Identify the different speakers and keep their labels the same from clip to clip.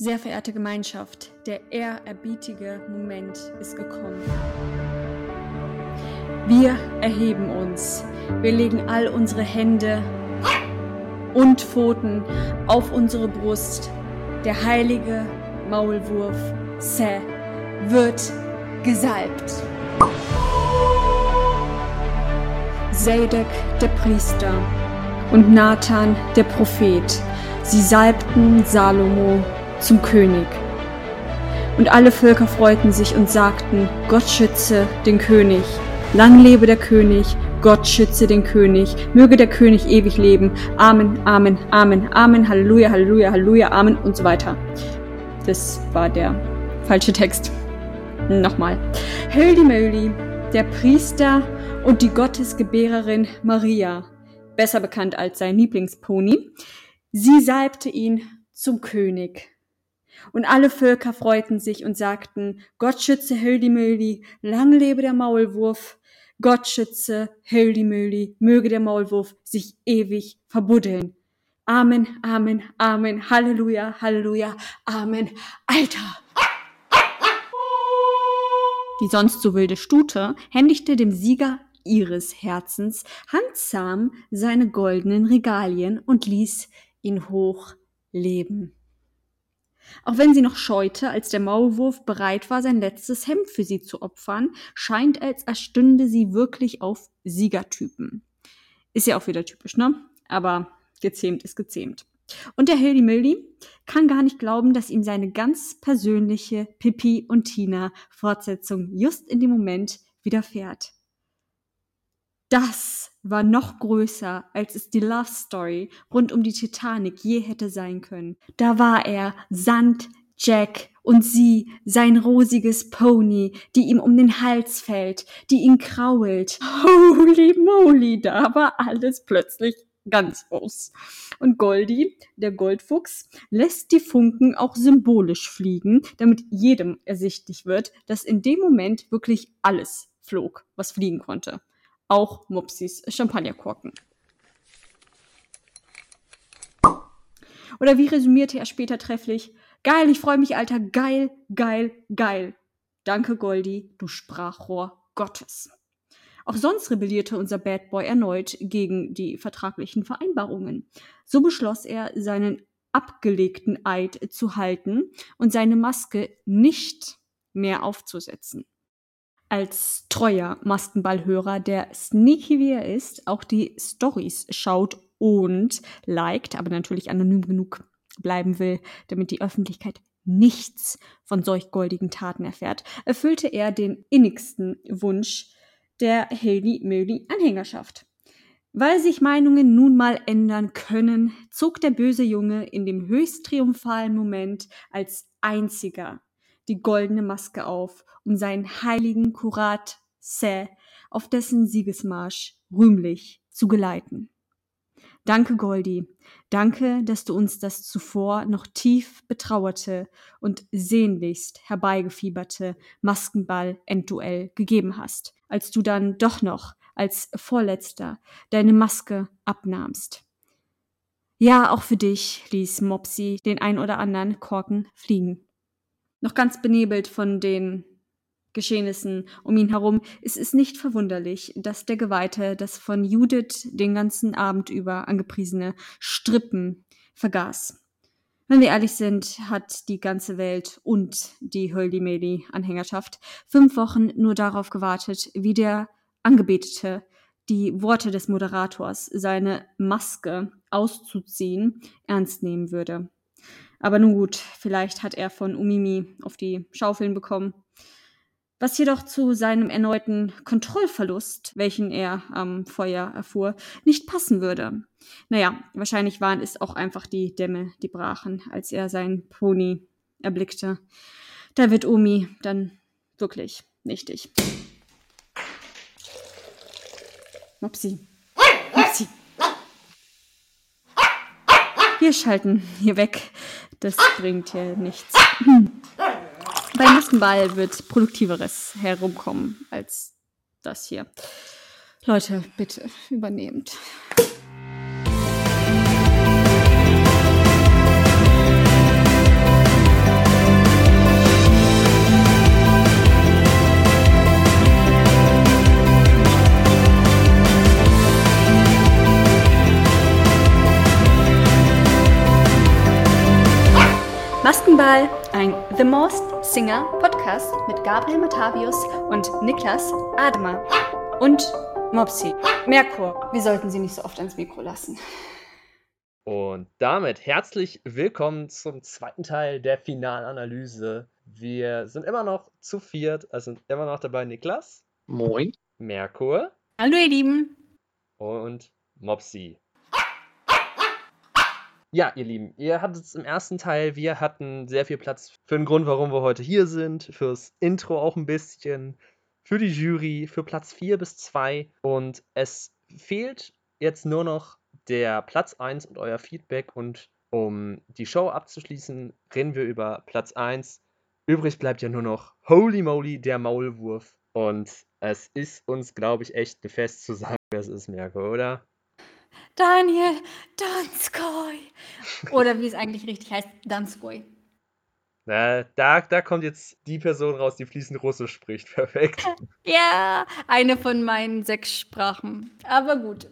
Speaker 1: Sehr verehrte Gemeinschaft, der ehrerbietige Moment ist gekommen. Wir erheben uns. Wir legen all unsere Hände und Pfoten auf unsere Brust. Der heilige Maulwurf Se wird gesalbt. Sedek der Priester und Nathan der Prophet, sie salbten Salomo zum König. Und alle Völker freuten sich und sagten, Gott schütze den König. Lang lebe der König, Gott schütze den König, möge der König ewig leben. Amen, Amen, Amen, Amen, Halleluja, Halleluja, Halleluja, Amen und so weiter. Das war der falsche Text. Nochmal. Holy Moly, der Priester und die Gottesgebärerin Maria, besser bekannt als sein Lieblingspony, sie salbte ihn zum König. Und alle Völker freuten sich und sagten, Gott schütze Höldimöli, lang lebe der Maulwurf, Gott schütze Höldimöli, möge der Maulwurf sich ewig verbuddeln. Amen, Amen, Amen, Halleluja, Halleluja, Amen, Alter. Die sonst so wilde Stute händigte dem Sieger ihres Herzens handsam seine goldenen Regalien und ließ ihn hoch leben. Auch wenn sie noch scheute, als der Maulwurf bereit war, sein letztes Hemd für sie zu opfern, scheint als erstünde sie wirklich auf Siegertypen. Ist ja auch wieder typisch, ne? Aber gezähmt ist gezähmt. Und der Hildy Mildy kann gar nicht glauben, dass ihm seine ganz persönliche Pippi und Tina Fortsetzung just in dem Moment widerfährt. Das war noch größer, als es die Love Story rund um die Titanic je hätte sein können. Da war er, Sand, Jack und sie, sein rosiges Pony, die ihm um den Hals fällt, die ihn krault. Holy moly, da war alles plötzlich ganz groß. Und Goldie, der Goldfuchs, lässt die Funken auch symbolisch fliegen, damit jedem ersichtlich wird, dass in dem Moment wirklich alles flog, was fliegen konnte auch Mupsis Champagnerkorken. Oder wie resümierte er später trefflich? Geil, ich freue mich, Alter. Geil, geil, geil. Danke, Goldie, du Sprachrohr Gottes. Auch sonst rebellierte unser Bad Boy erneut gegen die vertraglichen Vereinbarungen. So beschloss er, seinen abgelegten Eid zu halten und seine Maske nicht mehr aufzusetzen als treuer Maskenballhörer, der sneaky wie er ist, auch die Stories schaut und liked, aber natürlich anonym genug bleiben will, damit die Öffentlichkeit nichts von solch goldigen Taten erfährt, erfüllte er den innigsten Wunsch der Hildy Mildy Anhängerschaft. Weil sich Meinungen nun mal ändern können, zog der böse Junge in dem höchst triumphalen Moment als einziger die goldene Maske auf, um seinen heiligen Kurat Se auf dessen Siegesmarsch rühmlich zu geleiten. Danke, Goldi. Danke, dass du uns das zuvor noch tief betrauerte und sehnlichst herbeigefieberte Maskenball-Endduell gegeben hast, als du dann doch noch als Vorletzter deine Maske abnahmst. Ja, auch für dich ließ Mopsy den ein oder anderen Korken fliegen noch ganz benebelt von den Geschehnissen um ihn herum, ist es nicht verwunderlich, dass der Geweihte das von Judith den ganzen Abend über angepriesene Strippen vergaß. Wenn wir ehrlich sind, hat die ganze Welt und die Höldi-Meli-Anhängerschaft fünf Wochen nur darauf gewartet, wie der Angebetete die Worte des Moderators, seine Maske auszuziehen, ernst nehmen würde. Aber nun gut, vielleicht hat er von Umimi auf die Schaufeln bekommen. Was jedoch zu seinem erneuten Kontrollverlust, welchen er am Feuer erfuhr, nicht passen würde. Naja, wahrscheinlich waren es auch einfach die Dämme, die brachen, als er sein Pony erblickte. Da wird Umi dann wirklich nichtig. Mopsi. Wir schalten hier weg. Das bringt hier nichts. Bei Maskenball wird Produktiveres herumkommen als das hier. Leute, bitte übernehmt. Maskenball, ein The Most Singer Podcast mit Gabriel Matavius und Niklas Ademer. Und Mopsi. Merkur, wir sollten sie nicht so oft ans Mikro lassen.
Speaker 2: Und damit herzlich willkommen zum zweiten Teil der Finalanalyse. Wir sind immer noch zu viert, also sind immer noch dabei Niklas.
Speaker 3: Moin.
Speaker 2: Merkur.
Speaker 1: Hallo ihr Lieben.
Speaker 2: Und Mopsi. Ja, ihr Lieben, ihr hattet es im ersten Teil, wir hatten sehr viel Platz für den Grund, warum wir heute hier sind, fürs Intro auch ein bisschen, für die Jury, für Platz 4 bis 2 und es fehlt jetzt nur noch der Platz 1 und euer Feedback. Und um die Show abzuschließen, reden wir über Platz 1. Übrig bleibt ja nur noch Holy Moly, der Maulwurf. Und es ist uns, glaube ich, echt fest zu sagen, wer es ist, Merke, oder?
Speaker 1: Daniel Donskoy. Oder wie es eigentlich richtig heißt, Donskoy.
Speaker 2: Na, da, da kommt jetzt die Person raus, die fließend Russisch spricht. Perfekt.
Speaker 1: Ja, eine von meinen sechs Sprachen. Aber gut.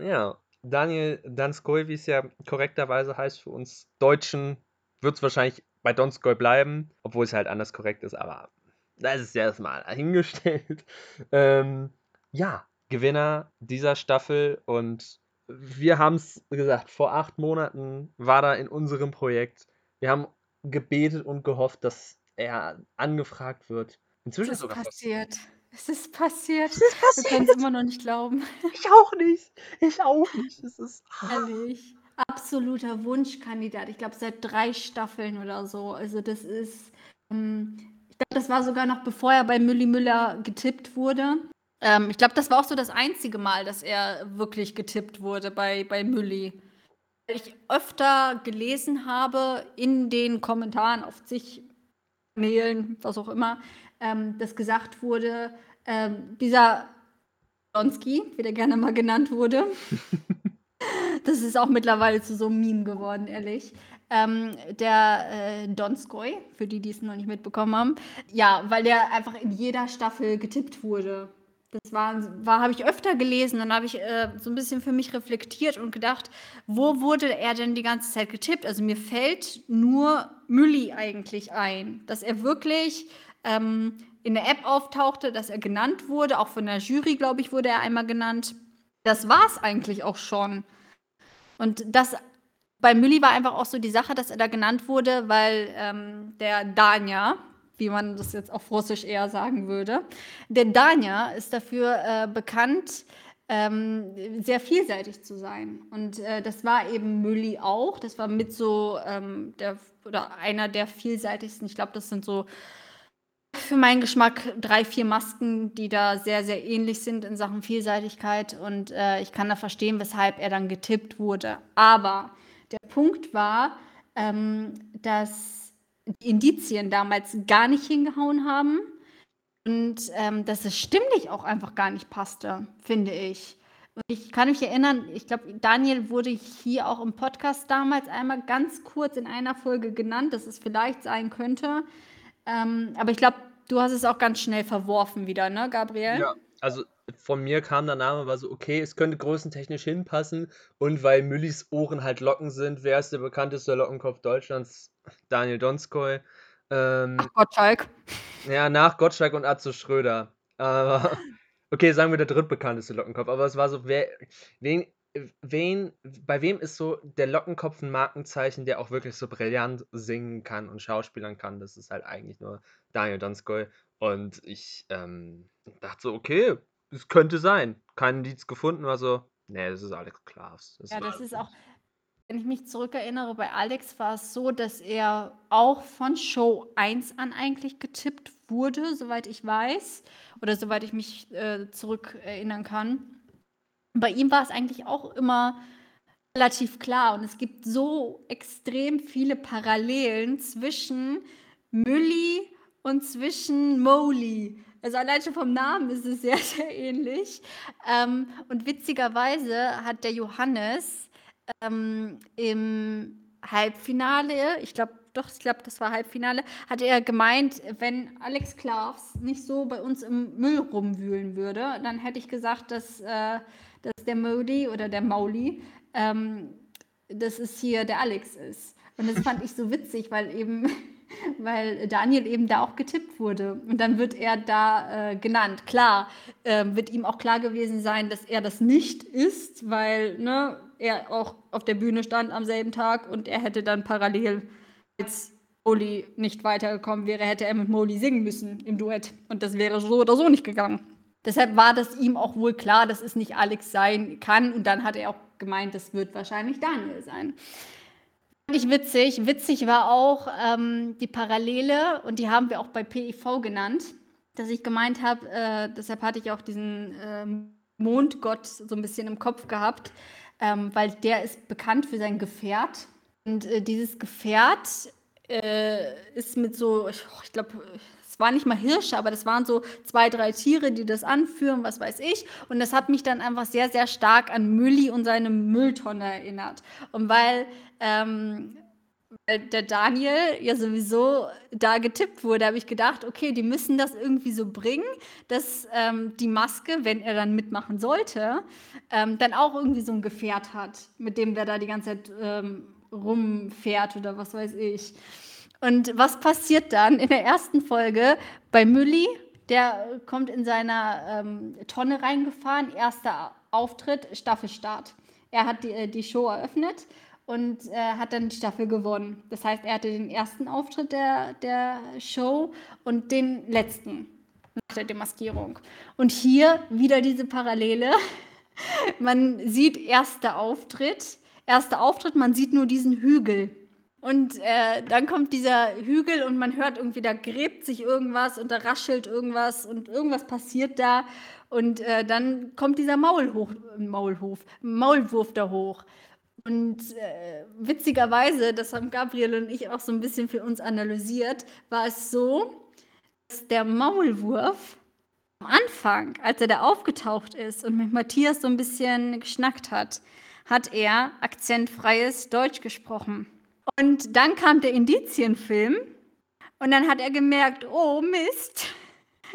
Speaker 2: Ja, Daniel Donskoy, wie es ja korrekterweise heißt für uns Deutschen, wird es wahrscheinlich bei Donskoy bleiben, obwohl es halt anders korrekt ist, aber da ist es ja erstmal dahingestellt. Ähm, ja, Gewinner dieser Staffel und wir haben es gesagt, vor acht Monaten war er in unserem Projekt. Wir haben gebetet und gehofft, dass er angefragt wird.
Speaker 1: Inzwischen es ist sogar passiert. Es ist passiert. Es ist passiert. Wir können es immer noch nicht glauben.
Speaker 2: Ich auch nicht. Ich auch nicht. Es ist
Speaker 1: herrlich. Absoluter Wunschkandidat. Ich glaube, seit drei Staffeln oder so. Also, das ist. Ähm, ich glaube, das war sogar noch bevor er bei Mülli Müller getippt wurde. Ähm, ich glaube, das war auch so das einzige Mal, dass er wirklich getippt wurde bei, bei Mülli. Weil ich öfter gelesen habe in den Kommentaren auf zig Kanälen, was auch immer, ähm, dass gesagt wurde, ähm, dieser Donski, wie der gerne mal genannt wurde, das ist auch mittlerweile zu so einem Meme geworden, ehrlich. Ähm, der äh, Donskoy, für die, die es noch nicht mitbekommen haben. Ja, weil der einfach in jeder Staffel getippt wurde. Das war, war habe ich öfter gelesen. Dann habe ich äh, so ein bisschen für mich reflektiert und gedacht, wo wurde er denn die ganze Zeit getippt? Also mir fällt nur Mülli eigentlich ein, dass er wirklich ähm, in der App auftauchte, dass er genannt wurde. Auch von der Jury, glaube ich, wurde er einmal genannt. Das war es eigentlich auch schon. Und das bei Mülli war einfach auch so die Sache, dass er da genannt wurde, weil ähm, der Danja, wie man das jetzt auf Russisch eher sagen würde. Der Danja ist dafür äh, bekannt, ähm, sehr vielseitig zu sein. Und äh, das war eben Mülli auch. Das war mit so ähm, der oder einer der vielseitigsten. Ich glaube, das sind so für meinen Geschmack drei, vier Masken, die da sehr, sehr ähnlich sind in Sachen Vielseitigkeit. Und äh, ich kann da verstehen, weshalb er dann getippt wurde. Aber der Punkt war, ähm, dass die Indizien damals gar nicht hingehauen haben und ähm, dass es stimmlich auch einfach gar nicht passte, finde ich. Und ich kann mich erinnern, ich glaube, Daniel wurde hier auch im Podcast damals einmal ganz kurz in einer Folge genannt, dass es vielleicht sein könnte. Ähm, aber ich glaube, du hast es auch ganz schnell verworfen wieder, ne, Gabriel?
Speaker 2: Ja, also von mir kam der Name, war so, okay, es könnte größentechnisch hinpassen. Und weil Müllis Ohren halt Locken sind, wer ist der bekannteste Lockenkopf Deutschlands? Daniel Donskoy.
Speaker 1: Ähm, Ach, Gottschalk.
Speaker 2: Ja, nach Gottschalk und Atze Schröder. Aber, okay, sagen wir der drittbekannteste Lockenkopf. Aber es war so, wer, wen, wen, bei wem ist so der Lockenkopf ein Markenzeichen, der auch wirklich so brillant singen kann und schauspielern kann? Das ist halt eigentlich nur Daniel Donskoy. Und ich ähm, dachte so, okay, es könnte sein. Kein Indiz gefunden, also, nee, das ist Alex Klaas.
Speaker 1: Das ja, das ist auch, wenn ich mich zurückerinnere, bei Alex war es so, dass er auch von Show 1 an eigentlich getippt wurde, soweit ich weiß, oder soweit ich mich äh, zurückerinnern kann. Bei ihm war es eigentlich auch immer relativ klar und es gibt so extrem viele Parallelen zwischen Mülli und zwischen Moley. Also allein schon vom Namen ist es sehr, sehr ähnlich. Ähm, und witzigerweise hat der Johannes ähm, im Halbfinale, ich glaube, doch, ich glaube, das war Halbfinale, hat er gemeint, wenn Alex Klavs nicht so bei uns im Müll rumwühlen würde, dann hätte ich gesagt, dass, äh, dass der Modi oder der Mauli, ähm, dass es hier der Alex ist. Und das fand ich so witzig, weil eben, weil Daniel eben da auch getippt wurde. Und dann wird er da äh, genannt. Klar, äh, wird ihm auch klar gewesen sein, dass er das nicht ist, weil ne, er auch auf der Bühne stand am selben Tag und er hätte dann parallel als Molly nicht weitergekommen wäre, hätte er mit Molly singen müssen im Duett. Und das wäre so oder so nicht gegangen. Deshalb war das ihm auch wohl klar, dass es nicht Alex sein kann. Und dann hat er auch gemeint, das wird wahrscheinlich Daniel sein. Fand ich witzig. Witzig war auch ähm, die Parallele, und die haben wir auch bei PIV genannt, dass ich gemeint habe, äh, deshalb hatte ich auch diesen äh, Mondgott so ein bisschen im Kopf gehabt, ähm, weil der ist bekannt für sein Gefährt. Und äh, dieses Gefährt äh, ist mit so, ich, ich glaube, es waren nicht mal Hirsche, aber das waren so zwei, drei Tiere, die das anführen, was weiß ich. Und das hat mich dann einfach sehr, sehr stark an Mülli und seine Mülltonne erinnert. Und weil ähm, der Daniel ja sowieso da getippt wurde, habe ich gedacht, okay, die müssen das irgendwie so bringen, dass ähm, die Maske, wenn er dann mitmachen sollte, ähm, dann auch irgendwie so ein Gefährt hat, mit dem der da die ganze Zeit ähm, rumfährt oder was weiß ich. Und was passiert dann in der ersten Folge bei Mülli? Der kommt in seiner ähm, Tonne reingefahren, erster Auftritt, Staffelstart. Er hat die, äh, die Show eröffnet und äh, hat dann die Staffel gewonnen. Das heißt, er hatte den ersten Auftritt der, der Show und den letzten nach der Demaskierung. Und hier wieder diese Parallele. Man sieht erster Auftritt, erster Auftritt, man sieht nur diesen Hügel. Und äh, dann kommt dieser Hügel und man hört irgendwie, da gräbt sich irgendwas und da raschelt irgendwas und irgendwas passiert da. Und äh, dann kommt dieser Maulhoch, Maulhof, Maulwurf da hoch. Und äh, witzigerweise, das haben Gabriel und ich auch so ein bisschen für uns analysiert, war es so, dass der Maulwurf am Anfang, als er da aufgetaucht ist und mit Matthias so ein bisschen geschnackt hat, hat er akzentfreies Deutsch gesprochen. Und dann kam der Indizienfilm und dann hat er gemerkt, oh Mist,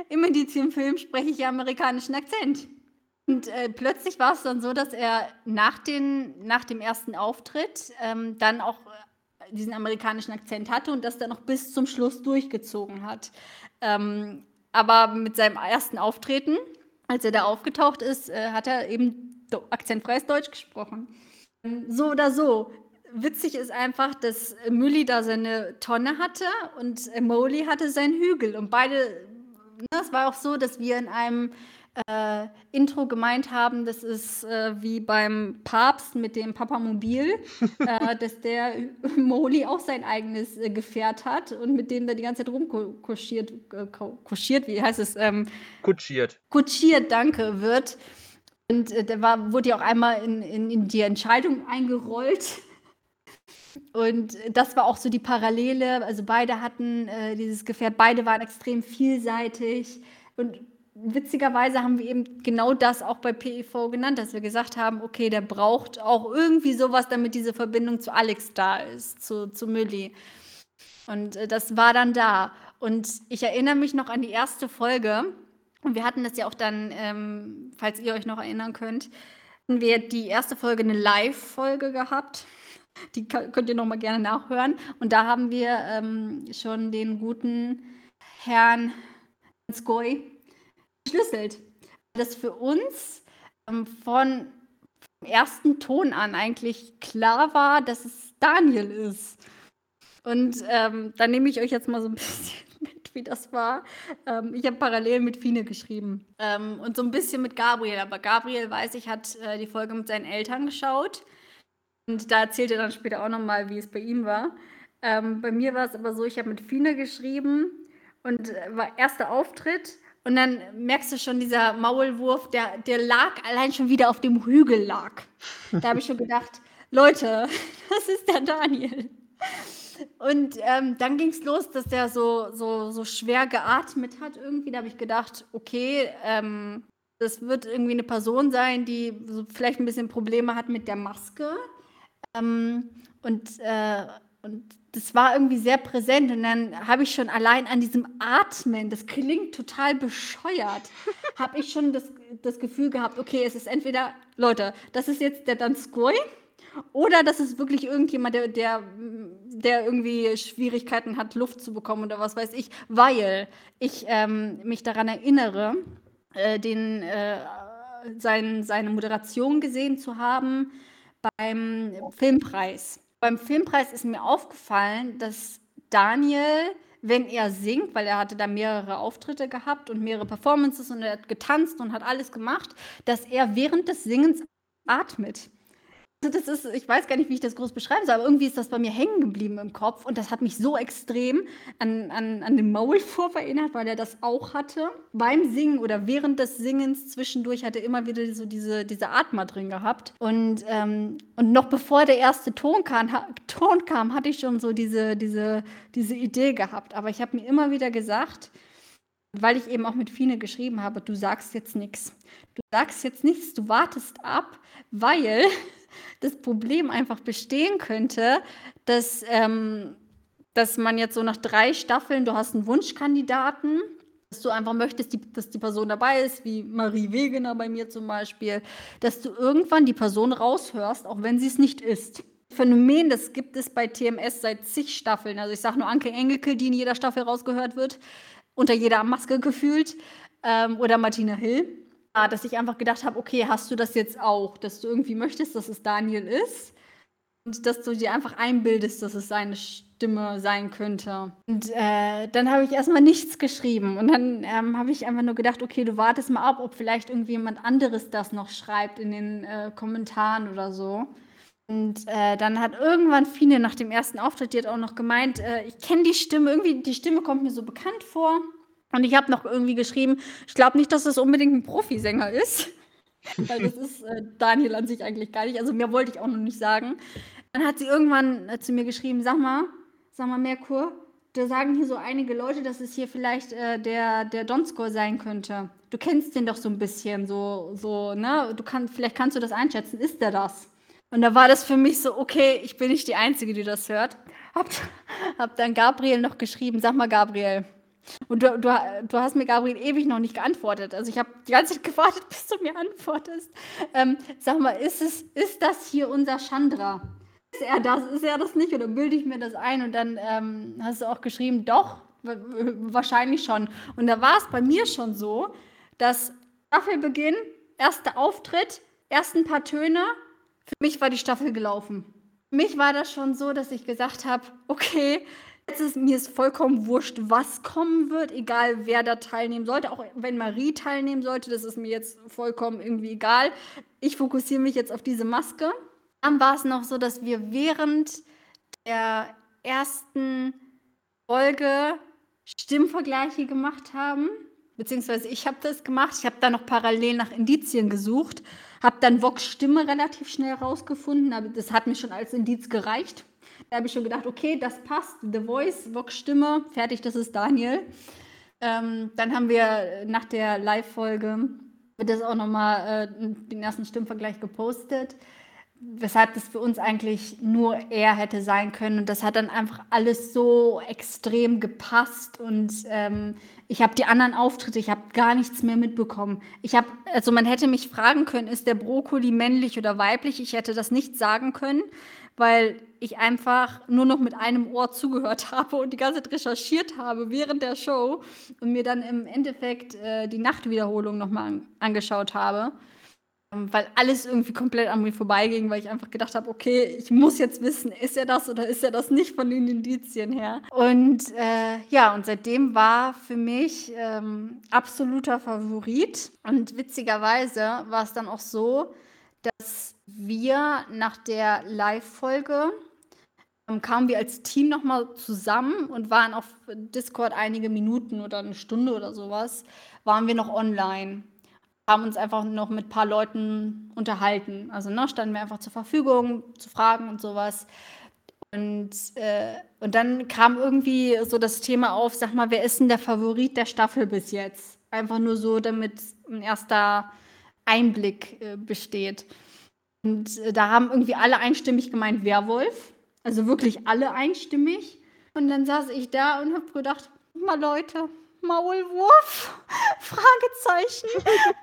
Speaker 1: im Indizienfilm spreche ich ja amerikanischen Akzent. Und äh, plötzlich war es dann so, dass er nach, den, nach dem ersten Auftritt ähm, dann auch äh, diesen amerikanischen Akzent hatte und das dann noch bis zum Schluss durchgezogen hat. Ähm, aber mit seinem ersten Auftreten, als er da aufgetaucht ist, äh, hat er eben akzentfreies Deutsch gesprochen. So oder so. Witzig ist einfach, dass Mülli da seine Tonne hatte und Molly hatte seinen Hügel. Und beide, ne, es war auch so, dass wir in einem äh, Intro gemeint haben, das ist äh, wie beim Papst mit dem Papamobil, äh, dass der Moli auch sein eigenes äh, Gefährt hat und mit dem da die ganze Zeit rumkuschiert, äh, kuschiert, wie heißt es? Ähm,
Speaker 2: kutschiert.
Speaker 1: Kutschiert, danke, wird. Und äh, der war, wurde ja auch einmal in, in, in die Entscheidung eingerollt. Und das war auch so die Parallele. Also beide hatten äh, dieses Gefährt, beide waren extrem vielseitig. Und witzigerweise haben wir eben genau das auch bei PEV genannt, dass wir gesagt haben, okay, der braucht auch irgendwie sowas, damit diese Verbindung zu Alex da ist, zu, zu Mülli. Und äh, das war dann da. Und ich erinnere mich noch an die erste Folge. Und wir hatten das ja auch dann, ähm, falls ihr euch noch erinnern könnt, hatten wir die erste Folge eine Live-Folge gehabt. Die könnt ihr noch mal gerne nachhören. Und da haben wir ähm, schon den guten Herrn Skoy entschlüsselt. Das für uns ähm, von vom ersten Ton an eigentlich klar war, dass es Daniel ist. Und ähm, dann nehme ich euch jetzt mal so ein bisschen mit, wie das war. Ähm, ich habe parallel mit Fine geschrieben ähm, und so ein bisschen mit Gabriel. Aber Gabriel, weiß ich, hat äh, die Folge mit seinen Eltern geschaut. Und da erzählt er dann später auch nochmal, wie es bei ihm war. Ähm, bei mir war es aber so, ich habe mit Fine geschrieben und äh, war erster Auftritt und dann merkst du schon, dieser Maulwurf, der, der lag allein schon wieder auf dem Hügel lag. Da habe ich schon gedacht, Leute, das ist der Daniel. Und ähm, dann ging es los, dass der so, so, so schwer geatmet hat irgendwie. Da habe ich gedacht, okay, ähm, das wird irgendwie eine Person sein, die so vielleicht ein bisschen Probleme hat mit der Maske. Ähm, und, äh, und das war irgendwie sehr präsent und dann habe ich schon allein an diesem Atmen, das klingt total bescheuert, habe ich schon das, das Gefühl gehabt, okay, es ist entweder, Leute, das ist jetzt der Danskoi Oder das ist wirklich irgendjemand, der, der, der irgendwie Schwierigkeiten hat, Luft zu bekommen oder was weiß ich, weil ich ähm, mich daran erinnere, äh, den, äh, sein, seine Moderation gesehen zu haben beim Filmpreis. Beim Filmpreis ist mir aufgefallen, dass Daniel, wenn er singt, weil er hatte da mehrere Auftritte gehabt und mehrere Performances und er hat getanzt und hat alles gemacht, dass er während des Singens atmet. Also das ist, ich weiß gar nicht, wie ich das groß beschreiben soll, aber irgendwie ist das bei mir hängen geblieben im Kopf und das hat mich so extrem an, an, an den Maulwurf erinnert, weil er das auch hatte. Beim Singen oder während des Singens zwischendurch hat er immer wieder so diese, diese Atmer drin gehabt. Und, ähm, und noch bevor der erste Ton kam, ha, Ton kam, hatte ich schon so diese, diese, diese Idee gehabt. Aber ich habe mir immer wieder gesagt, weil ich eben auch mit Fine geschrieben habe, du sagst jetzt nichts. Du sagst jetzt nichts, du wartest ab, weil das Problem einfach bestehen könnte, dass, ähm, dass man jetzt so nach drei Staffeln, du hast einen Wunschkandidaten, dass du einfach möchtest, die, dass die Person dabei ist, wie Marie Wegener bei mir zum Beispiel, dass du irgendwann die Person raushörst, auch wenn sie es nicht ist. Phänomen, das gibt es bei TMS seit zig Staffeln. Also ich sage nur Anke Engelke, die in jeder Staffel rausgehört wird, unter jeder Maske gefühlt, ähm, oder Martina Hill dass ich einfach gedacht habe, okay, hast du das jetzt auch, dass du irgendwie möchtest, dass es Daniel ist und dass du dir einfach einbildest, dass es seine Stimme sein könnte. Und äh, dann habe ich erstmal nichts geschrieben und dann ähm, habe ich einfach nur gedacht, okay, du wartest mal ab, ob vielleicht irgendwie jemand anderes das noch schreibt in den äh, Kommentaren oder so. Und äh, dann hat irgendwann Fine nach dem ersten Auftritt, die hat auch noch gemeint, äh, ich kenne die Stimme, irgendwie die Stimme kommt mir so bekannt vor. Und ich habe noch irgendwie geschrieben, ich glaube nicht, dass das unbedingt ein Profisänger ist. Weil das ist äh, Daniel an sich eigentlich gar nicht. Also mehr wollte ich auch noch nicht sagen. Dann hat sie irgendwann äh, zu mir geschrieben, sag mal, sag mal, Merkur, da sagen hier so einige Leute, dass es hier vielleicht äh, der, der Donskor sein könnte. Du kennst den doch so ein bisschen, so, so, ne? Du kannst, vielleicht kannst du das einschätzen. Ist der das? Und da war das für mich so, okay, ich bin nicht die Einzige, die das hört. Hab, hab dann Gabriel noch geschrieben, sag mal, Gabriel, und du, du, du, hast mir, Gabriel, ewig noch nicht geantwortet. Also ich habe die ganze Zeit gewartet, bis du mir antwortest. Ähm, sag mal, ist, es, ist das hier unser Chandra? Ist er das? Ist er das nicht? Oder bilde ich mir das ein? Und dann ähm, hast du auch geschrieben, doch, wahrscheinlich schon. Und da war es bei mir schon so, dass Staffelbeginn, erster Auftritt, ersten paar Töne, für mich war die Staffel gelaufen. Für mich war das schon so, dass ich gesagt habe, okay, Jetzt ist mir ist vollkommen wurscht, was kommen wird, egal wer da teilnehmen sollte. Auch wenn Marie teilnehmen sollte, das ist mir jetzt vollkommen irgendwie egal. Ich fokussiere mich jetzt auf diese Maske. Dann war es noch so, dass wir während der ersten Folge Stimmvergleiche gemacht haben. Beziehungsweise ich habe das gemacht. Ich habe dann noch parallel nach Indizien gesucht. Habe dann Vox Stimme relativ schnell rausgefunden. Aber das hat mir schon als Indiz gereicht. Da habe ich schon gedacht, okay, das passt. The Voice, Vox Stimme, fertig, das ist Daniel. Ähm, dann haben wir nach der Live-Folge das auch nochmal äh, den ersten Stimmvergleich gepostet, weshalb das für uns eigentlich nur er hätte sein können. Und das hat dann einfach alles so extrem gepasst. Und ähm, ich habe die anderen Auftritte, ich habe gar nichts mehr mitbekommen. Ich habe, also man hätte mich fragen können, ist der Brokkoli männlich oder weiblich? Ich hätte das nicht sagen können weil ich einfach nur noch mit einem Ohr zugehört habe und die ganze Zeit recherchiert habe während der Show und mir dann im Endeffekt äh, die Nachtwiederholung nochmal an angeschaut habe, ähm, weil alles irgendwie komplett an mir vorbeiging, weil ich einfach gedacht habe, okay, ich muss jetzt wissen, ist er das oder ist er das nicht von den Indizien her. Und äh, ja, und seitdem war für mich ähm, absoluter Favorit und witzigerweise war es dann auch so, dass wir nach der Live-Folge ähm, kamen wir als Team nochmal zusammen und waren auf Discord einige Minuten oder eine Stunde oder sowas, waren wir noch online. Haben uns einfach noch mit ein paar Leuten unterhalten. Also ne, standen wir einfach zur Verfügung, zu Fragen und sowas. Und, äh, und dann kam irgendwie so das Thema auf, sag mal, wer ist denn der Favorit der Staffel bis jetzt? Einfach nur so, damit ein erster Einblick äh, besteht. Und äh, da haben irgendwie alle einstimmig gemeint Werwolf. Also wirklich alle einstimmig. Und dann saß ich da und habe gedacht, mal Leute, Maulwurf? Fragezeichen.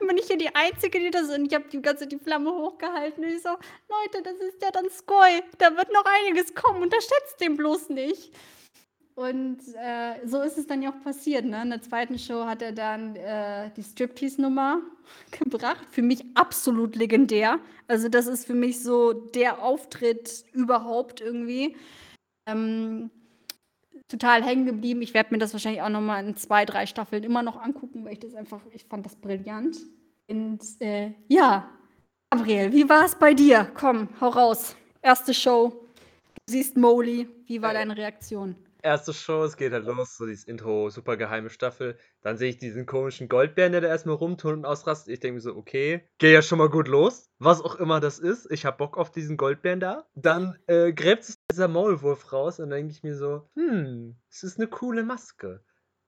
Speaker 1: Bin ich hier die Einzige, die das sind? Ich habe die ganze die Flamme hochgehalten und ich so, Leute, das ist der Donskoy. Da wird noch einiges kommen. Unterschätzt den bloß nicht. Und äh, so ist es dann ja auch passiert. Ne? In der zweiten Show hat er dann äh, die Striptease-Nummer gebracht. Für mich absolut legendär. Also das ist für mich so der Auftritt überhaupt irgendwie. Ähm, total hängen geblieben. Ich werde mir das wahrscheinlich auch noch mal in zwei, drei Staffeln immer noch angucken, weil ich das einfach, ich fand das brillant. Und äh, ja, Gabriel, wie war es bei dir? Komm, hau raus. Erste Show. Du siehst Molly. Wie war äh, deine Reaktion?
Speaker 2: Erste Show, es geht halt los, so dieses Intro, super geheime Staffel. Dann sehe ich diesen komischen Goldbären, der da erstmal rumtun und ausrastet. Ich denke mir so, okay, geh ja schon mal gut los. Was auch immer das ist. Ich hab Bock auf diesen Goldbären da. Dann äh, gräbt sich dieser Maulwurf raus und dann denke ich mir so, hm, es ist eine coole Maske.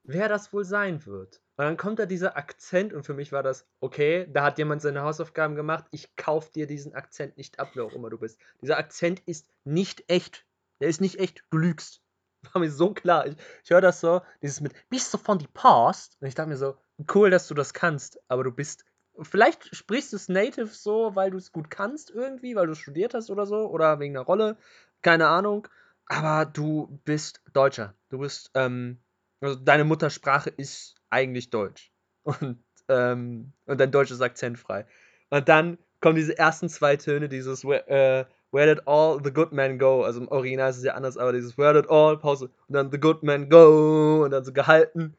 Speaker 2: Wer das wohl sein wird. Und dann kommt da dieser Akzent und für mich war das, okay, da hat jemand seine Hausaufgaben gemacht. Ich kauf dir diesen Akzent nicht ab, wer auch immer du bist. Dieser Akzent ist nicht echt. Der ist nicht echt. Du lügst war mir so klar. Ich, ich höre das so, dieses mit, bist du von die Past? Und ich dachte mir so, cool, dass du das kannst, aber du bist, vielleicht sprichst du es native so, weil du es gut kannst irgendwie, weil du studiert hast oder so, oder wegen einer Rolle, keine Ahnung, aber du bist Deutscher. Du bist, ähm, also deine Muttersprache ist eigentlich Deutsch. Und, ähm, und dein Deutsch ist akzentfrei. Und dann kommen diese ersten zwei Töne, dieses, äh, Where did all the good men go? Also im Original ist es ja anders, aber dieses Where did all, Pause, und dann the good men go, und dann so gehalten.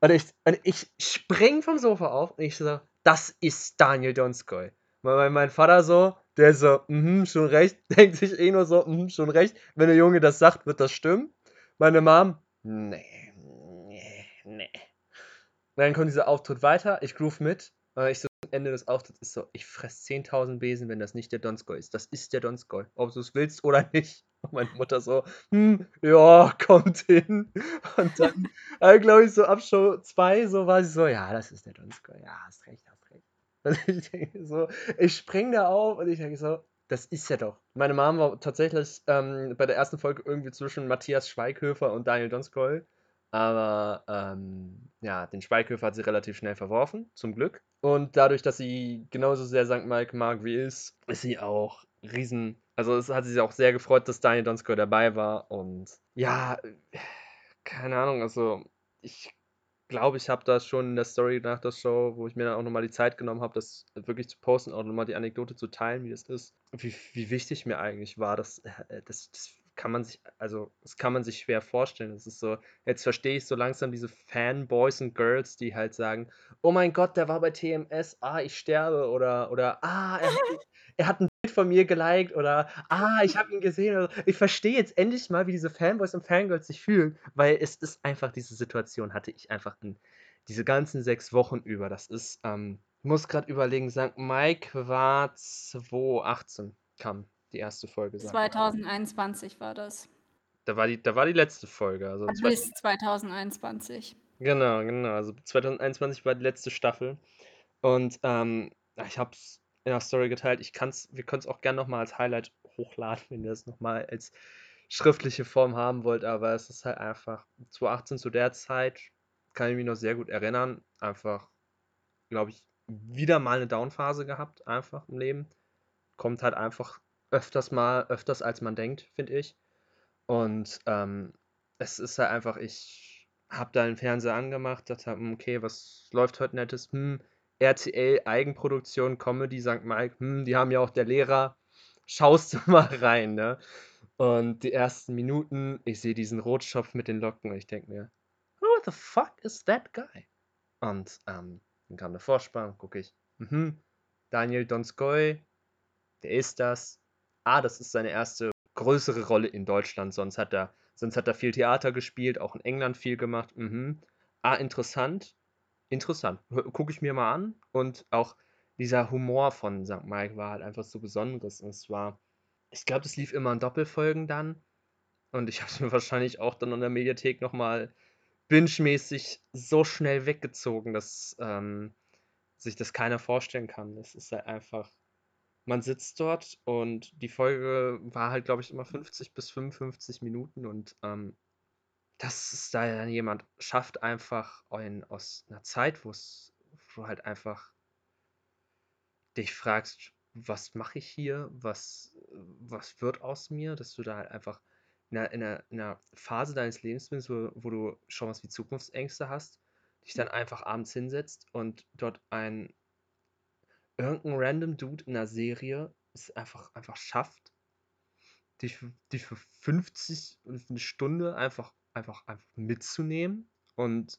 Speaker 2: Und ich, und ich spring vom Sofa auf und ich so, das ist Daniel Donskoy. Mein, mein Vater so, der so, mhm, schon recht, denkt sich eh nur so, mhm, schon recht. Wenn der Junge das sagt, wird das stimmen. Meine Mom, nee, nee, nee. Dann kommt dieser Auftritt weiter, ich groove mit. Und ich so, Ende des Auftritts ist so, ich fress 10.000 Besen, wenn das nicht der Donskoy ist. Das ist der Donskoy, ob du es willst oder nicht. Und meine Mutter so, hm, ja, kommt hin. Und dann, äh, glaube ich, so ab Show 2, so war sie so, ja, das ist der Donskoy. Ja, hast recht, hast recht. Und ich denke so, ich spring da auf und ich denke so, das ist ja doch. Meine Mom war tatsächlich ähm, bei der ersten Folge irgendwie zwischen Matthias Schweighöfer und Daniel Donskoy. Aber ähm, ja, den Schweighöfer hat sie relativ schnell verworfen, zum Glück. Und dadurch, dass sie genauso sehr St. Mike mag wie ist, ist sie auch riesen. Also es hat sie auch sehr gefreut, dass Daniel Donskoy dabei war. Und ja, keine Ahnung, also ich glaube, ich habe das schon in der Story nach der Show, wo ich mir dann auch nochmal die Zeit genommen habe, das wirklich zu posten, auch nochmal die Anekdote zu teilen, wie das ist. Wie, wie wichtig mir eigentlich war, dass äh, das, das kann man sich, also das kann man sich schwer vorstellen. Es ist so, jetzt verstehe ich so langsam diese Fanboys und Girls, die halt sagen, oh mein Gott, der war bei TMS, ah, ich sterbe oder oder ah, er hat, er hat ein Bild von mir geliked oder ah, ich habe ihn gesehen. Ich verstehe jetzt endlich mal, wie diese Fanboys und Fangirls sich fühlen, weil es ist einfach diese Situation hatte ich einfach in diese ganzen sechs Wochen über. Das ist, ähm, muss gerade überlegen, St. Mike war 2018 kam die erste Folge
Speaker 1: sein. 2021 war das.
Speaker 2: Da war die, da war die letzte Folge. Also
Speaker 1: Bis 2021.
Speaker 2: Genau, genau. Also 2021 war die letzte Staffel. Und ähm, ich habe es in der Story geteilt. Ich kann's, wir können es auch gerne nochmal als Highlight hochladen, wenn ihr es nochmal als schriftliche Form haben wollt. Aber es ist halt einfach 2018 zu der Zeit, kann ich mich noch sehr gut erinnern. Einfach, glaube ich, wieder mal eine Downphase gehabt, einfach im Leben. Kommt halt einfach öfters mal, öfters als man denkt, finde ich. Und ähm, es ist halt einfach, ich habe da den Fernseher angemacht, dachte, hm, okay, was läuft heute nettes? Hm, RTL, Eigenproduktion, Comedy, St. Mike, hm, die haben ja auch der Lehrer, schaust du mal rein, ne? Und die ersten Minuten, ich sehe diesen Rotschopf mit den Locken und ich denke mir, who the fuck is that guy? Und ähm, dann kam der Vorspann, gucke ich, mhm, Daniel Donskoy, der ist das, ah, das ist seine erste größere Rolle in Deutschland. Sonst hat er, sonst hat er viel Theater gespielt, auch in England viel gemacht. Mhm. Ah, interessant. Interessant. Gucke ich mir mal an. Und auch dieser Humor von St. Mike war halt einfach so besonderes. Und es war, ich glaube, das lief immer in Doppelfolgen dann. Und ich habe es mir wahrscheinlich auch dann in der Mediathek nochmal binge-mäßig so schnell weggezogen, dass ähm, sich das keiner vorstellen kann. Es ist halt einfach man sitzt dort und die Folge war halt, glaube ich, immer 50 bis 55 Minuten und ähm, dass es da dann jemand schafft, einfach einen aus einer Zeit, wo es wo du halt einfach dich fragst: „Was mache ich hier? Was was wird aus mir?“ Dass du da halt einfach in 'ner in 'ner in 'ner Phase deines Lebens bist, wo wo du schon was wie Zukunftsängste hast, dich dann einfach abends hinsetzt und dort ein irgend 'n random Dude in 'ner Serie es einfach einfach schafft, dich dich für 50 und für 'ne Stunde einfach einfach einfach mitzunehmen und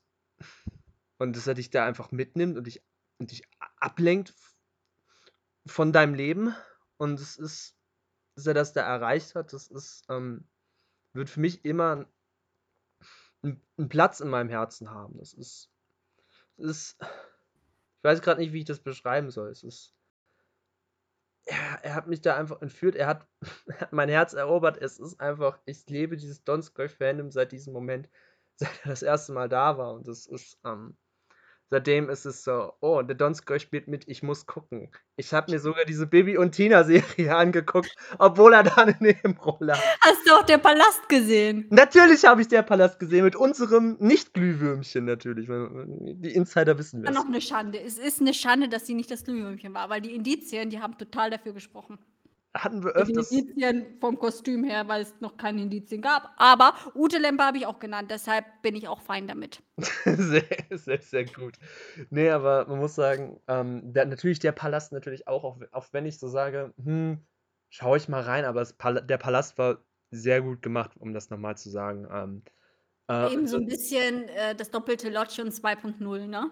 Speaker 2: und dass er dich da einfach mitnimmt und dich und dich ablenkt von deinem Leben. Und es ist dass er das da erreicht hat, das ist, ähm wird für mich immer 'n 'n Platz in meinem Herzen haben. Das ist ist ich weiß grad nicht, wie ich das beschreiben soll. Es ist er er hat mich da einfach entführt. Er hat er hat mein Herz erobert. Es ist einfach ich lebe dieses Donskoy-Fandom seit diesem Moment, seit er das erste Mal da war. Und das ist, ähm seitdem ist es so: „Oh, der Donskoy spielt mit, ich muss gucken.“ Ich habe mir sogar diese Bibi und Tina-Serie angeguckt, obwohl er da 'ne Nebenrolle hat.
Speaker 1: Hast du auch der Palast gesehen?
Speaker 2: Natürlich habe ich der Palast gesehen mit unserem Nicht-Glühwürmchen natürlich, die Insider wissen das.
Speaker 1: noch 'ne Schande. Es ist 'ne Schande, dass sie nicht das Glühwürmchen war, weil die Indizien, die haben total dafür gesprochen.
Speaker 2: Hatten wir öfters
Speaker 1: Indizien vom Kostüm her, weil es noch keine Indizien gab. Aber Ute Lempe habe ich auch genannt, deshalb bin ich auch fein damit.
Speaker 2: Sehr, sehr, sehr gut. Ne, aber man muss sagen, ähm, der natürlich der Palast natürlich auch, auch auch wenn ich so sage: „Hm, schaue ich mal rein“, aber Pala der Palast war sehr gut gemacht, um das noch mal zu sagen. Ähm, äh,
Speaker 1: Eben so
Speaker 2: so
Speaker 1: 'n bisschen, äh, das doppelte Lottchen 2.0, ne?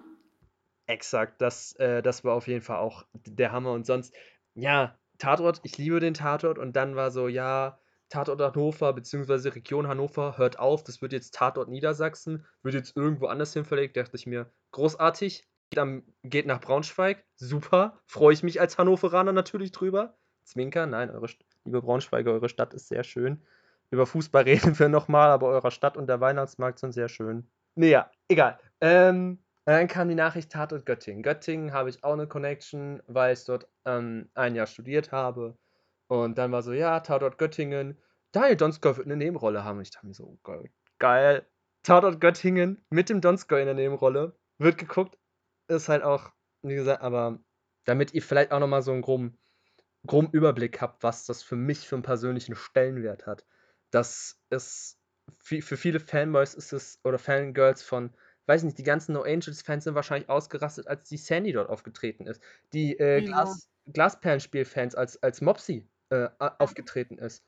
Speaker 2: Exakt, das äh, das war auf jeden Fall auch der Hammer und sonst ja, Tatort, ich liebe den Tatort und dann war so: „Ja, Tatort Hannover beziehungsweise Region Hannover hört auf, das wird jetzt Tatort Niedersachsen, wird jetzt irgendwo anders hin verlegt.“ Dachte ich mir: „Großartig, dann geht nach Braunschweig, super, freue ich mich als Hannoveraner natürlich drüber.“ Zwinker, nein, eure liebe Braunschweiger, eure Stadt ist sehr schön. Über Fußball reden wir noch mal, aber eure Stadt und der Weihnachtsmarkt sind sehr schön. Ne, ja, egal. Ähm, dann kam die Nachricht Tatort Göttingen. Göttingen habe ich auch 'ne Connection, weil ich dort, ähm, 1 Jahr studiert habe. Und dann war so: „Ja, Tatort Göttingen, Daniel Donskoy wird 'ne Nebenrolle haben.“ Und ich dachte mir so: „Oh geil. Tatort Göttingen mit dem Donskoy in der Nebenrolle, wird geguckt.“ Ist halt auch, wie gesagt aber damit ihr vielleicht auch noch mal so 'n groben groben Überblick habt, was das für mich für 'n persönlichen Stellenwert hat. Das ist für viele Fanboys ist es oder Fangirls von weiß nicht, die ganzen No Angels-Fans sind wahrscheinlich ausgerastet, als die Sandy dort aufgetreten ist. Die, äh,
Speaker 1: Ja.
Speaker 2: Glas Glasperlenspiel-Fans, als als Mopsy, äh, aufgetreten ist.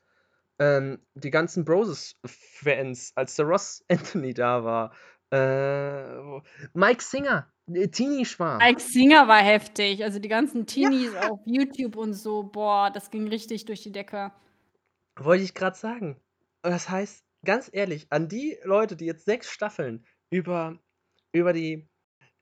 Speaker 2: Ähm, die ganzen Broses-Fans, als der Ross Anthony da war. Äh, Mike Singer, äh, Teenie-Schwarm.
Speaker 1: Mike Singer war heftig. Also, die ganzen Teenies
Speaker 2: Ja.
Speaker 1: auf YouTube und so, boah, das ging richtig durch die Decke.
Speaker 2: Wollte ich grad sagen. Das heißt, ganz ehrlich, an die Leute, die jetzt 6 Staffeln über über die,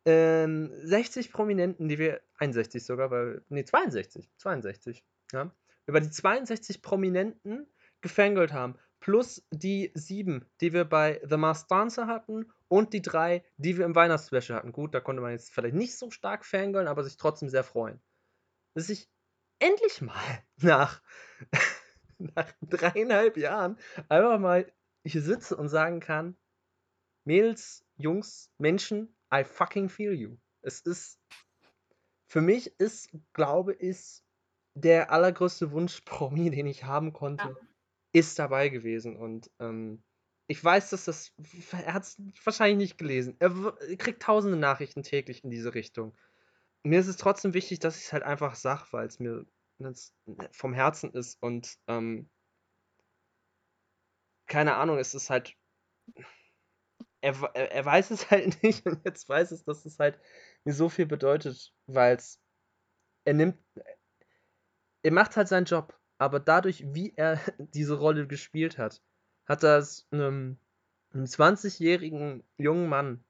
Speaker 2: ähm, 60 Prominenten, die wir 61 sogar, weil ne, 62, 62, ja, über die 62 Prominenten gefangirlt haben, plus die 7, die wir bei The Masked Dancer hatten und die 3, die wir im Weihnachtsspecial hatten. Gut, da konnte man jetzt vielleicht nicht so stark fangirlen, aber sich trotzdem sehr freuen. Dass ich endlich mal nach nach 3,5 Jahren einfach mal hier sitze und sagen kann: „Mädels, Jungs, Menschen, I fucking feel you.“ Es ist für mich ist, glaube ich, der allergrößte Wunsch-Promi, den ich haben konnte,
Speaker 1: Ja.
Speaker 2: ist dabei gewesen. Und, ähm, ich weiß, dass das er hat's wahrscheinlich nicht gelesen. Er er kriegt tausende Nachrichten täglich in diese Richtung. Mir ist es trotzdem wichtig, dass ich's halt einfach sage, weil's mir jetzt vom Herzen ist und, ähm keine Ahnung, es ist halt er er er weiß es halt nicht und jetzt weiß es, dass es halt mir so viel bedeutet, weil's er nimmt er macht halt seinen Job, aber dadurch, wie er diese Rolle gespielt hat, hat er's 'nem 'nem 20-jährigen jungen Mann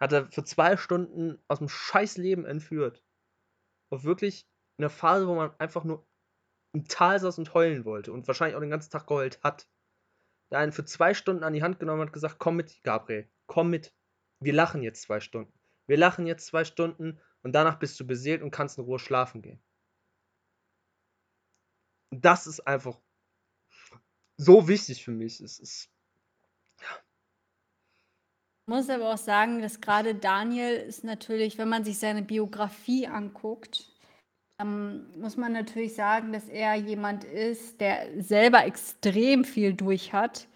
Speaker 2: hat er für 2 Stunden aus'm Scheiß-Leben entführt. Auf wirklich 'ne Phase, wo man einfach nur im Tal saß und heulen wollte und wahrscheinlich auch den ganzen Tag geheult hat. Der einen für 2 Stunden an die Hand genommen hat gesagt: „Komm mit, Gabriel, komm mit. Wir lachen jetzt 2 Stunden. Wir lachen jetzt 2 Stunden und danach bist du beseelt und kannst in Ruhe schlafen gehen.“ Das ist einfach so wichtig für mich. Es ist ja.
Speaker 1: Muss aber auch sagen, dass gerade Daniel ist natürlich, wenn man sich seine Biografie anguckt, ähm, muss man natürlich sagen, dass er jemand ist, der selber extrem viel durch hat.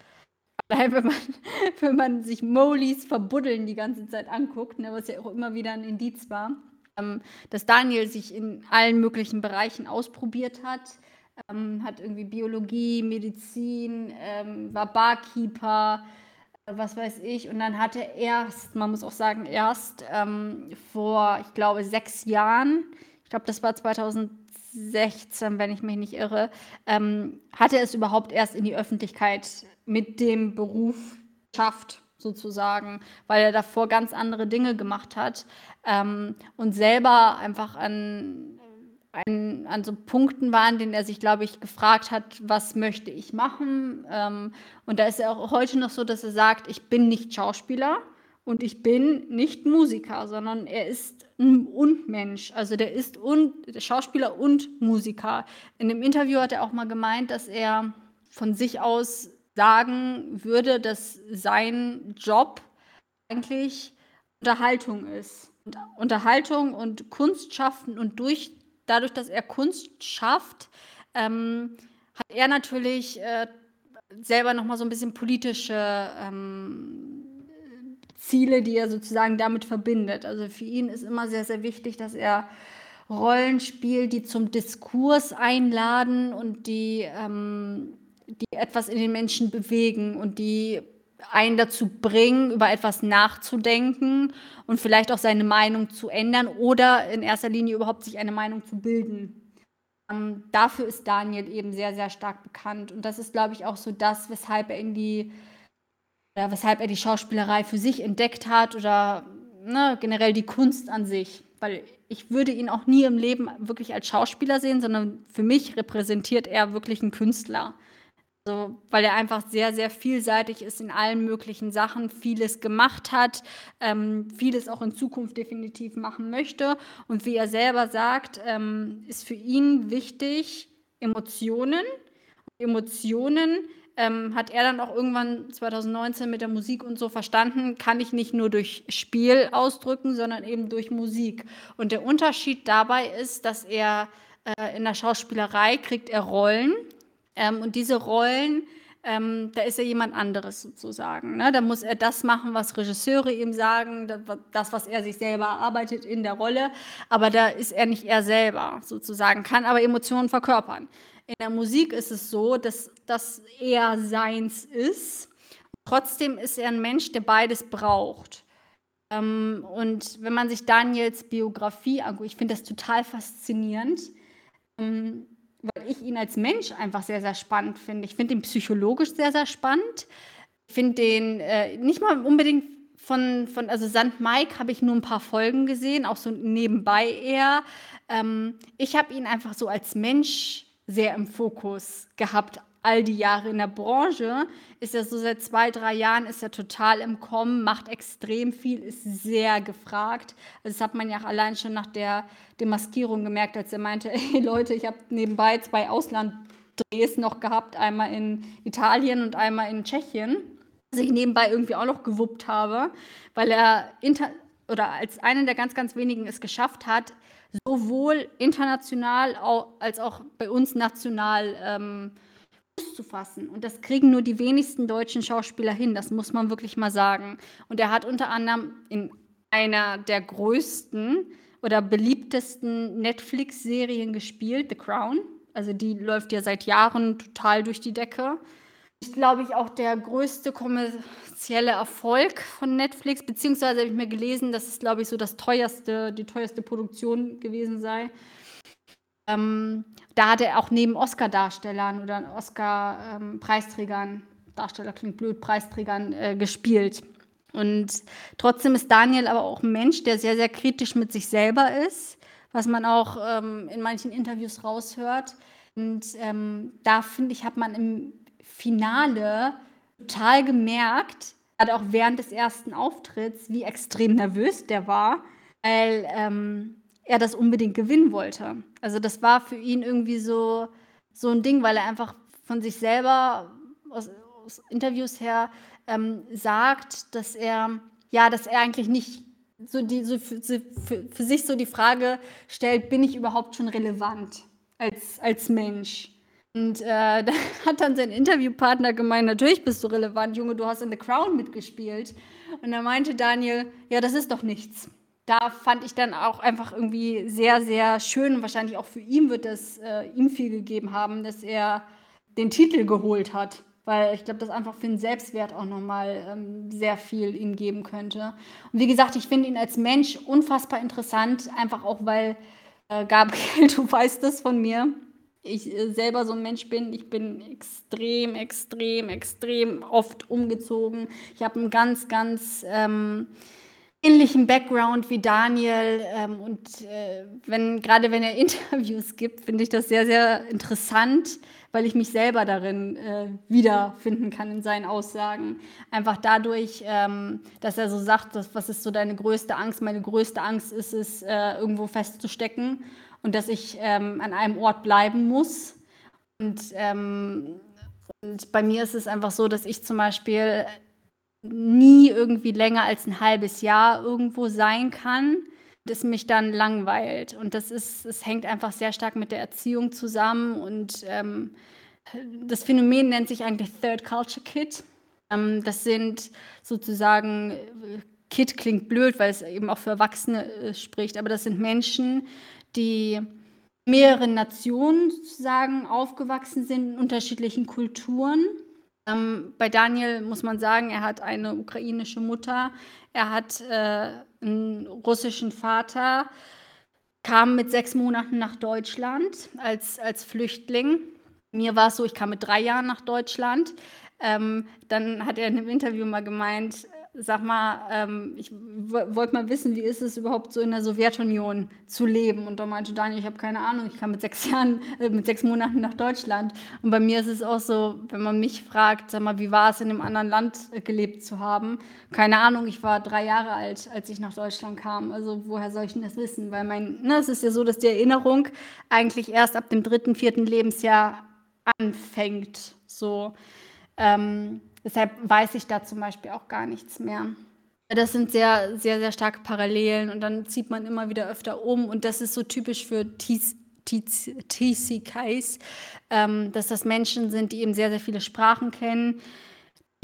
Speaker 1: Allein wenn man, wenn man sich Moleys verbuddeln die ganze Zeit anguckt, ne, was ja auch immer wieder ein Indiz war, ähm, dass Daniel sich in allen möglichen Bereichen ausprobiert hat. Ähm, hat irgendwie Biologie, Medizin, ähm, war Barkeeper, was weiß ich. Und dann hat er erst, man muss auch sagen, erst ähm, vor, ich glaube, sechs Jahren, ich glaube, das war 2016, wenn ich mich nicht irre, ähm, hat er es überhaupt erst in die Öffentlichkeit mit dem Beruf schafft, sozusagen, weil er davor ganz andere Dinge gemacht hat ähm, und selber einfach an, an, an so Punkten war, an denen er sich, glaube ich, gefragt hat, was möchte ich machen. Ähm, und da ist er auch heute noch so, dass er sagt, ich bin nicht Schauspieler und ich bin nicht Musiker, sondern er ist ein Und-Mensch. Also der ist und, Schauspieler und Musiker. In dem Interview hat er auch mal gemeint, dass er von sich aus sagen würde, dass sein Job eigentlich Unterhaltung ist. Und Unterhaltung und Kunst schaffen und durch, dadurch, dass er Kunst schafft, ähm, hat er natürlich äh, selber nochmal so ein bisschen politische ähm, Ziele, die er sozusagen damit verbindet. Also für ihn ist immer sehr, sehr wichtig, dass er Rollen spielt, die zum Diskurs einladen und die ähm, die etwas in den Menschen bewegen und die einen dazu bringen, über etwas nachzudenken und vielleicht auch seine Meinung zu ändern oder in erster Linie überhaupt sich eine Meinung zu bilden. Ähm, dafür ist Daniel eben sehr, sehr stark bekannt. Und das ist, glaube ich, auch so das, weshalb er in die, oder weshalb er die Schauspielerei für sich entdeckt hat oder ne, generell die Kunst an sich. Weil ich würde ihn auch nie im Leben wirklich als Schauspieler sehen, sondern für mich repräsentiert er wirklich einen Künstler. Also, weil er einfach sehr, sehr vielseitig ist in allen möglichen Sachen, vieles gemacht hat, ähm, vieles auch in Zukunft definitiv machen möchte. Und wie er selber sagt, ähm, ist für ihn wichtig Emotionen. Emotionen ähm, hat er dann auch irgendwann 2019 mit der Musik und so verstanden, kann ich nicht nur durch Spiel ausdrücken, sondern eben durch Musik. Und der Unterschied dabei ist, dass er äh, in der Schauspielerei kriegt er Rollen ähm, und diese Rollen, ähm, da ist er jemand anderes sozusagen. Ne? Da muss er das machen, was Regisseure ihm sagen, das, was er sich selber erarbeitet in der Rolle. Aber da ist er nicht er selber sozusagen, kann aber Emotionen verkörpern. In der Musik ist es so, dass das er seins ist. Trotzdem ist er ein Mensch, der beides braucht. Ähm, und wenn man sich Daniels Biografie anguckt, ich finde das total faszinierend. Ähm, weil ich ihn als Mensch einfach sehr, sehr spannend finde. Ich finde ihn psychologisch sehr, sehr spannend. Ich finde den äh, nicht mal unbedingt von, von also Sand Mike habe ich nur ein paar Folgen gesehen, auch so nebenbei eher. Ähm, ich habe ihn einfach so als Mensch sehr im Fokus gehabt, all die Jahre in der Branche, ist er so seit zwei, drei Jahren, ist er total im Kommen, macht extrem viel, ist sehr gefragt. Also das hat man ja auch allein schon nach der Demaskierung gemerkt, als er meinte, hey Leute, ich habe nebenbei zwei Auslanddrehs noch gehabt, einmal in Italien und einmal in Tschechien, dass ich nebenbei irgendwie auch noch gewuppt habe, weil er inter oder als einer der ganz, ganz wenigen es geschafft hat, sowohl international als auch bei uns national ähm, zu fassen. Und das kriegen nur die wenigsten deutschen Schauspieler hin, das muss man wirklich mal sagen. Und er hat unter anderem in einer der größten oder beliebtesten Netflix-Serien gespielt, The Crown. Also die läuft ja seit Jahren total durch die Decke. Ist, glaube ich, auch der größte kommerzielle Erfolg von Netflix, beziehungsweise habe ich mir gelesen, dass es, glaube ich, so das teuerste, die teuerste Produktion gewesen sei. Ähm, da hat er auch neben Oscar-Darstellern oder Oscar-Preisträgern, ähm, Darsteller klingt blöd, Preisträgern äh, gespielt. Und trotzdem ist Daniel aber auch ein Mensch, der sehr, sehr kritisch mit sich selber ist, was man auch ähm, in manchen Interviews raushört. Und ähm, da finde ich, hat man im Finale total gemerkt, gerade auch während des ersten Auftritts, wie extrem nervös der war, weil ähm, er das unbedingt gewinnen wollte. Also das war für ihn irgendwie so, so ein Ding, weil er einfach von sich selber aus, aus Interviews her ähm, sagt, dass er ja, dass er eigentlich nicht so die so für, für, für sich so die Frage stellt, bin ich überhaupt schon relevant als, als Mensch? Und äh, da hat dann sein Interviewpartner gemeint, natürlich bist du relevant, Junge, du hast in The Crown mitgespielt. Und da meinte Daniel, ja, das ist doch nichts. Da fand ich dann auch einfach irgendwie sehr, sehr schön. Wahrscheinlich auch für ihn wird es äh, ihm viel gegeben haben, dass er den Titel geholt hat. Weil ich glaube, das einfach für den Selbstwert auch nochmal ähm, sehr viel ihm geben könnte. Und wie gesagt, ich finde ihn als Mensch unfassbar interessant, einfach auch weil äh, Gabriel, du weißt das von mir, ich äh, selber so ein Mensch bin. Ich bin extrem, extrem, extrem oft umgezogen. Ich habe einen ganz, ganz ähm, ähnlichen Background wie Daniel. Ähm, und äh, wenn, gerade wenn er Interviews gibt, finde ich das sehr, sehr interessant, weil ich mich selber darin äh, wiederfinden kann in seinen Aussagen. Einfach dadurch, ähm, dass er so sagt, dass, was ist so deine größte Angst? Meine größte Angst ist es, äh, irgendwo festzustecken und dass ich ähm, an einem Ort bleiben muss. Und, ähm, und bei mir ist es einfach so, dass ich zum Beispiel nie irgendwie länger als ein halbes Jahr irgendwo sein kann, das mich dann langweilt. Und das ist, es hängt einfach sehr stark mit der Erziehung zusammen. Und ähm, das Phänomen nennt sich eigentlich Third Culture Kid. Ähm, das sind sozusagen, Kid klingt blöd, weil es eben auch für Erwachsene äh, spricht, aber das sind Menschen, die mehreren Nationen sozusagen aufgewachsen sind, in unterschiedlichen Kulturen. Ähm, bei Daniel muss man sagen, er hat eine ukrainische Mutter, er hat äh, einen russischen Vater, kam mit sechs Monaten nach Deutschland als, als Flüchtling. Mir war es so, ich kam mit drei Jahren nach Deutschland. Ähm, dann hat er in einem Interview mal gemeint, sag mal, ähm, ich wollte mal wissen, wie ist es überhaupt so in der Sowjetunion zu leben? Und da meinte Daniel, ich habe keine Ahnung, ich kam mit sechs Jahren, äh, mit sechs Monaten nach Deutschland. Und bei mir ist es auch so, wenn man mich fragt, sag mal, wie war es in einem anderen Land äh, gelebt zu haben? Keine Ahnung, ich war drei Jahre alt, als ich nach Deutschland kam. Also woher soll ich denn das wissen? Weil mein, ne, es ist ja so, dass die Erinnerung eigentlich erst ab dem dritten, vierten Lebensjahr anfängt. So. Ähm, Deshalb weiß ich da zum Beispiel auch gar nichts mehr. Das sind sehr, sehr, sehr starke Parallelen und dann zieht man immer wieder öfter um und das ist so typisch für TCKs, ähm, dass das Menschen sind, die eben sehr, sehr viele Sprachen kennen,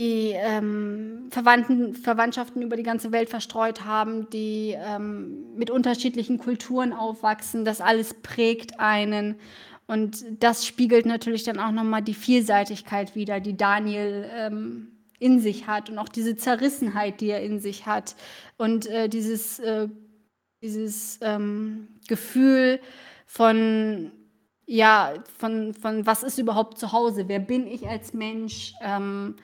Speaker 1: die ähm, Verwandten, Verwandtschaften über die ganze Welt verstreut haben, die ähm, mit unterschiedlichen Kulturen aufwachsen. Das alles prägt einen und das spiegelt natürlich dann auch nochmal die Vielseitigkeit wider, die Daniel ähm, in sich hat und auch diese Zerrissenheit, die er in sich hat und äh, dieses, äh, dieses ähm, Gefühl von, ja, von, von was ist überhaupt zu Hause, wer bin ich als Mensch, ähm,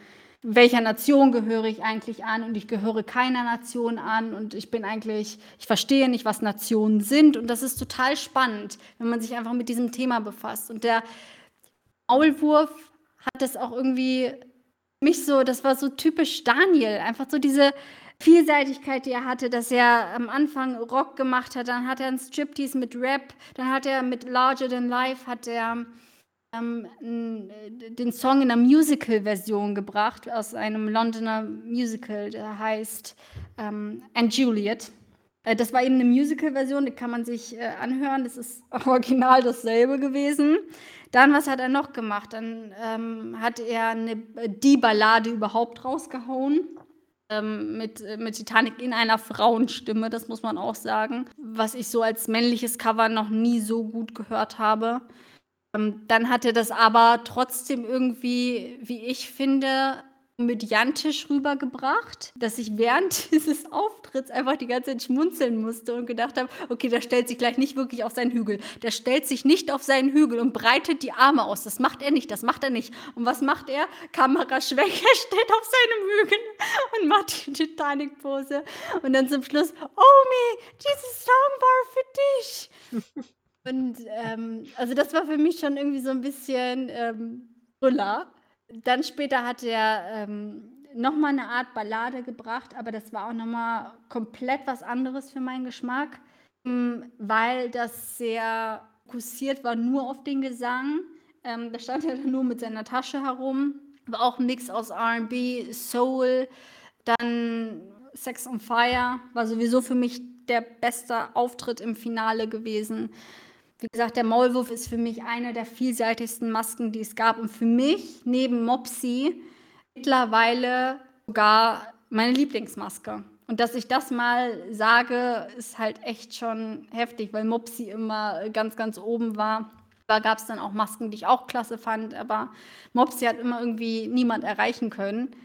Speaker 1: welcher Nation gehöre ich eigentlich an? Und ich gehöre keiner Nation an. Und ich bin eigentlich, ich verstehe nicht, was Nationen sind. Und das ist total spannend, wenn man sich einfach mit diesem Thema befasst. Und der Maulwurf hat das auch irgendwie mich so, das war so typisch Daniel, einfach so diese Vielseitigkeit, die er hatte, dass er am Anfang Rock gemacht hat, dann hat er einen Striptease mit Rap, dann hat er mit Larger Than Life, hat er den Song in einer Musical-Version gebracht, aus einem Londoner Musical, der heißt ähm, And Juliet. Äh, das war eben eine Musical-Version, die kann man sich äh, anhören. Das ist original dasselbe gewesen. Dann, was hat er noch gemacht? Dann ähm, hat er eine, die Ballade überhaupt rausgehauen. Ähm, mit, äh, mit Titanic in einer Frauenstimme, das muss man auch sagen. Was ich so als männliches Cover noch nie so gut gehört habe. Ähm, dann hat er das aber trotzdem irgendwie, wie ich finde, mediantisch rübergebracht, dass ich während dieses Auftritts einfach die ganze Zeit schmunzeln musste und gedacht habe, okay, der stellt sich gleich nicht wirklich auf seinen Hügel. Der stellt sich nicht auf seinen Hügel und breitet die Arme aus. Das macht er nicht, das macht er nicht. Und was macht er? Kameraschwenk, er steht auf seinem Hügel und macht die Titanic-Pose. Und dann zum Schluss, Omi, dieses Song war für dich. Und ähm, also das war für mich schon irgendwie so ein bisschen ähm. Dann später hat er ähm, nochmal eine Art Ballade gebracht, aber das war auch nochmal komplett was anderes für meinen Geschmack, ähm, weil das sehr fokussiert war nur auf den Gesang. Ähm, da stand er nur mit seiner Tasche herum. War auch ein Mix aus RB, Soul, dann Sex on Fire war sowieso für mich der beste Auftritt im Finale gewesen. Wie gesagt, der Maulwurf ist für mich eine der vielseitigsten Masken, die es gab. Und für mich, neben Mopsy, mittlerweile sogar meine Lieblingsmaske. Und dass ich das mal sage, ist halt echt schon heftig, weil Mopsy immer ganz, ganz oben war. Da gab es dann auch Masken, die ich auch klasse fand, aber Mopsy hat immer irgendwie niemand erreichen können.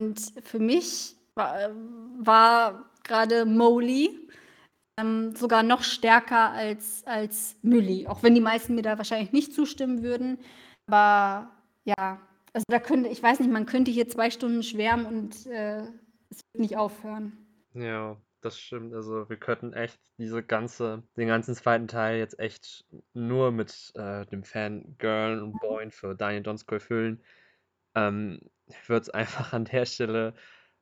Speaker 1: Und für mich war, war gerade Molly ähm, sogar noch stärker als, als Mülli. Auch wenn die meisten mir da wahrscheinlich nicht zustimmen würden. Aber ja, also da könnte, ich weiß nicht, man könnte hier zwei Stunden schwärmen und äh, es wird nicht aufhören.
Speaker 2: Ja, das stimmt. Also wir könnten echt diese ganze, den ganzen zweiten Teil jetzt echt nur mit äh, dem Fan Girl und Boy für Daniel Donskoy füllen. Ähm, ich würde es einfach an der Stelle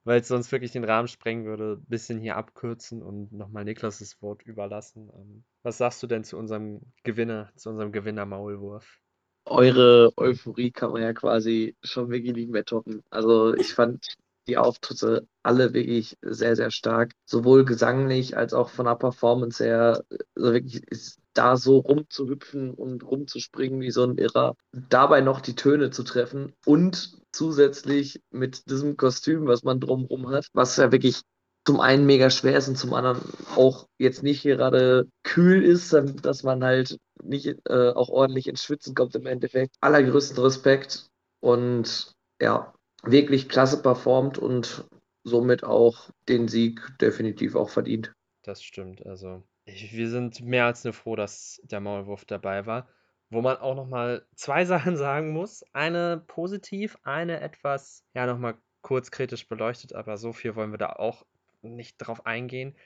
Speaker 2: weil es sonst wirklich den Rahmen sprengen würde, ein bisschen hier abkürzen und nochmal Niklas das Wort überlassen. Ähm, was sagst du denn zu unserem Gewinner, zu unserem Gewinner-Maulwurf?
Speaker 3: Eure Euphorie kann man ja quasi schon wirklich nicht mehr toppen. Also ich fand die Auftritte alle wirklich sehr, sehr stark. Sowohl gesanglich als auch von der Performance her. Also wirklich ist da so rumzuhüpfen und rumzuspringen wie so ein Irrer. Dabei noch die Töne zu treffen und zusätzlich mit diesem Kostüm, was man drumherum hat, was ja wirklich zum einen mega schwer ist und zum anderen auch jetzt nicht gerade kühl ist, dass man halt nicht äh, auch ordentlich ins Schwitzen kommt im Endeffekt. Allergrößten Respekt und ja, wirklich klasse performt und somit auch den Sieg definitiv auch verdient.
Speaker 2: Das stimmt, also wir sind mehr als nur froh, dass der Maulwurf dabei war. Wo man auch noch mal zwei Sachen sagen muss. Eine positiv, eine etwas, ja, noch mal kurz kritisch beleuchtet, aber so viel wollen wir da auch nicht drauf eingehen.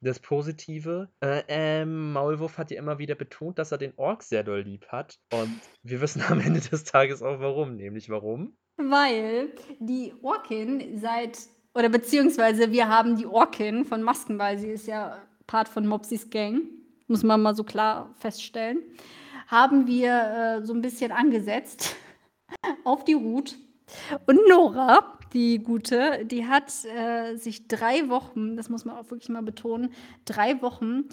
Speaker 2: Das Positive, äh, ähm, Maulwurf hat ja immer wieder betont, dass er den Ork sehr doll lieb hat. Und wir wissen am Ende des Tages auch warum. Nämlich warum?
Speaker 1: Weil die Orkin seit, oder beziehungsweise wir haben die Orkin von Maskenball, sie ist ja Part von Mopsys Gang, muss man mal so klar feststellen haben wir äh, so ein bisschen angesetzt auf die Route. Und Nora, die gute, die hat äh, sich drei Wochen, das muss man auch wirklich mal betonen, drei Wochen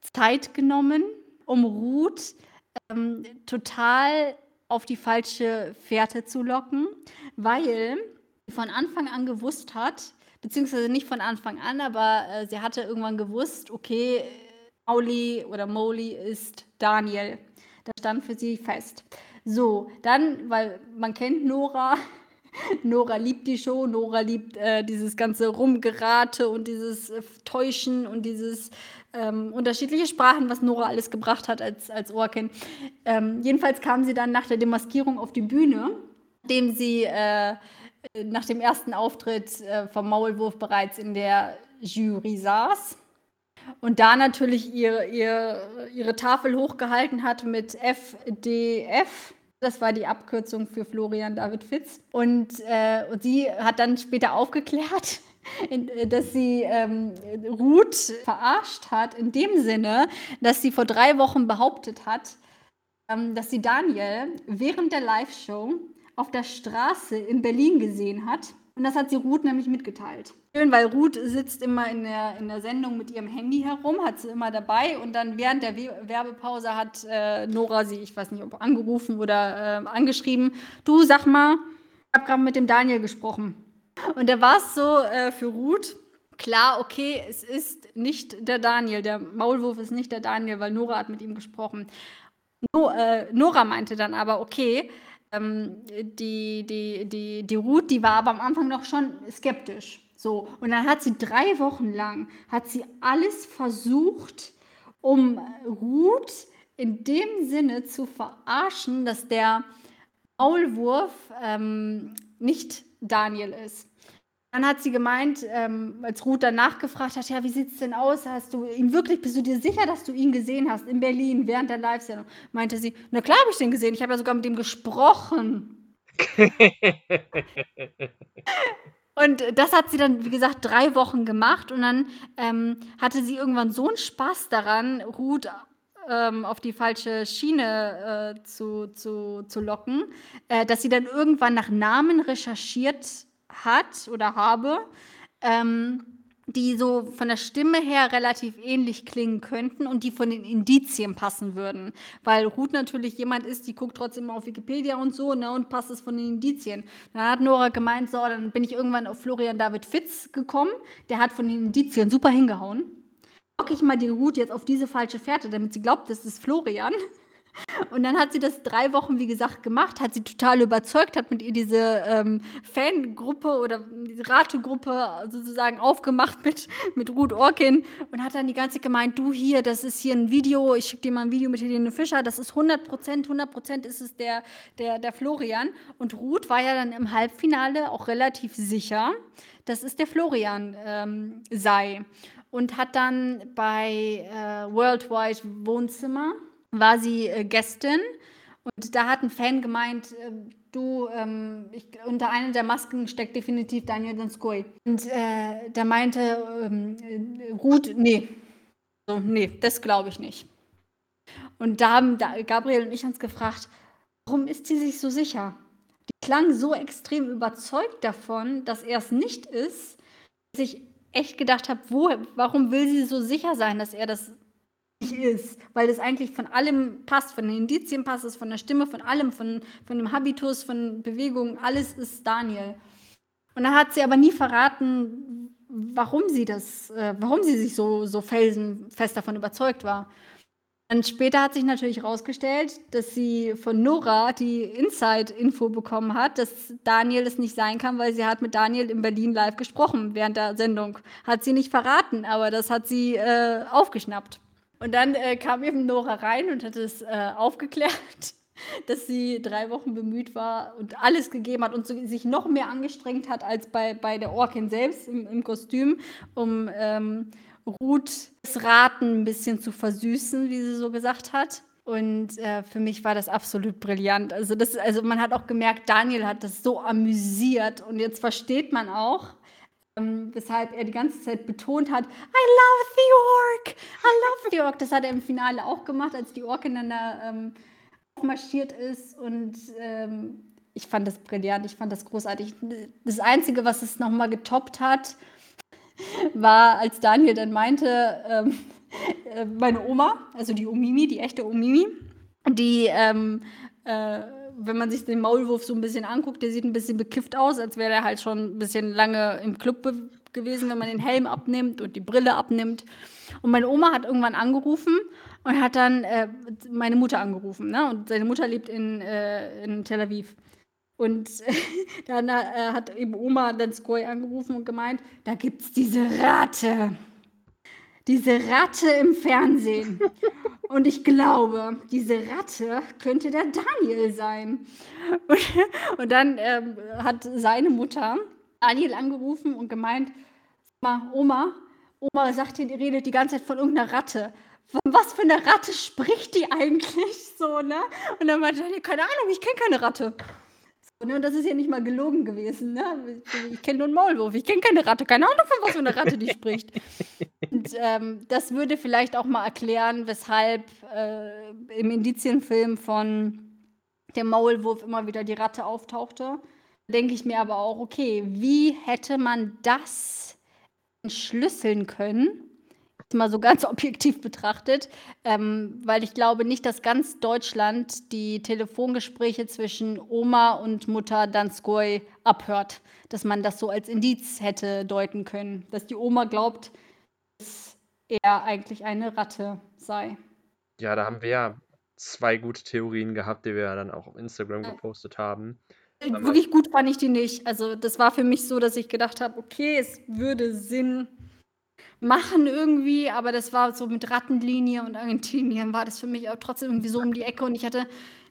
Speaker 1: Zeit genommen, um Ruth ähm, total auf die falsche Fährte zu locken, weil sie von Anfang an gewusst hat, beziehungsweise nicht von Anfang an, aber äh, sie hatte irgendwann gewusst, okay, Mauli oder Molly ist Daniel. Das stand für sie fest. So, dann, weil man kennt Nora. Nora liebt die Show, Nora liebt äh, dieses ganze Rumgerate und dieses äh, Täuschen und dieses ähm, unterschiedliche Sprachen, was Nora alles gebracht hat als, als Ohrkin. Ähm, jedenfalls kam sie dann nach der Demaskierung auf die Bühne, dem sie äh, nach dem ersten Auftritt äh, vom Maulwurf bereits in der Jury saß und da natürlich ihr, ihr, ihre Tafel hochgehalten hat mit FDF. Das war die Abkürzung für Florian David Fitz. Und, äh, und sie hat dann später aufgeklärt, dass sie ähm, Ruth verarscht hat, in dem Sinne, dass sie vor drei Wochen behauptet hat, ähm, dass sie Daniel während der Live-Show auf der Straße in Berlin gesehen hat. Und das hat sie Ruth nämlich mitgeteilt schön, weil Ruth sitzt immer in der, in der Sendung mit ihrem Handy herum, hat sie immer dabei und dann während der Werbepause hat äh, Nora sie, ich weiß nicht, ob angerufen oder äh, angeschrieben, du sag mal, ich habe gerade mit dem Daniel gesprochen. Und da war es so äh, für Ruth, klar, okay, es ist nicht der Daniel, der Maulwurf ist nicht der Daniel, weil Nora hat mit ihm gesprochen. No, äh, Nora meinte dann aber, okay, ähm, die, die, die, die Ruth, die war aber am Anfang noch schon skeptisch. So, und dann hat sie drei Wochen lang, hat sie alles versucht, um Ruth in dem Sinne zu verarschen, dass der Maulwurf ähm, nicht Daniel ist. Dann hat sie gemeint, ähm, als Ruth danach gefragt hat, ja, wie sieht es denn aus? Hast du ihn wirklich, bist du dir sicher, dass du ihn gesehen hast in Berlin während der Live-Sendung? Meinte sie, na klar habe ich den gesehen, ich habe ja sogar mit ihm gesprochen. Und das hat sie dann, wie gesagt, drei Wochen gemacht und dann ähm, hatte sie irgendwann so einen Spaß daran, Ruth ähm, auf die falsche Schiene äh, zu, zu, zu locken, äh, dass sie dann irgendwann nach Namen recherchiert hat oder habe. Ähm, die so von der Stimme her relativ ähnlich klingen könnten und die von den Indizien passen würden. Weil Ruth natürlich jemand ist, die guckt trotzdem auf Wikipedia und so, ne, und passt es von den Indizien. Dann hat Nora gemeint, so, dann bin ich irgendwann auf Florian David Fitz gekommen. Der hat von den Indizien super hingehauen. Locke ich mal die Ruth jetzt auf diese falsche Fährte, damit sie glaubt, das ist Florian. Und dann hat sie das drei Wochen, wie gesagt, gemacht, hat sie total überzeugt, hat mit ihr diese ähm, Fangruppe oder diese Rategruppe sozusagen aufgemacht mit, mit Ruth Orkin und hat dann die ganze Zeit gemeint, du hier, das ist hier ein Video, ich schicke dir mal ein Video mit Helene Fischer, das ist 100 Prozent, 100 Prozent ist es der, der, der Florian. Und Ruth war ja dann im Halbfinale auch relativ sicher, dass es der Florian ähm, sei. Und hat dann bei äh, Worldwide Wohnzimmer war sie äh, Gästin und da hat ein Fan gemeint, äh, du, ähm, ich, unter einer der Masken steckt definitiv Daniel Donskoy. Und äh, da meinte ähm, äh, Ruth, nee, so, nee, das glaube ich nicht. Und da haben da, Gabriel und ich uns gefragt, warum ist sie sich so sicher? Die klang so extrem überzeugt davon, dass er es nicht ist, dass ich echt gedacht habe, warum will sie so sicher sein, dass er das ist, weil es eigentlich von allem passt, von den Indizien passt es, von der Stimme, von allem, von, von dem Habitus, von Bewegungen, alles ist Daniel. Und dann hat sie aber nie verraten, warum sie das, äh, warum sie sich so, so felsenfest davon überzeugt war. Und später hat sich natürlich herausgestellt, dass sie von Nora die Inside-Info bekommen hat, dass Daniel es nicht sein kann, weil sie hat mit Daniel in Berlin live gesprochen während der Sendung. Hat sie nicht verraten, aber das hat sie äh, aufgeschnappt. Und dann äh, kam eben Nora rein und hat es äh, aufgeklärt, dass sie drei Wochen bemüht war und alles gegeben hat und so, sich noch mehr angestrengt hat als bei, bei der Orkin selbst im, im Kostüm, um ähm, Ruths Raten ein bisschen zu versüßen, wie sie so gesagt hat. Und äh, für mich war das absolut brillant. Also, das, also man hat auch gemerkt, Daniel hat das so amüsiert und jetzt versteht man auch, ähm, weshalb er die ganze Zeit betont hat, I love the Ork, I love the Ork. Das hat er im Finale auch gemacht, als die Ork ineinander ähm, aufmarschiert ist und ähm, ich fand das brillant, ich fand das großartig. Das Einzige, was es nochmal getoppt hat, war, als Daniel dann meinte, ähm, äh, meine Oma, also die Omimi, die echte Omimi, die ähm, äh, wenn man sich den Maulwurf so ein bisschen anguckt, der sieht ein bisschen bekifft aus, als wäre er halt schon ein bisschen lange im Club gewesen, wenn man den Helm abnimmt und die Brille abnimmt. Und meine Oma hat irgendwann angerufen und hat dann äh, meine Mutter angerufen. Ne? Und seine Mutter lebt in, äh, in Tel Aviv. Und äh, dann hat eben Oma dann Skoy angerufen und gemeint, da gibt es diese Ratte diese Ratte im Fernsehen. Und ich glaube, diese Ratte könnte der Daniel sein. Und, und dann ähm, hat seine Mutter Daniel angerufen und gemeint, Oma, Oma sagt, die redet die ganze Zeit von irgendeiner Ratte. Von was für eine Ratte spricht die eigentlich so, ne? Und dann meinte Daniel, keine Ahnung, ich kenne keine Ratte. Ne, und das ist ja nicht mal gelogen gewesen. Ne? Ich kenne nur einen Maulwurf, ich kenne keine Ratte, keine Ahnung, von was für eine Ratte die spricht. Und ähm, das würde vielleicht auch mal erklären, weshalb äh, im Indizienfilm von der Maulwurf immer wieder die Ratte auftauchte. Denke ich mir aber auch, okay, wie hätte man das entschlüsseln können? Mal so ganz objektiv betrachtet, ähm, weil ich glaube nicht, dass ganz Deutschland die Telefongespräche zwischen Oma und Mutter Danskoy abhört, dass man das so als Indiz hätte deuten können, dass die Oma glaubt, dass er eigentlich eine Ratte sei.
Speaker 2: Ja, da haben wir ja zwei gute Theorien gehabt, die wir ja dann auch auf Instagram gepostet haben.
Speaker 1: Äh, wirklich gut fand ich die nicht. Also das war für mich so, dass ich gedacht habe, okay, es würde Sinn machen irgendwie, aber das war so mit Rattenlinie und Argentinien war das für mich auch trotzdem irgendwie so um die Ecke und ich hatte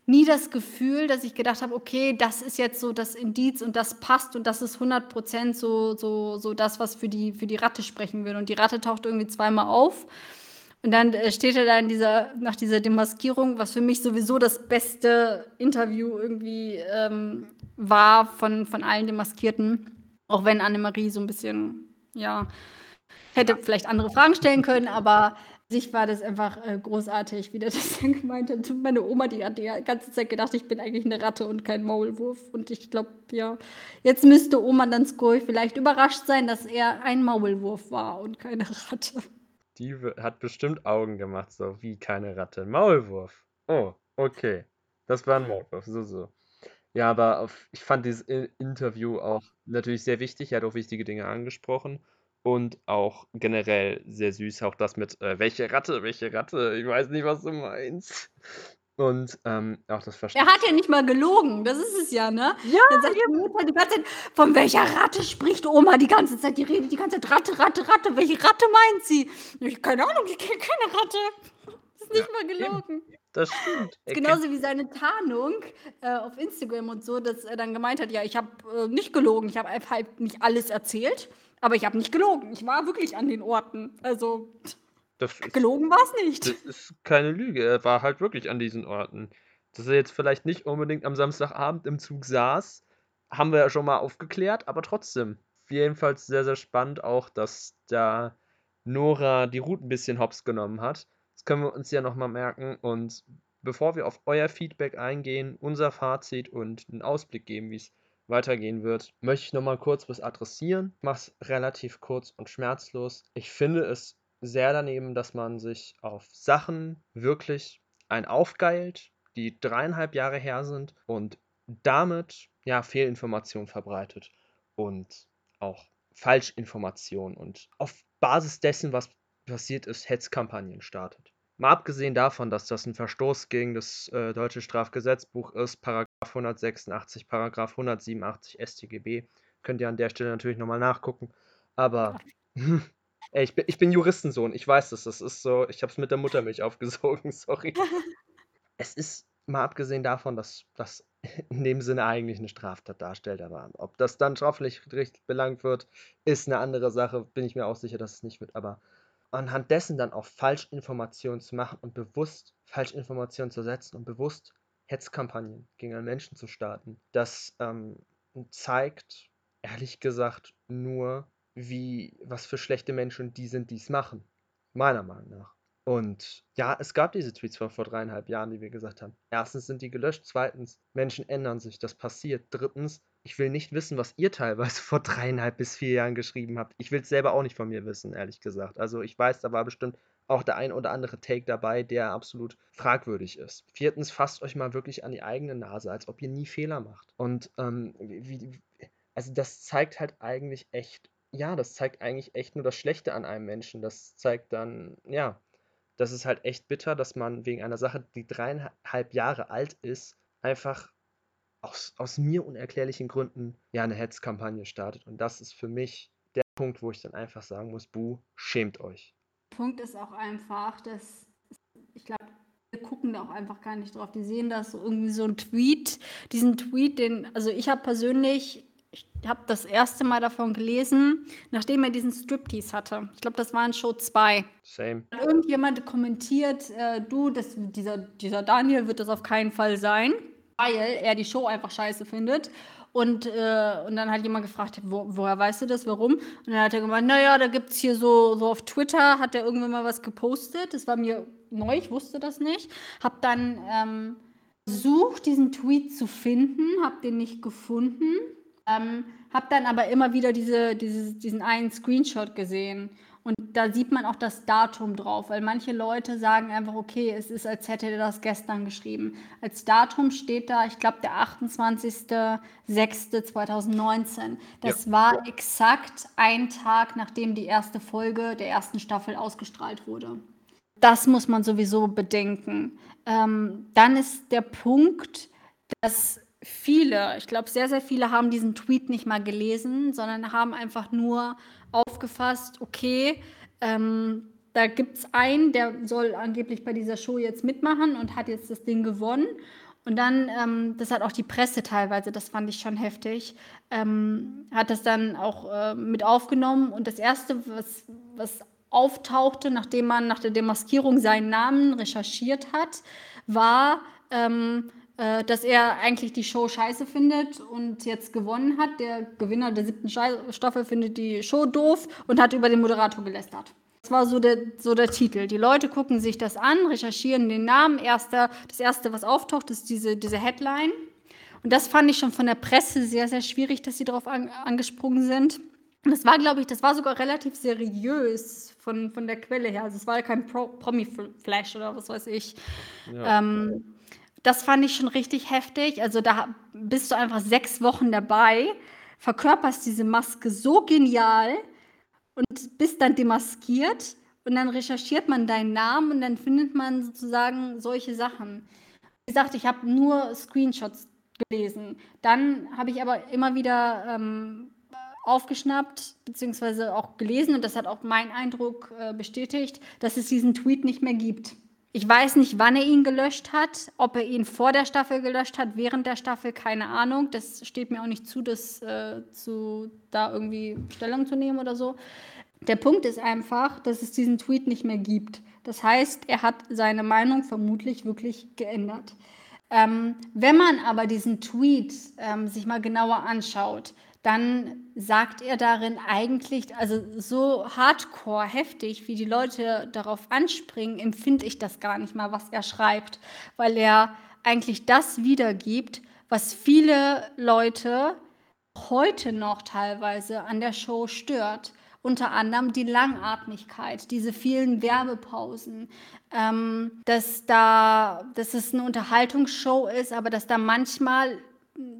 Speaker 1: nie das Gefühl, dass ich gedacht habe, okay, das ist jetzt so das Indiz und das passt und das ist 100 Prozent so, so, so das, was für die, für die Ratte sprechen würde. Und die Ratte taucht irgendwie zweimal auf. Und dann äh, steht er da in dieser, nach dieser Demaskierung, was für mich sowieso das beste Interview irgendwie ähm, war von, von allen Demaskierten. Auch wenn Annemarie so ein bisschen, ja, Hätte vielleicht andere Fragen stellen können, aber sich war das einfach äh, großartig, wie der das dann gemeint hat. Meine Oma, die hat die ganze Zeit gedacht, ich bin eigentlich eine Ratte und kein Maulwurf. Und ich glaube, ja, jetzt müsste Oma dann Skoy vielleicht überrascht sein, dass er ein Maulwurf war und keine Ratte.
Speaker 2: Die hat bestimmt Augen gemacht, so wie keine Ratte. Maulwurf. Oh, okay. Das war ein Maulwurf, so, so. Ja, aber auf, ich fand dieses Interview auch natürlich sehr wichtig. Er hat auch wichtige Dinge angesprochen und auch generell sehr süß. Auch das mit, äh, welche Ratte, welche Ratte, ich weiß nicht, was du meinst. Und ähm, auch das
Speaker 1: Verständnis. Er hat ja nicht mal gelogen, das ist es ja, ne?
Speaker 2: Ja,
Speaker 1: Dann sagt die Mutter die ganze Zeit, von welcher Ratte spricht Oma die ganze Zeit? Die redet die ganze Zeit, Ratte, Ratte, Ratte, welche Ratte meint sie? Ich, keine Ahnung, ich kenne keine Ratte. Das ist nicht ja, mal gelogen.
Speaker 2: Eben. Das stimmt.
Speaker 1: Genauso wie seine Tarnung äh, auf Instagram und so, dass er dann gemeint hat, ja, ich habe äh, nicht gelogen, ich habe einfach nicht alles erzählt. Aber ich habe nicht gelogen. Ich war wirklich an den Orten. Also, das gelogen war es nicht.
Speaker 2: Das ist keine Lüge. Er war halt wirklich an diesen Orten. Dass er jetzt vielleicht nicht unbedingt am Samstagabend im Zug saß, haben wir ja schon mal aufgeklärt, aber trotzdem. Jedenfalls sehr, sehr spannend auch, dass da Nora die Route ein bisschen hops genommen hat. Das können wir uns ja nochmal merken. Und bevor wir auf euer Feedback eingehen, unser Fazit und einen Ausblick geben, wie es weitergehen wird, möchte ich nochmal kurz was adressieren. Ich mache es relativ kurz und schmerzlos. Ich finde es sehr daneben, dass man sich auf Sachen wirklich ein aufgeilt, die dreieinhalb Jahre her sind und damit ja Fehlinformationen verbreitet und auch Falschinformationen und auf Basis dessen, was passiert ist, Hetzkampagnen startet. Mal abgesehen davon, dass das ein Verstoß gegen das äh, deutsche Strafgesetzbuch ist, Paragraph 186, Paragraph 187 StGB. Könnt ihr an der Stelle natürlich nochmal nachgucken. Aber ey, ich, bin, ich bin Juristensohn, ich weiß das. Das ist so, ich habe es mit der Muttermilch aufgesogen, sorry. es ist mal abgesehen davon, dass das in dem Sinne eigentlich eine Straftat darstellt, aber ob das dann straflich belangt wird, ist eine andere Sache. Bin ich mir auch sicher, dass es nicht wird. Aber anhand dessen dann auch Falschinformationen zu machen und bewusst Falschinformationen zu setzen und bewusst Hetzkampagnen gegen einen Menschen zu starten, das ähm, zeigt, ehrlich gesagt, nur, wie, was für schlechte Menschen die sind, die es machen. Meiner Meinung nach. Und ja, es gab diese Tweets von vor dreieinhalb Jahren, die wir gesagt haben. Erstens sind die gelöscht, zweitens, Menschen ändern sich, das passiert. Drittens, ich will nicht wissen, was ihr teilweise vor dreieinhalb bis vier Jahren geschrieben habt. Ich will es selber auch nicht von mir wissen, ehrlich gesagt. Also ich weiß, da war bestimmt auch der ein oder andere Take dabei, der absolut fragwürdig ist. Viertens, fasst euch mal wirklich an die eigene Nase, als ob ihr nie Fehler macht. Und ähm, wie, also das zeigt halt eigentlich echt, ja, das zeigt eigentlich echt nur das Schlechte an einem Menschen. Das zeigt dann, ja, das ist halt echt bitter, dass man wegen einer Sache, die dreieinhalb Jahre alt ist, einfach aus, aus mir unerklärlichen Gründen ja eine Hetzkampagne startet. Und das ist für mich der Punkt, wo ich dann einfach sagen muss, buh, schämt euch.
Speaker 1: Punkt ist auch einfach, dass ich glaube, wir gucken da auch einfach gar nicht drauf. Die sehen das so irgendwie so ein Tweet, diesen Tweet, den, also ich habe persönlich, ich habe das erste Mal davon gelesen, nachdem er diesen Striptease hatte. Ich glaube, das war in Show 2.
Speaker 2: Same.
Speaker 1: Irgendjemand kommentiert, äh, du, das, dieser, dieser Daniel wird das auf keinen Fall sein weil er die Show einfach scheiße findet. Und, äh, und dann hat jemand gefragt, wo, woher weißt du das, warum? Und dann hat er gemeint, naja, da gibt es hier so, so auf Twitter, hat er irgendwann mal was gepostet. Das war mir neu, ich wusste das nicht. Hab dann ähm, versucht, diesen Tweet zu finden, hab den nicht gefunden. Ähm, hab dann aber immer wieder diese, diese, diesen einen Screenshot gesehen. Und da sieht man auch das Datum drauf, weil manche Leute sagen einfach, okay, es ist, als hätte er das gestern geschrieben. Als Datum steht da, ich glaube, der 28.06.2019. Das ja. war exakt ein Tag, nachdem die erste Folge der ersten Staffel ausgestrahlt wurde. Das muss man sowieso bedenken. Ähm, dann ist der Punkt, dass viele, ich glaube, sehr, sehr viele haben diesen Tweet nicht mal gelesen, sondern haben einfach nur aufgefasst, okay, ähm, da gibt es einen, der soll angeblich bei dieser Show jetzt mitmachen und hat jetzt das Ding gewonnen. Und dann, ähm, das hat auch die Presse teilweise, das fand ich schon heftig, ähm, hat das dann auch äh, mit aufgenommen. Und das Erste, was, was auftauchte, nachdem man nach der Demaskierung seinen Namen recherchiert hat, war, ähm, äh, dass er eigentlich die Show scheiße findet und jetzt gewonnen hat. Der Gewinner der siebten Staffel findet die Show doof und hat über den Moderator gelästert. Das war so der, so der Titel. Die Leute gucken sich das an, recherchieren den Namen. Erster, das erste, was auftaucht, ist diese, diese Headline. Und das fand ich schon von der Presse sehr, sehr schwierig, dass sie darauf an, angesprungen sind. Und das war, glaube ich, das war sogar relativ seriös von, von der Quelle her. Also es war kein Pro Promi-Flash oder was weiß ich. Ja. Ähm, das fand ich schon richtig heftig. Also da bist du einfach sechs Wochen dabei, verkörperst diese Maske so genial und bist dann demaskiert und dann recherchiert man deinen Namen und dann findet man sozusagen solche Sachen. Wie gesagt, ich habe nur Screenshots gelesen. Dann habe ich aber immer wieder ähm, aufgeschnappt beziehungsweise auch gelesen und das hat auch mein Eindruck äh, bestätigt, dass es diesen Tweet nicht mehr gibt. Ich weiß nicht, wann er ihn gelöscht hat, ob er ihn vor der Staffel gelöscht hat, während der Staffel, keine Ahnung. Das steht mir auch nicht zu, das äh, zu da irgendwie Stellung zu nehmen oder so. Der Punkt ist einfach, dass es diesen Tweet nicht mehr gibt. Das heißt, er hat seine Meinung vermutlich wirklich geändert. Ähm, wenn man aber diesen Tweet ähm, sich mal genauer anschaut, dann sagt er darin eigentlich, also so hardcore, heftig, wie die Leute darauf anspringen, empfinde ich das gar nicht mal, was er schreibt, weil er eigentlich das wiedergibt, was viele Leute heute noch teilweise an der Show stört. Unter anderem die Langatmigkeit, diese vielen Werbepausen, ähm, dass da, dass es eine Unterhaltungsshow ist, aber dass da manchmal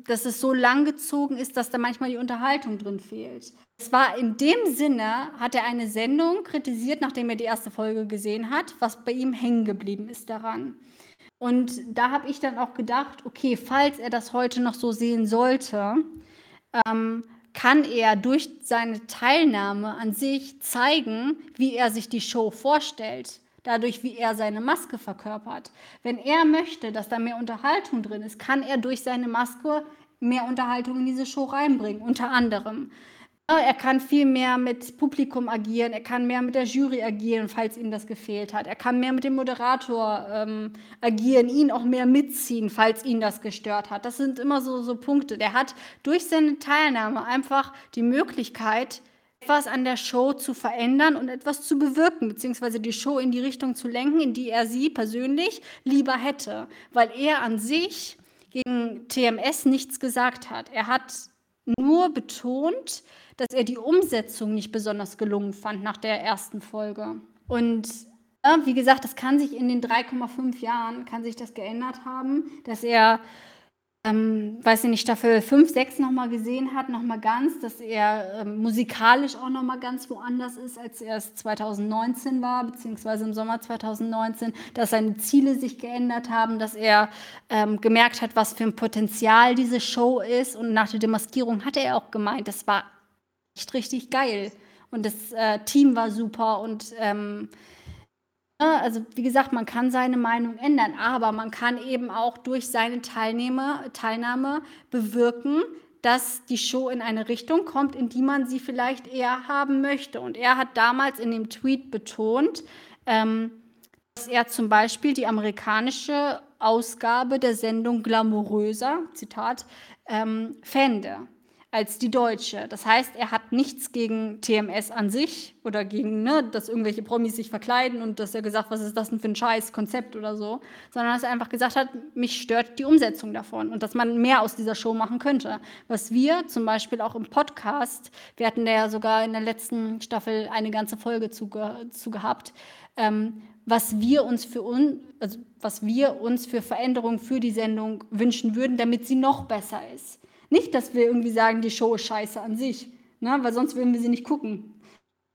Speaker 1: dass es so lang gezogen ist, dass da manchmal die Unterhaltung drin fehlt. Es war in dem Sinne, hat er eine Sendung kritisiert, nachdem er die erste Folge gesehen hat, was bei ihm hängen geblieben ist daran. Und da habe ich dann auch gedacht, okay, falls er das heute noch so sehen sollte, ähm, kann er durch seine Teilnahme an sich zeigen, wie er sich die Show vorstellt dadurch, wie er seine Maske verkörpert. Wenn er möchte, dass da mehr Unterhaltung drin ist, kann er durch seine Maske mehr Unterhaltung in diese Show reinbringen, unter anderem. Er kann viel mehr mit Publikum agieren, er kann mehr mit der Jury agieren, falls ihm das gefehlt hat. Er kann mehr mit dem Moderator ähm, agieren, ihn auch mehr mitziehen, falls ihn das gestört hat. Das sind immer so, so Punkte. Der hat durch seine Teilnahme einfach die Möglichkeit, etwas an der Show zu verändern und etwas zu bewirken, beziehungsweise die Show in die Richtung zu lenken, in die er sie persönlich lieber hätte, weil er an sich gegen TMS nichts gesagt hat. Er hat nur betont, dass er die Umsetzung nicht besonders gelungen fand nach der ersten Folge. Und ja, wie gesagt, das kann sich in den 3,5 Jahren, kann sich das geändert haben, dass er ähm, weiß ich nicht, Staffel 5, 6 nochmal gesehen hat, nochmal ganz, dass er ähm, musikalisch auch nochmal ganz woanders ist, als er es 2019 war, beziehungsweise im Sommer 2019, dass seine Ziele sich geändert haben, dass er ähm, gemerkt hat, was für ein Potenzial diese Show ist. Und nach der Demaskierung hatte er auch gemeint, das war echt richtig geil. Und das äh, Team war super und ähm, also wie gesagt, man kann seine Meinung ändern, aber man kann eben auch durch seine Teilnehmer, Teilnahme bewirken, dass die Show in eine Richtung kommt, in die man sie vielleicht eher haben möchte. Und er hat damals in dem Tweet betont, ähm, dass er zum Beispiel die amerikanische Ausgabe der Sendung Glamouröser, Zitat, ähm, fände als die deutsche. Das heißt, er hat nichts gegen TMS an sich oder gegen, ne, dass irgendwelche Promis sich verkleiden und dass er gesagt, was ist das denn für ein scheiß Konzept oder so, sondern dass er einfach gesagt hat, mich stört die Umsetzung davon und dass man mehr aus dieser Show machen könnte. Was wir zum Beispiel auch im Podcast, wir hatten da ja sogar in der letzten Staffel eine ganze Folge zu, zu gehabt, ähm, was wir uns für uns, also was wir uns für Veränderungen für die Sendung wünschen würden, damit sie noch besser ist. Nicht, dass wir irgendwie sagen, die Show ist scheiße an sich, ne? weil sonst würden wir sie nicht gucken.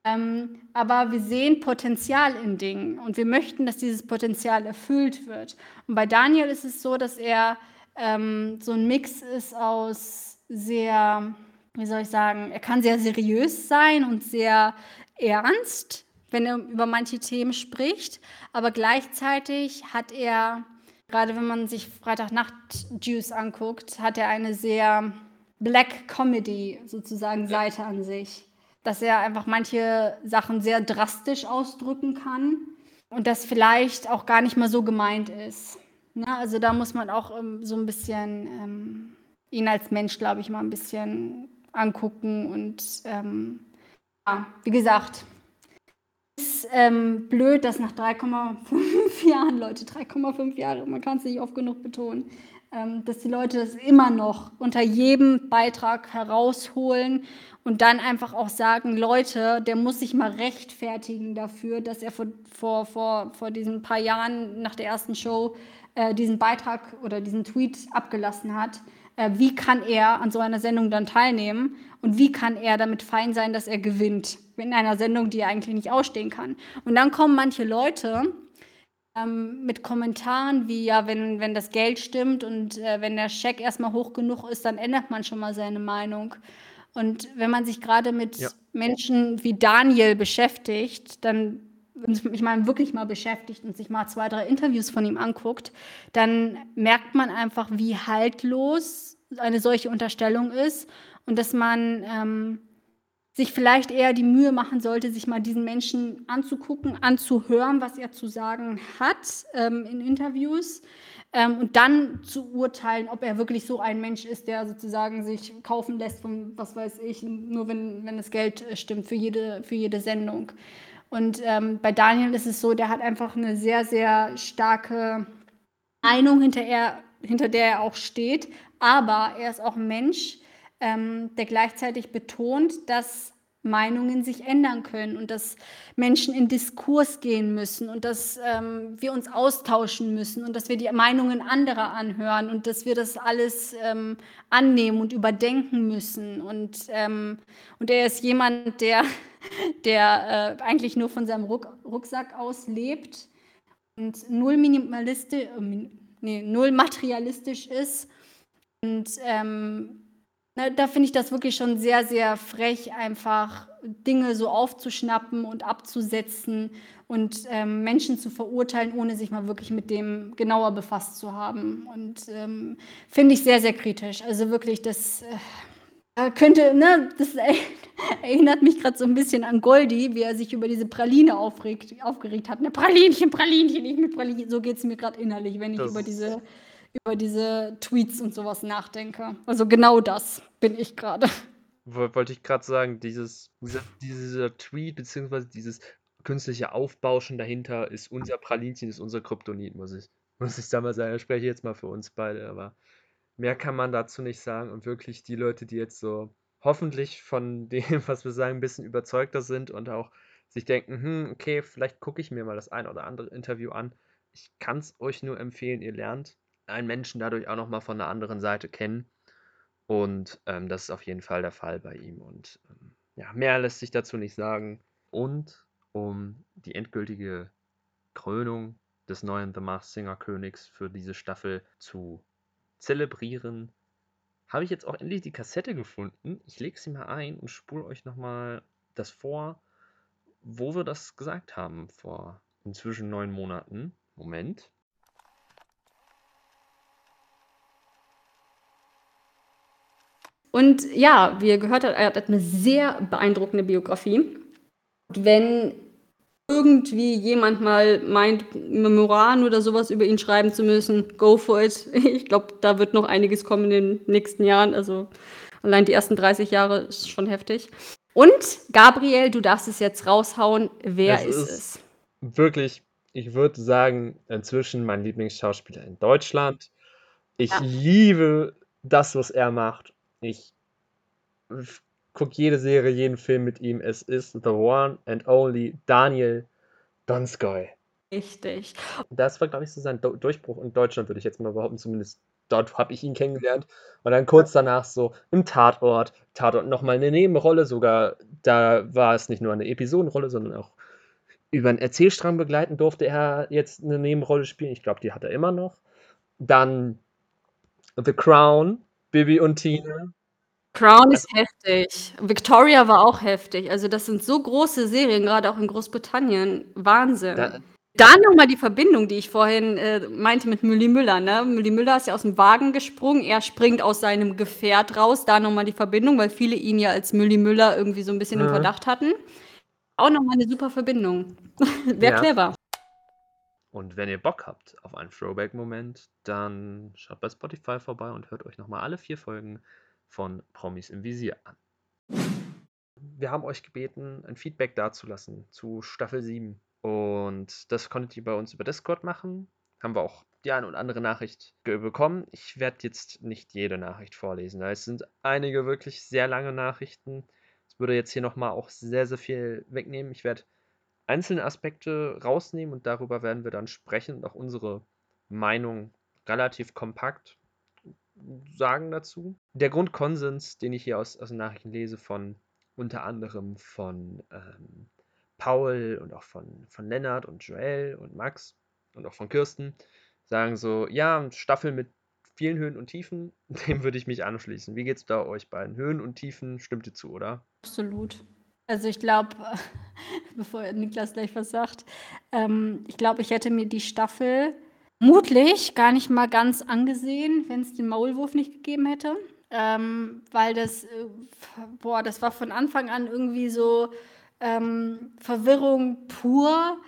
Speaker 1: Ähm, aber wir sehen Potenzial in Dingen und wir möchten, dass dieses Potenzial erfüllt wird. Und bei Daniel ist es so, dass er ähm, so ein Mix ist aus sehr, wie soll ich sagen, er kann sehr seriös sein und sehr ernst, wenn er über manche Themen spricht, aber gleichzeitig hat er Gerade wenn man sich Freitagnacht Juice anguckt, hat er eine sehr Black Comedy sozusagen Seite an sich. Dass er einfach manche Sachen sehr drastisch ausdrücken kann und das vielleicht auch gar nicht mal so gemeint ist. Ne? Also da muss man auch ähm, so ein bisschen ähm, ihn als Mensch, glaube ich, mal ein bisschen angucken und ähm, ja, wie gesagt, ist ähm, blöd, dass nach 3,5 Jahren, Leute, 3,5 Jahre, man kann es nicht oft genug betonen, ähm, dass die Leute das immer noch unter jedem Beitrag herausholen und dann einfach auch sagen, Leute, der muss sich mal rechtfertigen dafür, dass er vor, vor, vor, vor diesen paar Jahren nach der ersten Show äh, diesen Beitrag oder diesen Tweet abgelassen hat. Äh, wie kann er an so einer Sendung dann teilnehmen und wie kann er damit fein sein, dass er gewinnt in einer Sendung, die er eigentlich nicht ausstehen kann. Und dann kommen manche Leute ähm, mit Kommentaren wie, ja, wenn, wenn das Geld stimmt und äh, wenn der Scheck erstmal hoch genug ist, dann ändert man schon mal seine Meinung. Und wenn man sich gerade mit ja. Menschen wie Daniel beschäftigt, dann ich meine, wirklich mal beschäftigt und sich mal zwei, drei Interviews von ihm anguckt, dann merkt man einfach, wie haltlos eine solche Unterstellung ist und dass man ähm, sich vielleicht eher die Mühe machen sollte, sich mal diesen Menschen anzugucken, anzuhören, was er zu sagen hat ähm, in Interviews ähm, und dann zu urteilen, ob er wirklich so ein Mensch ist, der sozusagen sich kaufen lässt von, was weiß ich, nur wenn, wenn das Geld äh, stimmt für jede, für jede Sendung. Und ähm, bei Daniel ist es so, der hat einfach eine sehr, sehr starke Meinung, hinter, er, hinter der er auch steht, aber er ist auch ein Mensch, ähm, der gleichzeitig betont, dass Meinungen sich ändern können und dass Menschen in Diskurs gehen müssen und dass ähm, wir uns austauschen müssen und dass wir die Meinungen anderer anhören und dass wir das alles ähm, annehmen und überdenken müssen. Und, ähm, und er ist jemand, der, der äh, eigentlich nur von seinem Ruck, Rucksack aus lebt und null, minimalistisch, äh, nee, null materialistisch ist und ähm, na, da finde ich das wirklich schon sehr, sehr frech, einfach Dinge so aufzuschnappen und abzusetzen und ähm, Menschen zu verurteilen, ohne sich mal wirklich mit dem genauer befasst zu haben. Und ähm, finde ich sehr, sehr kritisch. Also wirklich, das äh, könnte, ne, das erinnert mich gerade so ein bisschen an Goldi, wie er sich über diese Praline aufregt, aufgeregt hat. Ne, Pralinchen, Pralinchen, ich mit Pralinchen. So geht es mir gerade innerlich, wenn ich das über diese über diese Tweets und sowas nachdenke. Also genau das bin ich gerade.
Speaker 2: Wollte ich gerade sagen, dieses, dieser, dieser Tweet beziehungsweise dieses künstliche Aufbauschen dahinter ist unser Pralinchen, ist unser Kryptonit, muss ich, muss ich da mal sagen. Ich spreche jetzt mal für uns beide, aber mehr kann man dazu nicht sagen. Und wirklich die Leute, die jetzt so hoffentlich von dem, was wir sagen, ein bisschen überzeugter sind und auch sich denken, hm, okay, vielleicht gucke ich mir mal das ein oder andere Interview an. Ich kann es euch nur empfehlen, ihr lernt einen Menschen dadurch auch nochmal von der anderen Seite kennen. Und ähm, das ist auf jeden Fall der Fall bei ihm. Und ähm, ja, mehr lässt sich dazu nicht sagen. Und um die endgültige Krönung des neuen The Masked Singer Königs für diese Staffel zu zelebrieren, habe ich jetzt auch endlich die Kassette gefunden. Ich lege sie mal ein und spule euch nochmal das vor, wo wir das gesagt haben vor inzwischen neun Monaten. Moment.
Speaker 1: Und ja, wie ihr gehört habt, er hat eine sehr beeindruckende Biografie. Wenn irgendwie jemand mal meint, Memoiren oder sowas über ihn schreiben zu müssen, go for it. Ich glaube, da wird noch einiges kommen in den nächsten Jahren. Also allein die ersten 30 Jahre ist schon heftig. Und Gabriel, du darfst es jetzt raushauen. Wer ist, ist es?
Speaker 2: Wirklich, ich würde sagen, inzwischen mein Lieblingsschauspieler in Deutschland. Ich ja. liebe das, was er macht. Ich gucke jede Serie, jeden Film mit ihm. Es ist the one and only Daniel Donskoy.
Speaker 1: Richtig.
Speaker 2: Das war, glaube ich, so sein Durchbruch in Deutschland, würde ich jetzt mal behaupten. Zumindest dort habe ich ihn kennengelernt. Und dann kurz danach so im Tatort. Tatort nochmal eine Nebenrolle, sogar da war es nicht nur eine Episodenrolle, sondern auch über einen Erzählstrang begleiten durfte er jetzt eine Nebenrolle spielen. Ich glaube, die hat er immer noch. Dann The Crown, Bibi und Tina.
Speaker 1: Crown ist heftig. Victoria war auch heftig. Also das sind so große Serien, gerade auch in Großbritannien. Wahnsinn. Da, da nochmal die Verbindung, die ich vorhin äh, meinte mit Mülli Müller. Ne? Mülli Müller ist ja aus dem Wagen gesprungen, er springt aus seinem Gefährt raus. Da nochmal die Verbindung, weil viele ihn ja als Mülli Müller irgendwie so ein bisschen mhm. im Verdacht hatten. Auch nochmal eine super Verbindung. Wäre ja. clever.
Speaker 2: Und wenn ihr Bock habt auf einen Throwback-Moment, dann schaut bei Spotify vorbei und hört euch nochmal alle vier Folgen von Promis im Visier an. Wir haben euch gebeten, ein Feedback dazulassen zu Staffel 7. Und das konntet ihr bei uns über Discord machen. Haben wir auch die eine oder andere Nachricht bekommen. Ich werde jetzt nicht jede Nachricht vorlesen. Es sind einige wirklich sehr lange Nachrichten. Es würde jetzt hier nochmal auch sehr, sehr viel wegnehmen. Ich werde einzelne Aspekte rausnehmen und darüber werden wir dann sprechen und auch unsere Meinung relativ kompakt sagen dazu. Der Grundkonsens, den ich hier aus, aus den Nachrichten lese, von unter anderem von ähm, Paul und auch von, von Lennart und Joel und Max und auch von Kirsten, sagen so, ja, Staffel mit vielen Höhen und Tiefen, dem würde ich mich anschließen. Wie geht es da euch beiden? Höhen und Tiefen stimmt ihr zu, oder?
Speaker 1: Absolut. Also ich glaube, bevor Niklas gleich was sagt, ähm, ich glaube, ich hätte mir die Staffel vermutlich gar nicht mal ganz angesehen, wenn es den Maulwurf nicht gegeben hätte. Ähm, weil das, äh, boah, das war von Anfang an irgendwie so ähm, Verwirrung pur.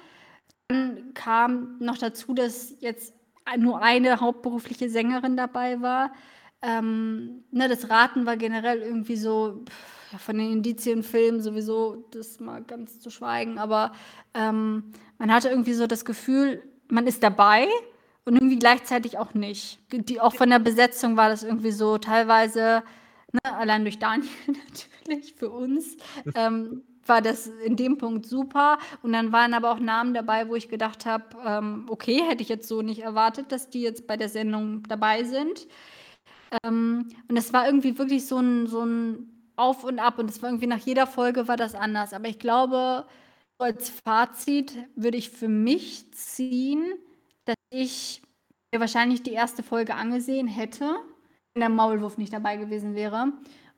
Speaker 1: Dann kam noch dazu, dass jetzt nur eine hauptberufliche Sängerin dabei war. Ähm, ne, das Raten war generell irgendwie so ja, von den Indizienfilmen sowieso, das mal ganz zu schweigen, aber ähm, man hatte irgendwie so das Gefühl, man ist dabei und irgendwie gleichzeitig auch nicht. Die, auch von der Besetzung war das irgendwie so teilweise, ne, allein durch Daniel natürlich für uns, ähm, war das in dem Punkt super. Und dann waren aber auch Namen dabei, wo ich gedacht habe, ähm, okay, hätte ich jetzt so nicht erwartet, dass die jetzt bei der Sendung dabei sind. Ähm, und es war irgendwie wirklich so ein, so ein Auf und Ab. Und es war irgendwie nach jeder Folge war das anders. Aber ich glaube, als Fazit würde ich für mich ziehen, dass ich mir wahrscheinlich die erste Folge angesehen hätte, wenn der Maulwurf nicht dabei gewesen wäre.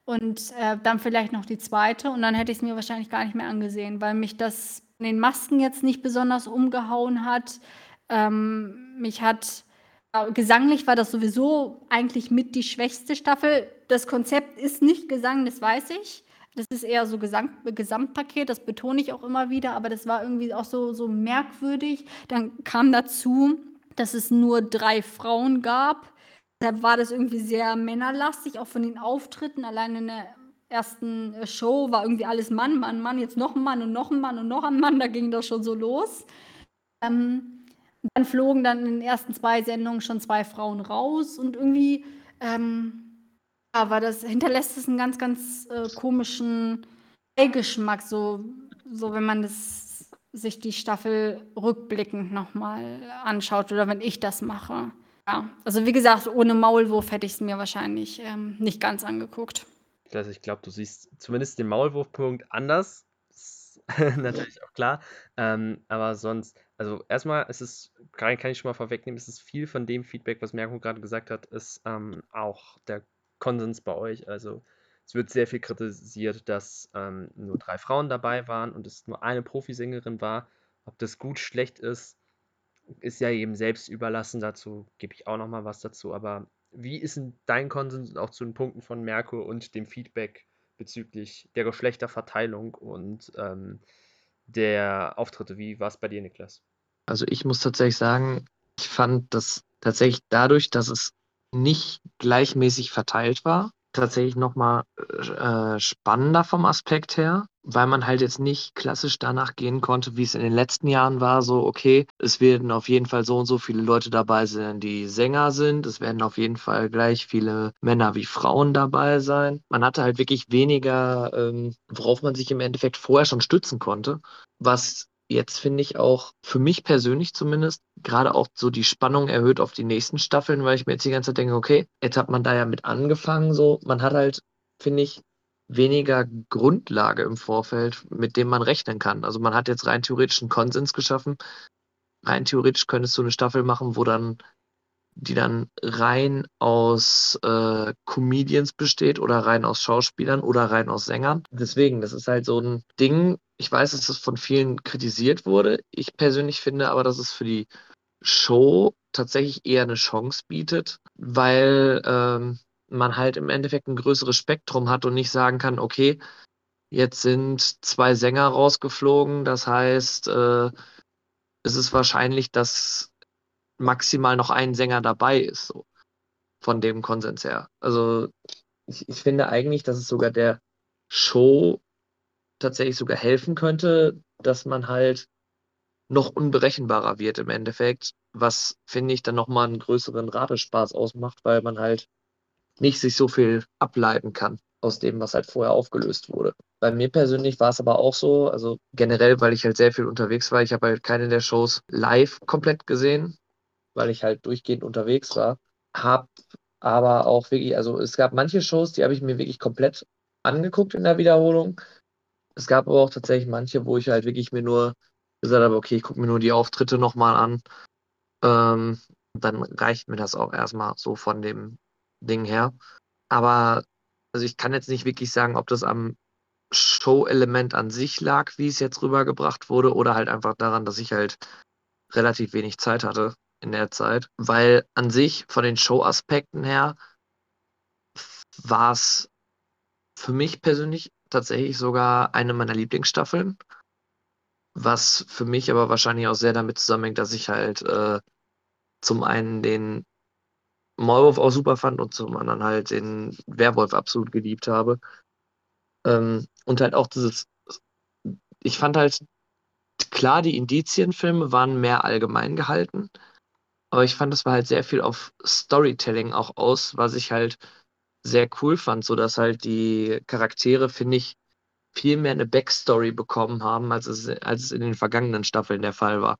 Speaker 1: Und äh, dann vielleicht noch die zweite. Und dann hätte ich es mir wahrscheinlich gar nicht mehr angesehen, weil mich das in den Masken jetzt nicht besonders umgehauen hat. Ähm, mich hat gesanglich war das sowieso eigentlich mit die schwächste Staffel. Das Konzept ist nicht Gesang, das weiß ich. Das ist eher so Gesang Gesamtpaket, das betone ich auch immer wieder, aber das war irgendwie auch so, so merkwürdig. Dann kam dazu, dass es nur drei Frauen gab. Deshalb war das irgendwie sehr männerlastig, auch von den Auftritten. Allein in der ersten Show war irgendwie alles Mann, Mann, Mann, jetzt noch ein Mann und noch ein Mann und noch ein Mann, da ging das schon so los. Ähm, dann flogen dann in den ersten zwei Sendungen schon zwei Frauen raus und irgendwie ähm, aber das hinterlässt es einen ganz, ganz äh, komischen Beigeschmack, so, so wenn man das, sich die Staffel rückblickend nochmal anschaut oder wenn ich das mache. Ja, also wie gesagt, ohne Maulwurf hätte ich es mir wahrscheinlich ähm, nicht ganz angeguckt.
Speaker 2: Also ich glaube, du siehst zumindest den Maulwurfpunkt anders. Natürlich auch klar. Ähm, aber sonst, also erstmal, es ist, kann, kann ich schon mal vorwegnehmen, es ist viel von dem Feedback, was Merko gerade gesagt hat, ist ähm, auch der Konsens bei euch. Also es wird sehr viel kritisiert, dass ähm, nur drei Frauen dabei waren und es nur eine Profisängerin war. Ob das gut, schlecht ist, ist ja eben selbst überlassen. Dazu gebe ich auch noch mal was dazu. Aber wie ist denn dein Konsens auch zu den Punkten von Merkur und dem Feedback bezüglich der Geschlechterverteilung und ähm, der Auftritte? Wie war es bei dir, Niklas?
Speaker 3: Also ich muss tatsächlich sagen, ich fand das tatsächlich dadurch, dass es nicht gleichmäßig verteilt war, tatsächlich nochmal äh, spannender vom Aspekt her, weil man halt jetzt nicht klassisch danach gehen konnte, wie es in den letzten Jahren war, so, okay, es werden auf jeden Fall so und so viele Leute dabei sein, die Sänger sind, es werden auf jeden Fall gleich viele Männer wie Frauen dabei sein. Man hatte halt wirklich weniger, ähm, worauf man sich im Endeffekt vorher schon stützen konnte, was jetzt finde ich auch für mich persönlich zumindest gerade auch so die Spannung erhöht auf die nächsten Staffeln, weil ich mir jetzt die ganze Zeit denke, okay, jetzt hat man da ja mit angefangen, so man hat halt, finde ich, weniger Grundlage im Vorfeld, mit dem man rechnen kann. Also man hat jetzt rein theoretisch einen Konsens geschaffen. Rein theoretisch könntest du eine Staffel machen, wo dann die dann rein aus äh, Comedians besteht oder rein aus Schauspielern oder rein aus Sängern. Deswegen, das ist halt so ein Ding. Ich weiß, dass das von vielen kritisiert wurde. Ich persönlich finde aber, dass es für die Show tatsächlich eher eine Chance bietet, weil ähm, man halt im Endeffekt ein größeres Spektrum hat und nicht sagen kann, okay, jetzt sind zwei Sänger rausgeflogen, das heißt, äh, es ist wahrscheinlich, dass maximal noch ein Sänger dabei ist, so von dem Konsens her. Also ich, ich finde eigentlich, dass es sogar der Show tatsächlich sogar helfen könnte, dass man halt noch unberechenbarer wird im Endeffekt, was finde ich dann nochmal einen größeren Ratespaß ausmacht, weil man halt nicht sich so viel ableiten kann aus dem, was halt vorher aufgelöst wurde. Bei mir persönlich war es aber auch so, also generell, weil ich halt sehr viel unterwegs war. Ich habe halt keine der Shows live komplett gesehen, weil ich halt durchgehend unterwegs war. Hab aber auch wirklich, also es gab manche Shows, die habe ich mir wirklich komplett angeguckt in der Wiederholung. Es gab aber auch tatsächlich manche, wo ich halt wirklich mir nur gesagt habe, okay, ich gucke mir nur die Auftritte nochmal an. Ähm, dann reicht mir das auch erstmal so von dem Ding her. Aber also ich kann jetzt nicht wirklich sagen, ob das am Show-Element an sich lag, wie es jetzt rübergebracht wurde, oder halt einfach daran, dass ich halt relativ wenig Zeit hatte in der Zeit. Weil an sich von den Show-Aspekten her war es für mich persönlich tatsächlich sogar eine meiner Lieblingsstaffeln. Was für mich aber wahrscheinlich auch sehr damit zusammenhängt, dass ich halt äh, zum einen den Maulwurf auch super fand und zum anderen halt den Werwolf absolut geliebt habe. Ähm, und halt auch dieses, ich fand halt, klar, die Indizienfilme waren mehr allgemein gehalten, aber ich fand, es war halt sehr viel auf Storytelling auch aus, was ich halt sehr cool fand, so dass halt die Charaktere, finde ich, viel mehr eine Backstory bekommen haben, als es, als es in den vergangenen Staffeln der Fall war.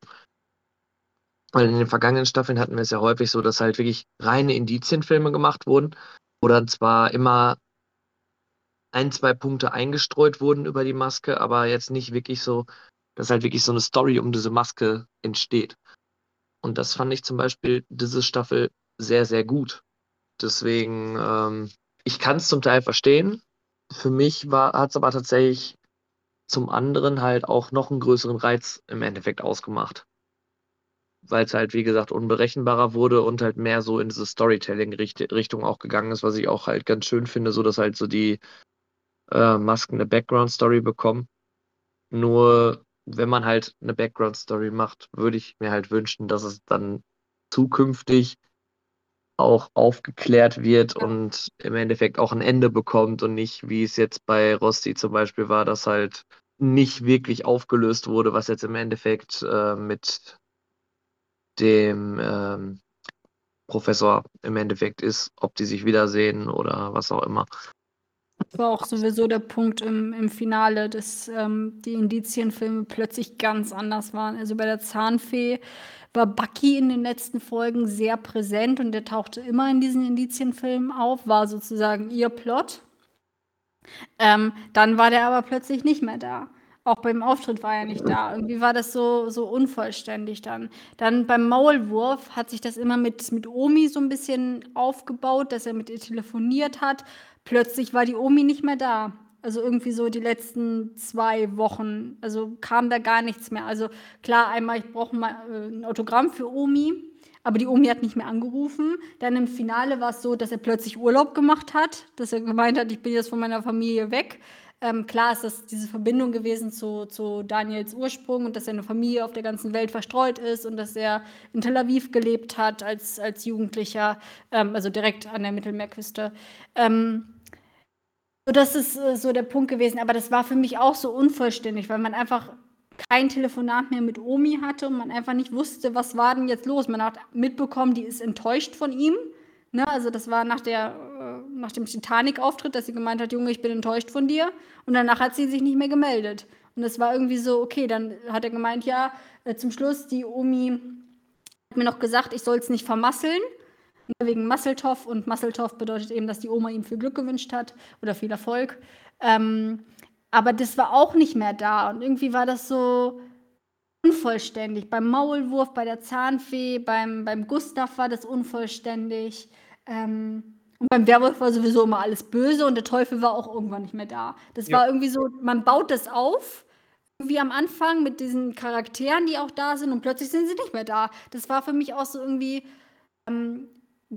Speaker 3: Weil in den vergangenen Staffeln hatten wir es ja häufig so, dass halt wirklich reine Indizienfilme gemacht wurden, wo dann zwar immer ein, zwei Punkte eingestreut wurden über die Maske, aber jetzt nicht wirklich so, dass halt wirklich so eine Story um diese Maske entsteht. Und das fand ich zum Beispiel diese Staffel sehr, sehr gut. Deswegen, ähm, ich kann es zum Teil verstehen. Für mich hat es aber tatsächlich zum anderen halt auch noch einen größeren Reiz im Endeffekt ausgemacht weil es halt, wie gesagt, unberechenbarer wurde und halt mehr so in diese Storytelling-Richtung auch gegangen ist, was ich auch halt ganz schön finde, so dass halt so die äh, Masken eine Background-Story bekommen. Nur wenn man halt eine Background-Story macht, würde ich mir halt wünschen, dass es dann zukünftig auch aufgeklärt wird und im Endeffekt auch ein Ende bekommt und nicht, wie es jetzt bei Rosti zum Beispiel war, dass halt nicht wirklich aufgelöst wurde, was jetzt im Endeffekt äh, mit dem ähm, Professor im Endeffekt ist, ob die sich wiedersehen oder was auch immer.
Speaker 1: Das war auch sowieso der Punkt im, im Finale, dass ähm, die Indizienfilme plötzlich ganz anders waren. Also bei der Zahnfee war Bucky in den letzten Folgen sehr präsent und der tauchte immer in diesen Indizienfilmen auf, war sozusagen ihr Plot. Ähm, dann war der aber plötzlich nicht mehr da. Auch beim Auftritt war er nicht da. Irgendwie war das so, so unvollständig dann. Dann beim Maulwurf hat sich das immer mit, mit Omi so ein bisschen aufgebaut, dass er mit ihr telefoniert hat. Plötzlich war die Omi nicht mehr da. Also irgendwie so die letzten zwei Wochen. Also kam da gar nichts mehr. Also klar, einmal, ich brauche mal äh, ein Autogramm für Omi. Aber die Omi hat nicht mehr angerufen. Dann im Finale war es so, dass er plötzlich Urlaub gemacht hat, dass er gemeint hat, ich bin jetzt von meiner Familie weg. Ähm, klar ist das diese Verbindung gewesen zu, zu Daniels Ursprung und dass seine Familie auf der ganzen Welt verstreut ist und dass er in Tel Aviv gelebt hat als, als Jugendlicher, ähm, also direkt an der Mittelmeerküste. Ähm, so, das ist äh, so der Punkt gewesen, aber das war für mich auch so unvollständig, weil man einfach kein Telefonat mehr mit Omi hatte und man einfach nicht wusste, was war denn jetzt los. Man hat mitbekommen, die ist enttäuscht von ihm Ne, also das war nach, der, nach dem Titanic-Auftritt, dass sie gemeint hat, Junge, ich bin enttäuscht von dir. Und danach hat sie sich nicht mehr gemeldet. Und es war irgendwie so, okay, dann hat er gemeint, ja, äh, zum Schluss, die Omi hat mir noch gesagt, ich soll es nicht vermasseln. Wegen Masseltoff. Und Masseltoff bedeutet eben, dass die Oma ihm viel Glück gewünscht hat oder viel Erfolg. Ähm, aber das war auch nicht mehr da. Und irgendwie war das so, unvollständig. Beim Maulwurf, bei der Zahnfee, beim, beim Gustav war das unvollständig. Ähm, und beim Werwolf war sowieso immer alles böse und der Teufel war auch irgendwann nicht mehr da. Das ja. war irgendwie so, man baut das auf, wie am Anfang mit diesen Charakteren, die auch da sind und plötzlich sind sie nicht mehr da. Das war für mich auch so irgendwie ähm,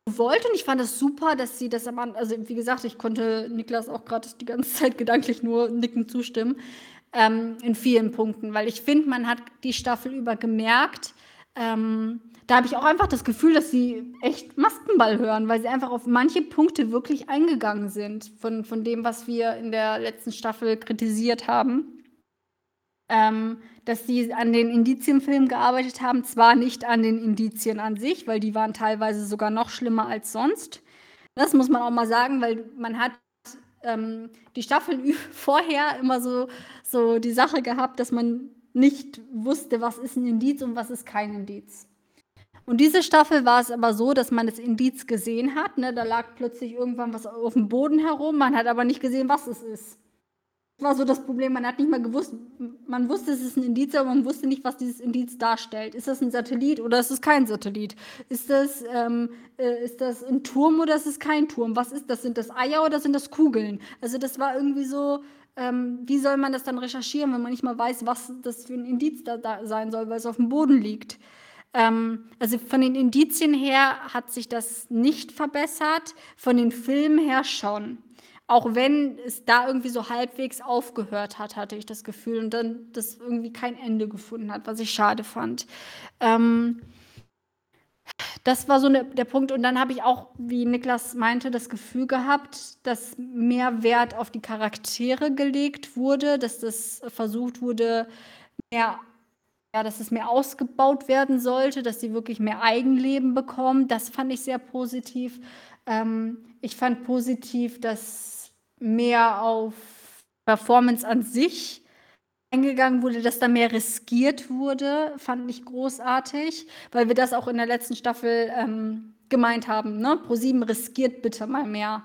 Speaker 1: gewollt und ich fand es das super, dass sie das am Anfang, also wie gesagt, ich konnte Niklas auch gerade die ganze Zeit gedanklich nur nicken zustimmen ähm, in vielen Punkten, weil ich finde, man hat die Staffel über gemerkt, ähm, da habe ich auch einfach das Gefühl, dass sie echt Maskenball hören, weil sie einfach auf manche Punkte wirklich eingegangen sind von, von dem, was wir in der letzten Staffel kritisiert haben. ähm, dass sie an den Indizienfilmen gearbeitet haben, zwar nicht an den Indizien an sich, weil die waren teilweise sogar noch schlimmer als sonst. Das muss man auch mal sagen, weil man hat ähm, die Staffeln vorher immer so, so die Sache gehabt, dass man nicht wusste, was ist ein Indiz und was ist kein Indiz. Und diese Staffel war es aber so, dass man das Indiz gesehen hat. Ne? Da lag plötzlich irgendwann was auf dem Boden herum. Man hat aber nicht gesehen, was es ist. Das war so das Problem. Man hat nicht mal gewusst, man wusste, es ist ein Indiz, aber man wusste nicht, was dieses Indiz darstellt. Ist das ein Satellit oder ist es kein Satellit? Ist das, ähm, äh, ist das ein Turm oder ist es kein Turm? Was ist das? Sind das Eier oder sind das Kugeln? Also, das war irgendwie so. Ähm, wie soll man das dann recherchieren, wenn man nicht mal weiß, was das für ein Indiz da, da sein soll, weil es auf dem Boden liegt? Ähm, also von den Indizien her hat sich das nicht verbessert, von den Filmen her schon. Auch wenn es da irgendwie so halbwegs aufgehört hat, hatte ich das Gefühl und dann das irgendwie kein Ende gefunden hat, was ich schade fand. Ähm, das war so ne, der Punkt. Und dann habe ich auch, wie Niklas meinte, das Gefühl gehabt, dass mehr Wert auf die Charaktere gelegt wurde, dass das versucht wurde, mehr ja, dass es mehr ausgebaut werden sollte, dass sie wirklich mehr Eigenleben bekommen. Das fand ich sehr positiv. Ähm, ich fand positiv, dass mehr auf Performance an sich eingegangen wurde, dass da mehr riskiert wurde, fand ich großartig, weil wir das auch in der letzten Staffel ähm, gemeint haben. Ne? Pro7 riskiert bitte mal mehr.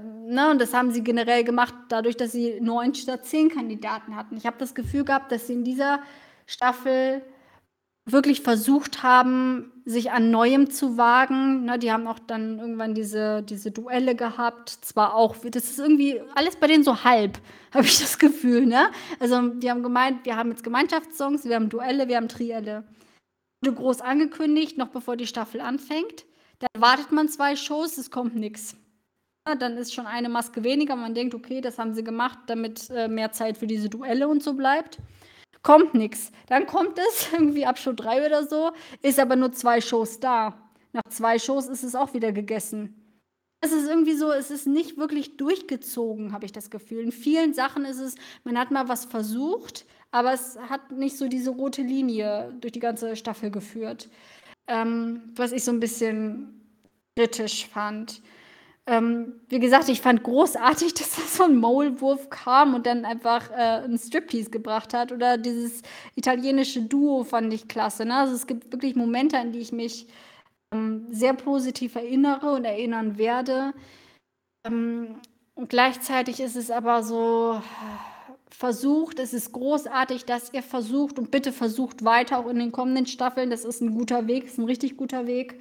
Speaker 1: Ne, und das haben sie generell gemacht, dadurch, dass sie neun statt zehn Kandidaten hatten. Ich habe das Gefühl gehabt, dass sie in dieser Staffel wirklich versucht haben, sich an Neuem zu wagen. Ne, die haben auch dann irgendwann diese, diese Duelle gehabt. Zwar auch, das ist irgendwie alles bei denen so halb, habe ich das Gefühl. Ne? Also die haben gemeint, wir haben jetzt Gemeinschaftssongs, wir haben Duelle, wir haben Trielle. Wurde groß angekündigt, noch bevor die Staffel anfängt. Dann wartet man zwei Shows, es kommt nichts. Dann ist schon eine Maske weniger. Man denkt, okay, das haben sie gemacht, damit äh, mehr Zeit für diese Duelle und so bleibt kommt nichts. Dann kommt es irgendwie ab Show 3 oder so, ist aber nur zwei Shows da. Nach zwei Shows ist es auch wieder gegessen. Es ist irgendwie so, es ist nicht wirklich durchgezogen, habe ich das Gefühl. In vielen Sachen ist es, man hat mal was versucht, aber es hat nicht so diese rote Linie durch die ganze Staffel geführt. Ähm, was ich so ein bisschen kritisch fand. Ähm, wie gesagt, ich fand großartig, dass da so ein Maulwurf kam und dann einfach äh, ein Striptease gebracht hat. Oder dieses italienische Duo fand ich klasse. Ne? Also es gibt wirklich Momente, an die ich mich ähm, sehr positiv erinnere und erinnern werde. Ähm, und gleichzeitig ist es aber so versucht, es ist großartig, dass ihr versucht und bitte versucht weiter auch in den kommenden Staffeln. Das ist ein guter Weg, ist ein richtig guter Weg.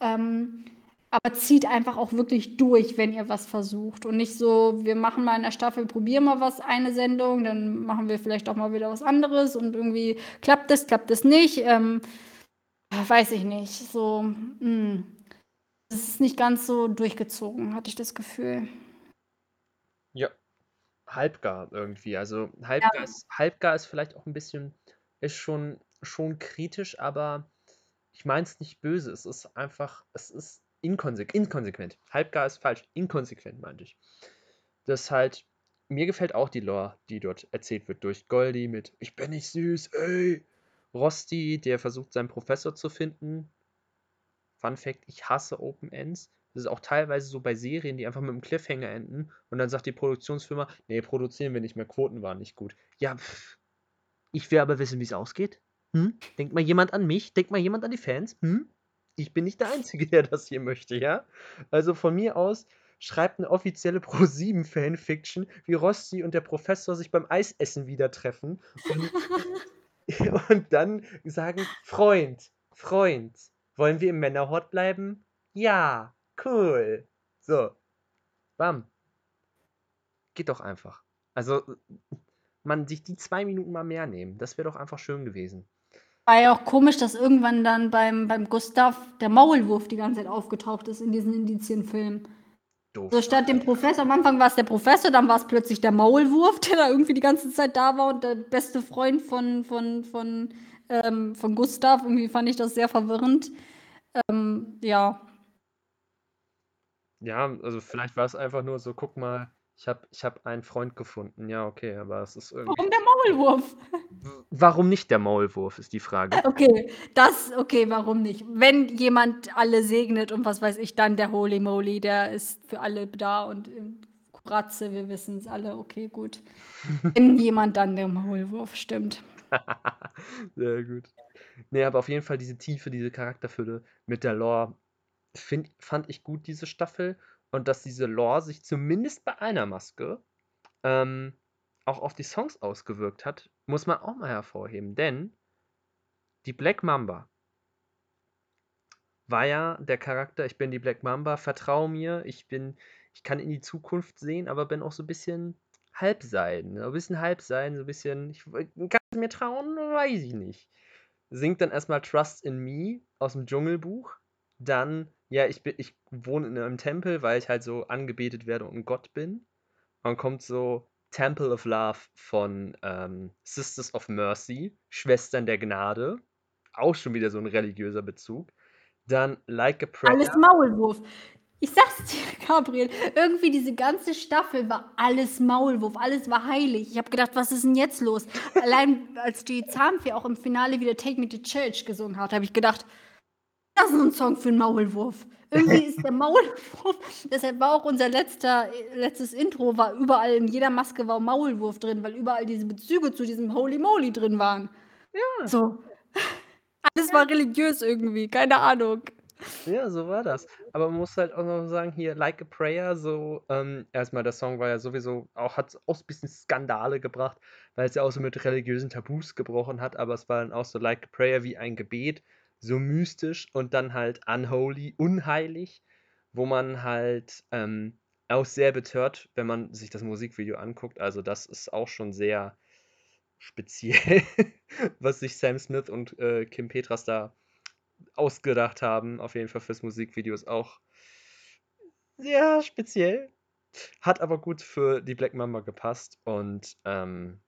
Speaker 1: Ähm, aber zieht einfach auch wirklich durch, wenn ihr was versucht. Und nicht so, wir machen mal in der Staffel, probieren mal was, eine Sendung, dann machen wir vielleicht auch mal wieder was anderes und irgendwie klappt es, klappt es nicht. Ähm, weiß ich nicht. So, mh. Hm. Es ist nicht ganz so durchgezogen, hatte ich das Gefühl.
Speaker 2: Ja, halbgar irgendwie. Also halbgar, ja. ist, halbgar ist vielleicht auch ein bisschen, ist schon, schon kritisch, aber ich meine es nicht böse. Es ist einfach, es ist inkonsequent, inkonsequent. Halbgar ist falsch, inkonsequent meinte ich. Das halt, mir gefällt auch die Lore, die dort erzählt wird durch Goldie mit Ich bin nicht süß, ey. Rosti, der versucht seinen Professor zu finden. Fun Fact, ich hasse Open Ends. Das ist auch teilweise so bei Serien, die einfach mit einem Cliffhanger enden und dann sagt die Produktionsfirma, nee, produzieren wir nicht mehr, Quoten waren nicht gut. Ja, pff. ich will aber wissen, wie es ausgeht. Hm? Denkt mal jemand an mich? Denkt mal jemand an die Fans? Hm? Ich bin nicht der Einzige, der das hier möchte, ja? Also von mir aus schreibt eine offizielle Pro7-Fanfiction, wie Rossi und der Professor sich beim Eisessen wieder treffen und, und dann sagen, Freund, Freund, wollen wir im Männerhort bleiben? Ja, cool. So, bam. Geht doch einfach. Also, man sich die zwei Minuten mal mehr nehmen, das wäre doch einfach schön gewesen.
Speaker 1: War ja auch komisch, dass irgendwann dann beim, beim Gustav der Maulwurf die ganze Zeit aufgetaucht ist in diesen Indizienfilmen. Doof. So statt dem Professor, am Anfang war es der Professor, dann war es plötzlich der Maulwurf, der da irgendwie die ganze Zeit da war und der beste Freund von, von, von, ähm, von Gustav. Irgendwie fand ich das sehr verwirrend. Ähm, ja.
Speaker 2: Ja, also vielleicht war es einfach nur so, guck mal, ich habe ich hab einen Freund gefunden. Ja, okay, aber es ist irgendwie.
Speaker 1: Warum der Maulwurf?
Speaker 2: Warum nicht der Maulwurf, ist die Frage.
Speaker 1: Okay, das, okay, warum nicht? Wenn jemand alle segnet und was weiß ich, dann der Holy Moly, der ist für alle da und Kuratze, wir wissen es alle, okay, gut. Wenn jemand, dann der Maulwurf, stimmt.
Speaker 2: Sehr gut. Ne, aber auf jeden Fall diese Tiefe, diese Charakterfülle mit der Lore find fand ich gut, diese Staffel. Und dass diese Lore sich zumindest bei einer Maske ähm, auch auf die Songs ausgewirkt hat, muss man auch mal hervorheben. Denn die Black Mamba war ja der Charakter, ich bin die Black Mamba, vertrau mir, ich bin, ich kann in die Zukunft sehen, aber bin auch so ein bisschen Halbseiden. Ein bisschen Halbseiden, so ein bisschen, ich kann es mir trauen, weiß ich nicht. Singt dann erstmal Trust in Me aus dem Dschungelbuch. Dann, ja, ich, bin, ich wohne in einem Tempel, weil ich halt so angebetet werde und ein Gott bin. Dann kommt so Temple of Love von ähm, Sisters of Mercy, Schwestern der Gnade. Auch schon wieder so ein religiöser Bezug. Dann Like a Prayer.
Speaker 1: Alles Maulwurf. Ich sag's dir, Gabriel, irgendwie diese ganze Staffel war alles Maulwurf, alles war heilig. Ich habe gedacht, was ist denn jetzt los? Allein als die Zahnfee auch im Finale wieder Take Me to Church gesungen hat, habe ich gedacht, das ist ein Song für einen Maulwurf. Irgendwie ist der Maulwurf, deshalb war auch unser letzter, letztes Intro, war überall in jeder Maske war Maulwurf drin, weil überall diese Bezüge zu diesem Holy Moly drin waren.
Speaker 2: Ja.
Speaker 1: So. Alles war religiös irgendwie, keine Ahnung.
Speaker 2: Ja, so war das. Aber man muss halt auch noch sagen, hier Like a Prayer, so, ähm, erstmal der Song war ja sowieso auch, hat auch ein bisschen Skandale gebracht, weil es ja auch so mit religiösen Tabus gebrochen hat, aber es war dann auch so Like a Prayer wie ein Gebet, so mystisch und dann halt unholy, unheilig, wo man halt ähm, auch sehr betört, wenn man sich das Musikvideo anguckt. Also das ist auch schon sehr speziell, was sich Sam Smith und äh, Kim Petras da ausgedacht haben. Auf jeden Fall fürs Musikvideo ist auch sehr speziell. Hat aber gut für die Black Mamba gepasst und ähm,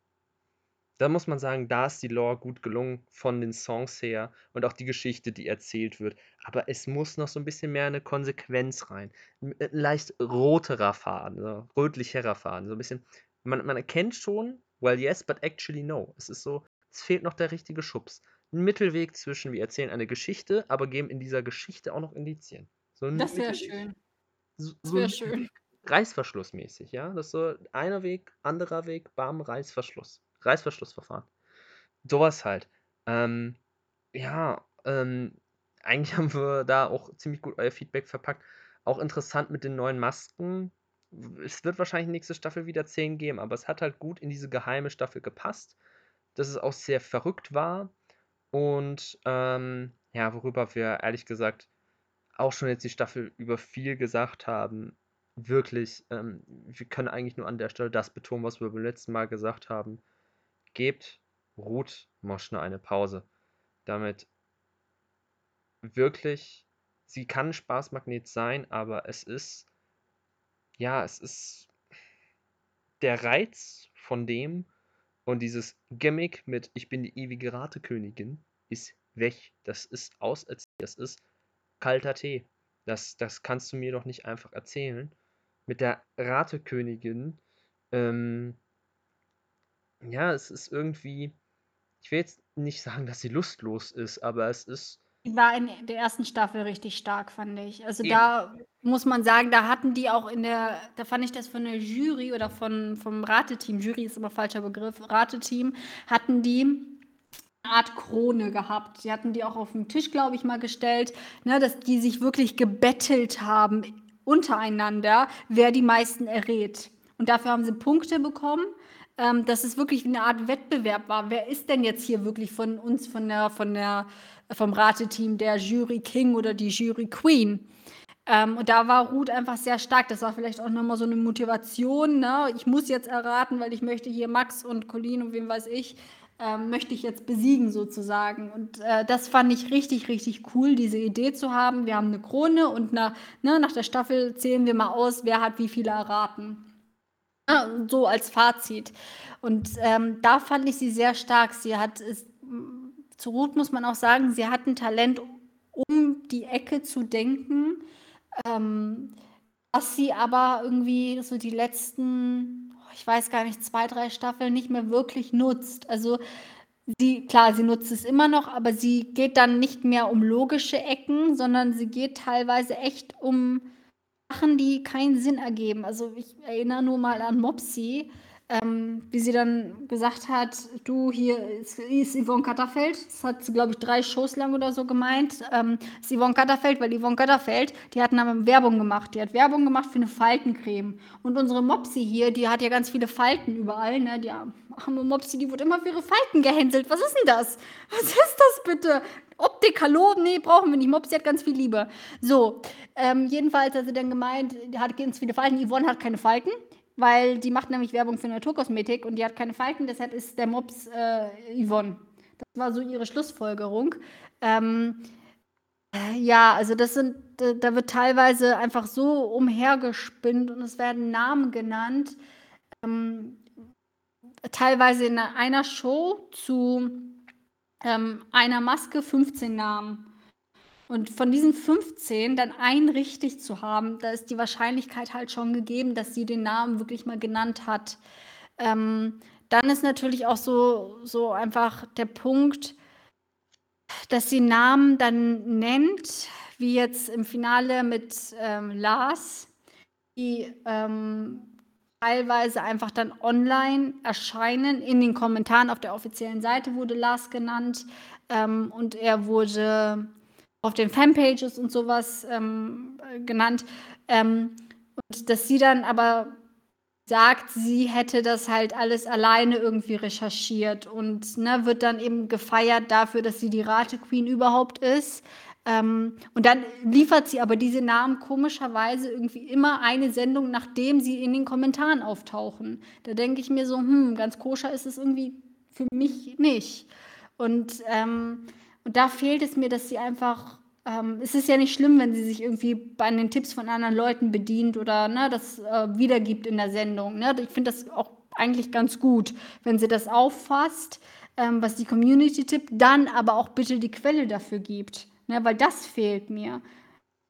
Speaker 2: da muss man sagen, da ist die Lore gut gelungen von den Songs her und auch die Geschichte, die erzählt wird. Aber es muss noch so ein bisschen mehr eine Konsequenz rein. Ein äh, leicht roterer Faden, so, rötlicherer Faden. So ein bisschen, man, man erkennt schon, well yes, but actually no. Es ist so, es fehlt noch der richtige Schubs. Ein Mittelweg zwischen, wir erzählen eine Geschichte, aber geben in dieser Geschichte auch noch Indizien. So ein
Speaker 1: Das wäre schön.
Speaker 2: So,
Speaker 1: Das
Speaker 2: so
Speaker 1: wäre
Speaker 2: ein
Speaker 1: schön.
Speaker 2: Reißverschlussmäßig, ja? Das ist so einer Weg, anderer Weg, bam, Reißverschluss. Reißverschlussverfahren. Sowas halt. Ähm, ja, ähm, eigentlich haben wir da auch ziemlich gut euer Feedback verpackt. Auch interessant mit den neuen Masken. Es wird wahrscheinlich nächste Staffel wieder 10 geben, aber es hat halt gut in diese geheime Staffel gepasst, dass es auch sehr verrückt war. Und ähm, ja, worüber wir ehrlich gesagt auch schon jetzt die Staffel über viel gesagt haben. Wirklich, ähm, wir können eigentlich nur an der Stelle das betonen, was wir beim letzten Mal gesagt haben. Gebt Ruth Moschner eine Pause. Damit wirklich, sie kann Spaßmagnet sein, aber es ist, ja, es ist der Reiz von dem und dieses Gimmick mit Ich bin die ewige Ratekönigin ist weg. Das ist auserzählt. Das ist kalter Tee. Das, das kannst du mir doch nicht einfach erzählen. Mit der Ratekönigin, ähm, ja, es ist irgendwie, ich will jetzt nicht sagen, dass sie lustlos ist, aber es ist,
Speaker 1: Die war in der ersten Staffel richtig stark, fand ich. Also
Speaker 2: Eben.
Speaker 1: da muss man sagen, da hatten die auch in der, da fand ich das von der Jury oder von, vom Rateteam, Jury ist immer falscher Begriff, Rateteam, hatten die eine Art Krone gehabt. Die hatten die auch auf den Tisch, glaube ich, mal gestellt, ne, dass die sich wirklich gebettelt haben untereinander, wer die meisten errät. Und dafür haben sie Punkte bekommen. Ähm, dass es wirklich eine Art Wettbewerb war. Wer ist denn jetzt hier wirklich von uns, von der, von der, vom Rateteam der Jury King oder die Jury Queen? Ähm, und da war Ruth einfach sehr stark. Das war vielleicht auch nochmal so eine Motivation. Ne? Ich muss jetzt erraten, weil ich möchte hier Max und Colin und wem weiß ich, ähm, möchte ich jetzt besiegen sozusagen. Und äh, das fand ich richtig, richtig cool, diese Idee zu haben. Wir haben eine Krone und nach, ne, nach der Staffel zählen wir mal aus, wer hat wie viele erraten. Ja, so als Fazit. Und ähm, da fand ich sie sehr stark. Sie hat es, zu Ruth muss man auch sagen, sie hat ein Talent, um die Ecke zu denken, ähm, was sie aber irgendwie so die letzten ich weiß gar nicht, zwei, drei Staffeln nicht mehr wirklich nutzt. Also sie, klar, sie nutzt es immer noch, aber sie geht dann nicht mehr um logische Ecken, sondern sie geht teilweise echt um Sachen, die keinen Sinn ergeben. Also ich erinnere nur mal an Mopsy ähm, wie sie dann gesagt hat, du, hier ist, ist Yvonne Katterfeld. Das hat sie, glaube ich, drei Shows lang oder so gemeint. Ähm, ist Yvonne Katterfeld, weil Yvonne Katterfeld, die hat dann Werbung gemacht. Die hat Werbung gemacht für eine Faltencreme. Und unsere Mopsi hier, die hat ja ganz viele Falten überall. Ne? Die arme Mopsi, die wurde immer für ihre Falten gehänselt. Was ist denn das? Was ist das bitte? Optik, hallo? Nee, brauchen wir nicht. Mopsi hat ganz viel Liebe. So, ähm, jedenfalls hat sie dann gemeint, die hat ganz viele Falten. Yvonne hat keine Falten weil die macht nämlich Werbung für Naturkosmetik und die hat keine Falten, deshalb ist der Mops äh, Yvonne. Das war so ihre Schlussfolgerung. Ähm, äh, ja, also das sind, da wird teilweise einfach so umhergespinnt und es werden Namen genannt. Ähm, teilweise in einer Show zu ähm, einer Maske 15 Namen. Und von diesen 15 dann einen richtig zu haben, da ist die Wahrscheinlichkeit halt schon gegeben, dass sie den Namen wirklich mal genannt hat. Ähm, dann ist natürlich auch so, so einfach der Punkt, dass sie Namen dann nennt, wie jetzt im Finale mit ähm, Lars, die ähm, teilweise einfach dann online erscheinen. In den Kommentaren auf der offiziellen Seite wurde Lars genannt ähm, und er wurde auf den Fanpages und sowas ähm, genannt. Ähm, und dass sie dann aber sagt, sie hätte das halt alles alleine irgendwie recherchiert und ne, wird dann eben gefeiert dafür, dass sie die Rate-Queen überhaupt ist. Ähm, und dann liefert sie aber diese Namen komischerweise irgendwie immer eine Sendung, nachdem sie in den Kommentaren auftauchen. Da denke ich mir so, hm, ganz koscher ist es irgendwie für mich nicht. Und ähm, und da fehlt es mir, dass sie einfach, ähm, es ist ja nicht schlimm, wenn sie sich irgendwie bei den Tipps von anderen Leuten bedient oder ne, das äh, wiedergibt in der Sendung. Ne? Ich finde das auch eigentlich ganz gut, wenn sie das auffasst, ähm, was die Community tippt, dann aber auch bitte die Quelle dafür gibt. Ne? Weil das fehlt mir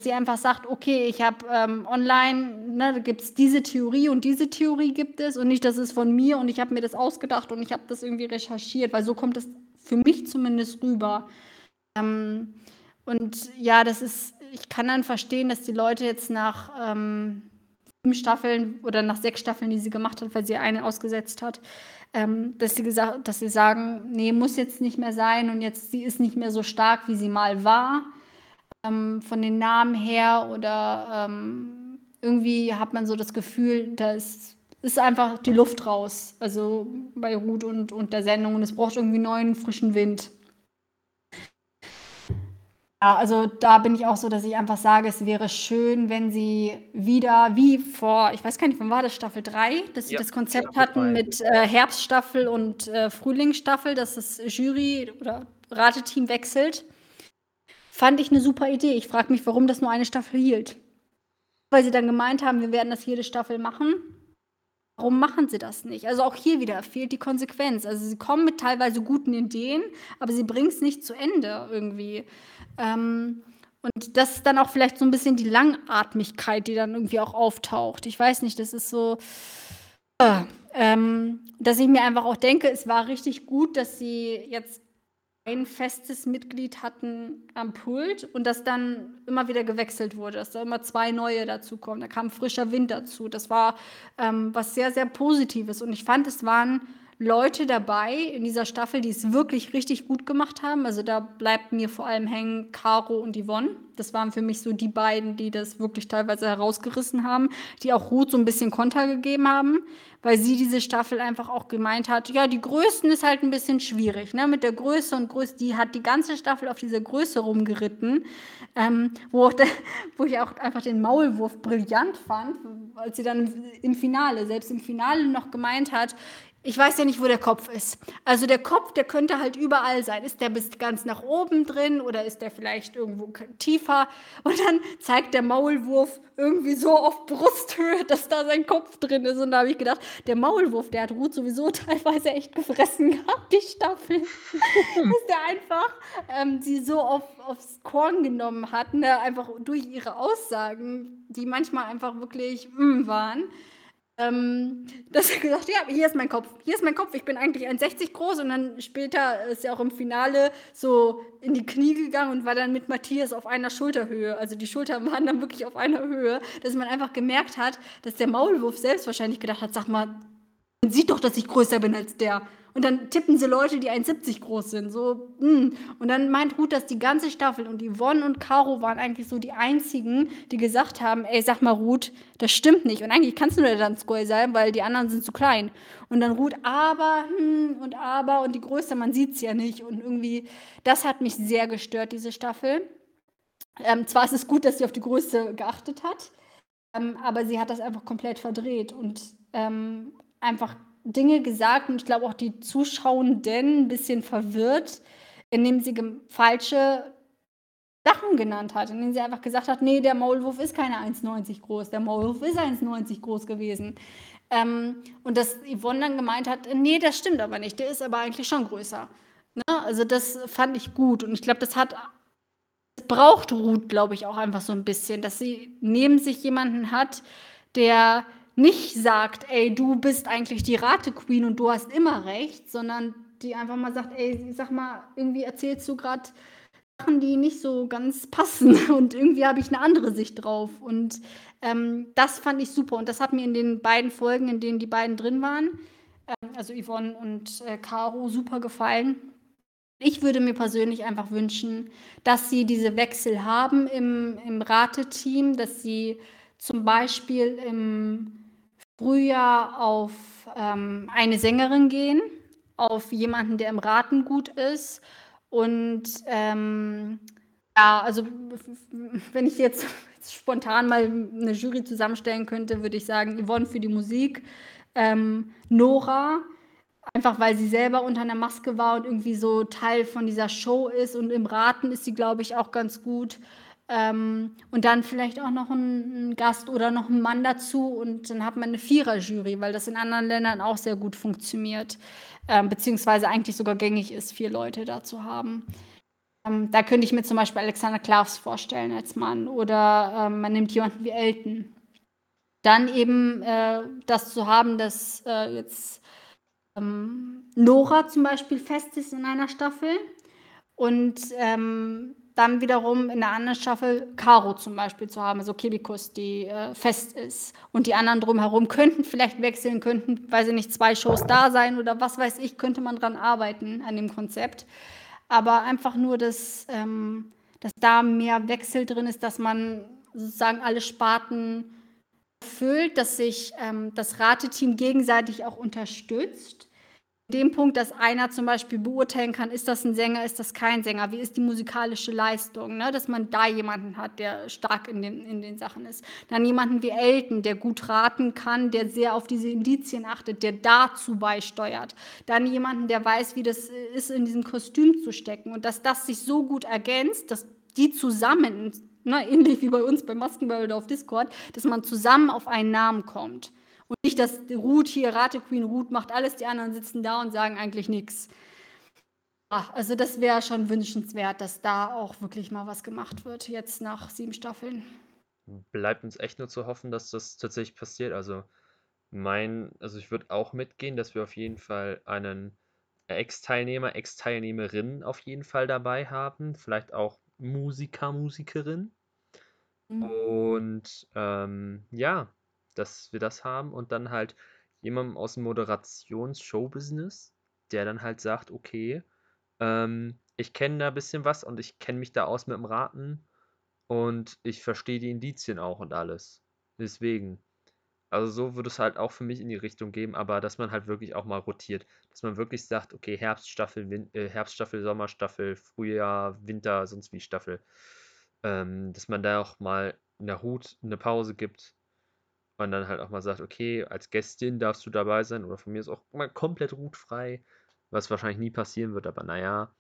Speaker 1: sie einfach sagt, okay, ich habe ähm, online, ne, da gibt es diese Theorie und diese Theorie gibt es und nicht, das ist von mir und ich habe mir das ausgedacht und ich habe das irgendwie recherchiert, weil so kommt es für mich zumindest rüber. Ähm, und ja, das ist, ich kann dann verstehen, dass die Leute jetzt nach ähm, sieben Staffeln oder nach sechs Staffeln, die sie gemacht hat, weil sie eine ausgesetzt hat, ähm, dass, sie gesagt, dass sie sagen, nee, muss jetzt nicht mehr sein und jetzt, sie ist nicht mehr so stark, wie sie mal war, ähm, von den Namen her oder ähm, irgendwie hat man so das Gefühl, da ist ist einfach die Luft raus. Also bei Ruth und, und der Sendung. Und es braucht irgendwie neuen, frischen Wind. Ja, also da bin ich auch so, dass ich einfach sage, es wäre schön, wenn sie wieder, wie vor, ich weiß gar nicht, wann war das, Staffel 3, dass sie ja, das Konzept hatten mit äh, Herbststaffel und äh, Frühlingsstaffel, dass das Jury oder Rateteam wechselt. Fand ich eine super Idee. Ich frage mich, warum das nur eine Staffel hielt. Weil sie dann gemeint haben, wir werden das jede Staffel machen. Warum machen sie das nicht? Also auch hier wieder fehlt die Konsequenz. Also sie kommen mit teilweise guten Ideen, aber sie bringen es nicht zu Ende irgendwie. Ähm, und das ist dann auch vielleicht so ein bisschen die Langatmigkeit, die dann irgendwie auch auftaucht. Ich weiß nicht, das ist so, äh, ähm, dass ich mir einfach auch denke, es war richtig gut, dass sie jetzt ein festes Mitglied hatten am Pult und das dann immer wieder gewechselt wurde, dass da immer zwei neue dazukommen. Da kam frischer Wind dazu. Das war ähm, was sehr, sehr Positives. Und ich fand, es waren Leute dabei in dieser Staffel, die es wirklich richtig gut gemacht haben. Also da bleibt mir vor allem hängen Caro und Yvonne. Das waren für mich so die beiden, die das wirklich teilweise herausgerissen haben, die auch Ruth so ein bisschen Konter gegeben haben, weil sie diese Staffel einfach auch gemeint hat, ja, die Größten ist halt ein bisschen schwierig, ne? Mit der Größe und Größe, die hat die ganze Staffel auf dieser Größe rumgeritten, ähm, wo, der, wo ich auch einfach den Maulwurf brillant fand, als sie dann im Finale, selbst im Finale noch gemeint hat, ich weiß ja nicht, wo der Kopf ist. Also der Kopf, der könnte halt überall sein. Ist der bis ganz nach oben drin oder ist der vielleicht irgendwo tiefer? Und dann zeigt der Maulwurf irgendwie so auf Brusthöhe, dass da sein Kopf drin ist. Und da habe ich gedacht, der Maulwurf, der hat Ruth sowieso teilweise echt gefressen gehabt, die Staffel. dass der einfach ähm, sie so auf, aufs Korn genommen hat, ne? einfach durch ihre Aussagen, die manchmal einfach wirklich mm, waren ähm, dass er gesagt ja, hier ist mein Kopf, hier ist mein Kopf, ich bin eigentlich 1,60 groß. Und dann später ist er auch im Finale so in die Knie gegangen und war dann mit Matthias auf einer Schulterhöhe. Also die Schultern waren dann wirklich auf einer Höhe, dass man einfach gemerkt hat, dass der Maulwurf selbst wahrscheinlich gedacht hat, sag mal, man sieht doch, dass ich größer bin als der. Und dann tippen sie Leute, die 1,70 groß sind. So, mh. Hm. Und dann meint Ruth, dass die ganze Staffel und Yvonne und Caro waren eigentlich so die einzigen, die gesagt haben, ey, sag mal Ruth, das stimmt nicht. Und eigentlich kannst du nur dann Skull sein, weil die anderen sind zu klein. Und dann Ruth, aber, hm, und aber, und die Größte, man sieht es ja nicht. Und irgendwie, das hat mich sehr gestört, diese Staffel. Ähm, zwar ist es gut, dass sie auf die Größe geachtet hat, ähm, aber sie hat das einfach komplett verdreht und ähm, einfach Dinge gesagt und ich glaube auch die Zuschauenden ein bisschen verwirrt, indem sie falsche Sachen genannt hat, indem sie einfach gesagt hat, nee, der Maulwurf ist keine 1,90 groß, der Maulwurf ist 1,90 groß gewesen. Ähm, und dass Yvonne dann gemeint hat, nee, das stimmt aber nicht, der ist aber eigentlich schon größer. Ne? Also das fand ich gut und ich glaube, das hat, das braucht Ruth, glaube ich, auch einfach so ein bisschen, dass sie neben sich jemanden hat, der nicht sagt, ey, du bist eigentlich die Rate-Queen und du hast immer recht, sondern die einfach mal sagt, ey, sag mal, irgendwie erzählst du gerade Sachen, die nicht so ganz passen und irgendwie habe ich eine andere Sicht drauf. Und ähm, das fand ich super und das hat mir in den beiden Folgen, in denen die beiden drin waren, ähm, also Yvonne und äh, Caro, super gefallen. Ich würde mir persönlich einfach wünschen, dass sie diese Wechsel haben im, im Rateteam, dass sie zum Beispiel im Frühjahr auf ähm, eine Sängerin gehen, auf jemanden, der im Raten gut ist. Und ähm, ja, also wenn ich jetzt spontan mal eine Jury zusammenstellen könnte, würde ich sagen, Yvonne für die Musik, ähm, Nora, einfach weil sie selber unter einer Maske war und irgendwie so Teil von dieser Show ist und im Raten ist sie, glaube ich, auch ganz gut. Ähm, und dann vielleicht auch noch ein, Gast oder noch ein Mann dazu und dann hat man eine Vierer-Jury, weil das in anderen Ländern auch sehr gut funktioniert, ähm, beziehungsweise eigentlich sogar gängig ist, vier Leute da zu haben. Ähm, da könnte ich mir zum Beispiel Alexander Klavs vorstellen als Mann oder ähm, man nimmt jemanden wie Elton. Dann eben äh, das zu haben, dass äh, jetzt ähm, Nora zum Beispiel fest ist in einer Staffel und ähm, dann wiederum in der anderen Staffel Caro zum Beispiel zu haben, also Kibikus, die äh, fest ist. Und die anderen drumherum könnten vielleicht wechseln, könnten, weiß ich nicht, zwei Shows da sein oder was weiß ich, könnte man dran arbeiten an dem Konzept. Aber einfach nur, dass, ähm, dass da mehr Wechsel drin ist, dass man sozusagen alle Sparten füllt, dass sich ähm, das Rateteam gegenseitig auch unterstützt dem Punkt, dass einer zum Beispiel beurteilen kann, ist das ein Sänger, ist das kein Sänger, wie ist die musikalische Leistung, ne? dass man da jemanden hat, der stark in den, in den Sachen ist. Dann jemanden wie Elton, der gut raten kann, der sehr auf diese Indizien achtet, der dazu beisteuert. Dann jemanden, der weiß, wie das ist, in diesem Kostüm zu stecken und dass das sich so gut ergänzt, dass die zusammen, ne, ähnlich wie bei uns beim Maskenball auf Discord, dass man zusammen auf einen Namen kommt. Und nicht, dass Ruth hier, Rate Queen Ruth macht alles, die anderen sitzen da und sagen eigentlich nichts. Also das wäre schon wünschenswert, dass da auch wirklich mal was gemacht wird, jetzt nach sieben Staffeln.
Speaker 2: Bleibt uns echt nur zu hoffen, dass das tatsächlich passiert. Also mein, also ich würde auch mitgehen, dass wir auf jeden Fall einen Ex-Teilnehmer, Ex-Teilnehmerin auf jeden Fall dabei haben. Vielleicht auch Musiker, Musikerin. Mhm. Und ähm, ja, dass wir das haben und dann halt jemandem aus dem Moderations-Show-Business, der dann halt sagt, okay, ähm, ich kenne da ein bisschen was und ich kenne mich da aus mit dem Raten und ich verstehe die Indizien auch und alles. Deswegen. Also so würde es halt auch für mich in die Richtung geben, aber dass man halt wirklich auch mal rotiert. Dass man wirklich sagt, okay, Herbststaffel, Win äh, Herbststaffel, Sommerstaffel, Frühjahr, Winter, sonst wie Staffel. Ähm, dass man da auch mal in der Hut eine Pause gibt, man dann halt auch mal sagt, okay, als Gästin darfst du dabei sein oder von mir ist auch mal komplett routfrei, was wahrscheinlich nie passieren wird, aber naja,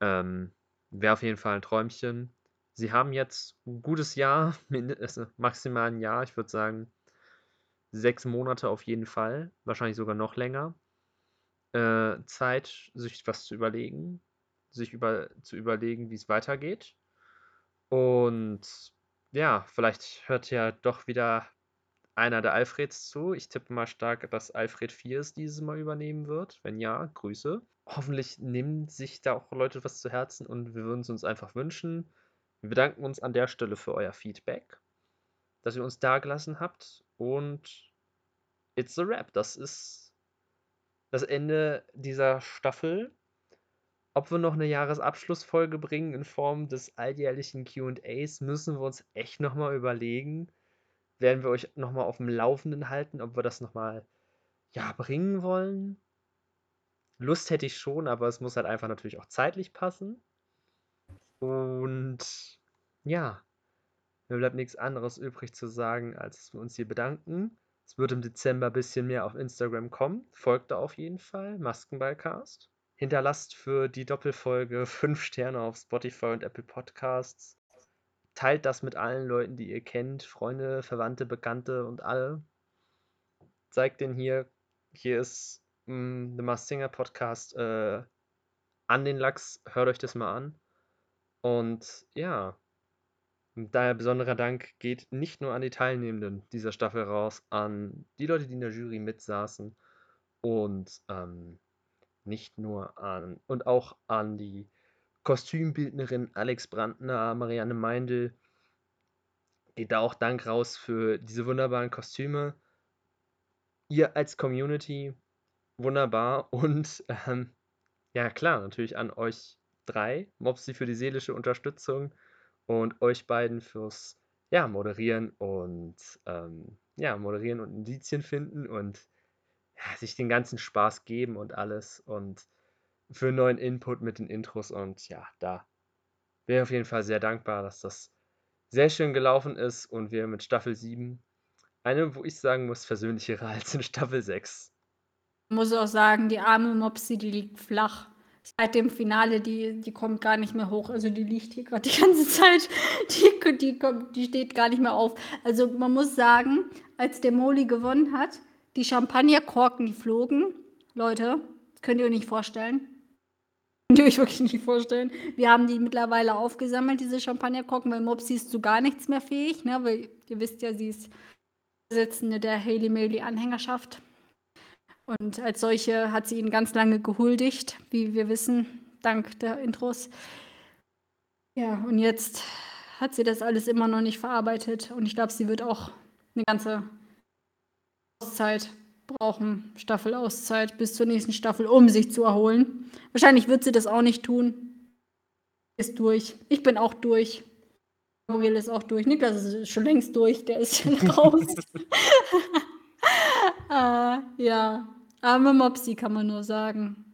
Speaker 2: ähm, wäre auf jeden Fall ein Träumchen. Sie haben jetzt ein gutes Jahr, also maximal ein Jahr, ich würde sagen sechs Monate auf jeden Fall, wahrscheinlich sogar noch länger. Äh, Zeit, sich was zu überlegen, sich über, zu überlegen, wie es weitergeht. Und ja, vielleicht hört ja doch wieder einer der Alfreds zu. Ich tippe mal stark, dass Alfred 4 es dieses Mal übernehmen wird. Wenn ja, Grüße. Hoffentlich nehmen sich da auch Leute was zu Herzen und wir würden es uns einfach wünschen. Wir bedanken uns an der Stelle für euer Feedback, dass ihr uns da gelassen habt und it's a wrap. Das ist das Ende dieser Staffel. Ob wir noch eine Jahresabschlussfolge bringen in Form des alljährlichen QAs, müssen wir uns echt nochmal überlegen. Werden wir euch nochmal auf dem Laufenden halten, ob wir das nochmal ja, bringen wollen. Lust hätte ich schon, aber es muss halt einfach natürlich auch zeitlich passen. Und ja, mir bleibt nichts anderes übrig zu sagen, als dass wir uns hier bedanken. Es wird im Dezember ein bisschen mehr auf Instagram kommen. Folgt da auf jeden Fall. Maskenballcast. Hinterlasst für die Doppelfolge 5 Sterne auf Spotify und Apple Podcasts. Teilt das mit allen Leuten, die ihr kennt, Freunde, Verwandte, Bekannte und alle. Zeigt den hier, hier ist mh, hm, The Mars Singer Podcast äh, an den Lachs. Hört euch das mal an. Und ja, daher besonderer Dank geht nicht nur an die Teilnehmenden dieser Staffel raus, an die Leute, die in der Jury mitsaßen und ähm, nicht nur an und auch an die Kostümbildnerin Alex Brandner, Marianne Meindl. Geht da auch Dank raus für diese wunderbaren Kostüme. Ihr als Community, wunderbar. Und ähm, ja, klar, natürlich an euch drei. Mopsy für die seelische Unterstützung und euch beiden fürs ja, Moderieren und ähm, ja, Moderieren und Indizien finden und ja, sich den ganzen Spaß geben und alles und für neuen Input mit den Intros und ja, da ich auf jeden Fall sehr dankbar, dass das sehr schön gelaufen ist und wir mit Staffel 7 eine, wo ich sagen muss, versöhnlichere als in Staffel 6.
Speaker 1: Ich muss auch sagen, die arme Mopsi, die liegt flach. Seit dem Finale, die, die kommt gar nicht mehr hoch. Also die liegt hier gerade die ganze Zeit. Die, die, kommt, die steht gar nicht mehr auf. Also man muss sagen, als der Moli gewonnen hat, die Champagnerkorken, die flogen. Leute, könnt ihr euch nicht vorstellen. Könnt ihr euch wirklich nicht vorstellen. Wir haben die mittlerweile aufgesammelt, diese Champagnerkorken, weil Mopsi ist zu gar nichts mehr fähig. Ne? Weil ihr wisst ja, sie ist Vorsitzende der Haley Maley Anhängerschaft. Und als solche hat sie ihn ganz lange gehuldigt, wie wir wissen, dank der Intros. Ja, und jetzt hat sie das alles immer noch nicht verarbeitet. Und ich glaube, sie wird auch eine ganze Auszeit brauchen, Staffelauszeit bis zur nächsten Staffel, um sich zu erholen. Wahrscheinlich wird sie das auch nicht tun. Ist durch. Ich bin auch durch. Gabriel ist auch durch. Niklas ist schon längst durch. Der ist schon raus. äh, ja. Arme Mopsi, kann man nur sagen.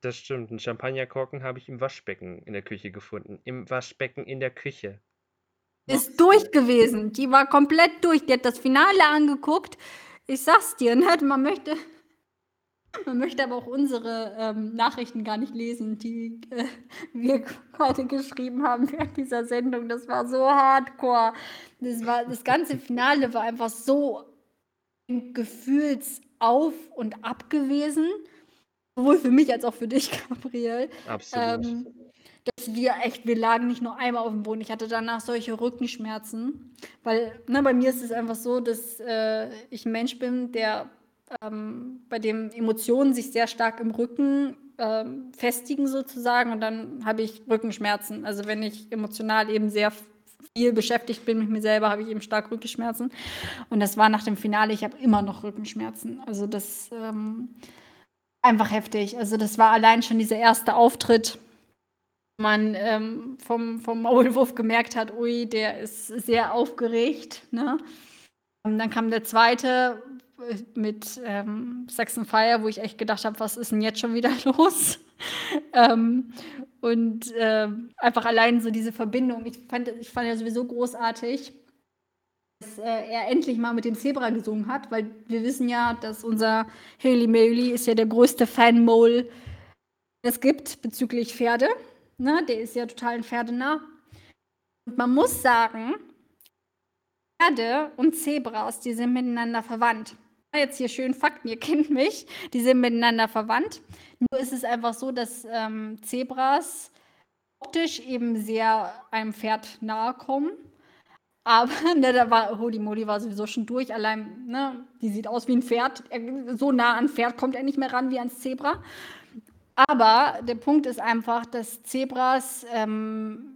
Speaker 2: Das stimmt. Einen Champagnerkorken habe ich im Waschbecken in der Küche gefunden. Im Waschbecken in der Küche.
Speaker 1: Ist durch gewesen. Die war komplett durch. Die hat das Finale angeguckt. Ich sag's dir, ne? man möchte. Man möchte aber auch unsere ähm, Nachrichten gar nicht lesen, die äh, wir heute geschrieben haben während dieser Sendung. Das war so hardcore. Das, war, das ganze Finale war einfach so gefühls auf und ab gewesen. Sowohl für mich als auch für dich, Gabriel.
Speaker 2: Absolut. Ähm,
Speaker 1: dass wir echt, wir lagen nicht nur einmal auf dem Boden. Ich hatte danach solche Rückenschmerzen. Weil, ne, bei mir ist es einfach so, dass äh, ich ein Mensch bin, der ähm, bei dem Emotionen sich sehr stark im Rücken ähm, festigen sozusagen und dann habe ich Rückenschmerzen. Also wenn ich emotional eben sehr viel beschäftigt bin mit mir selber, habe ich eben stark Rückenschmerzen. Und das war nach dem Finale, ich habe immer noch Rückenschmerzen. Also das ähm, einfach heftig. Also das war allein schon dieser erste Auftritt, man ähm, vom, vom Maulwurf gemerkt hat, ui, der ist sehr aufgeregt. Ne? Und dann kam der zweite äh, mit ähm, Saxon Fire, wo ich echt gedacht habe, was ist denn jetzt schon wieder los? ähm, und äh, einfach allein so diese Verbindung. Ich fand, ich fand ja sowieso großartig, dass äh, er endlich mal mit dem Zebra gesungen hat, weil wir wissen ja, dass unser Haley Maley ist ja der größte Fanmole, es gibt bezüglich Pferde. Ne? Der ist ja total ein Pferdenah. Und man muss sagen, Pferde und Zebras, die sind miteinander verwandt. Jetzt hier schön Fakten, ihr kennt mich, die sind miteinander verwandt. Nur ist es einfach so, dass ähm, Zebras optisch eben sehr einem Pferd nahe kommen, Aber ne, da war Holy Moly war sowieso schon durch. Allein, ne, die sieht aus wie ein Pferd. So nah an Pferd kommt er nicht mehr ran wie ans Zebra. Aber der Punkt ist einfach, dass Zebras ähm,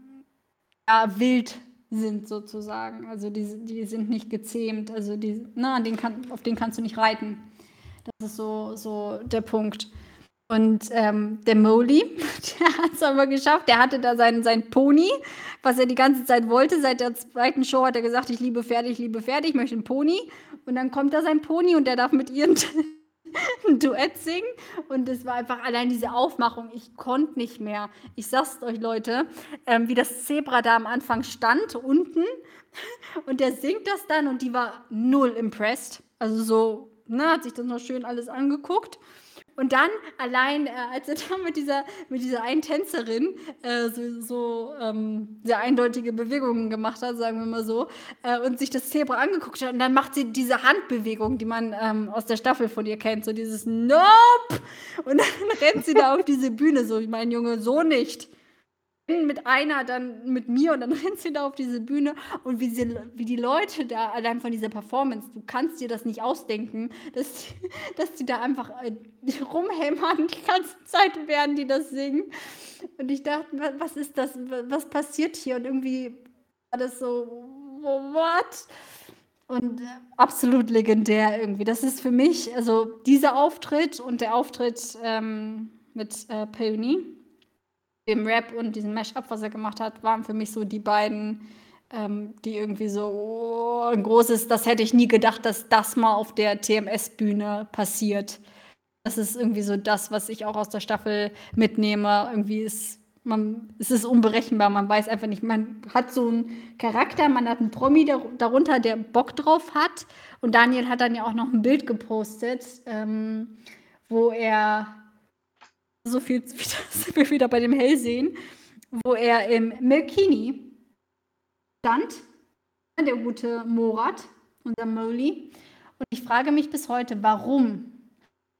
Speaker 1: ja, wild sind sozusagen. Also die, die sind nicht gezähmt. Also die, na, den kann, auf den kannst du nicht reiten. Das ist so, so der Punkt. Und ähm, der Moley, der hat es aber geschafft. Der hatte da sein, sein Pony, was er die ganze Zeit wollte. Seit der zweiten Show hat er gesagt, ich liebe Pferde, ich liebe Pferde, ich möchte einen Pony. Und dann kommt da sein Pony und der darf mit ihr ein Duett singen. Und es war einfach allein diese Aufmachung. Ich konnte nicht mehr. Ich sag's euch, Leute, ähm, wie das Zebra da am Anfang stand, unten. Und der singt das dann und die war null impressed. Also so, ne, hat sich das noch schön alles angeguckt. Und dann allein, äh, als er da mit dieser, mit dieser einen Tänzerin äh, so, so ähm, sehr eindeutige Bewegungen gemacht hat, sagen wir mal so, äh, und sich das Zebra angeguckt hat, und dann macht sie diese Handbewegung, die man ähm, aus der Staffel von ihr kennt, so dieses Nope! Und dann rennt sie da auf diese Bühne, so, mein Junge, so nicht mit einer, dann mit mir und dann rennt sie da auf diese Bühne und wie, sie, wie die Leute da allein von dieser Performance, du kannst dir das nicht ausdenken, dass die, dass die da einfach äh, rumhämmern die ganze Zeit, während die das singen. Und ich dachte, was ist das, was passiert hier? Und irgendwie war das so, what? Und äh, absolut legendär irgendwie. Das ist für mich, also dieser Auftritt und der Auftritt ähm, mit äh, Peony, dem Rap und diesem Mashup, was er gemacht hat, waren für mich so die beiden, ähm, die irgendwie so oh, ein großes, das hätte ich nie gedacht, dass das mal auf der TMS-Bühne passiert. Das ist irgendwie so das, was ich auch aus der Staffel mitnehme. Irgendwie ist man, es ist unberechenbar, man weiß einfach nicht, man hat so einen Charakter, man hat einen Promi darunter, der Bock drauf hat. Und Daniel hat dann ja auch noch ein Bild gepostet, ähm, wo er so viel sind wir wieder bei dem Hellsehen, wo er im Melkini stand, der gute Morat, unser Molly. Und ich frage mich bis heute, warum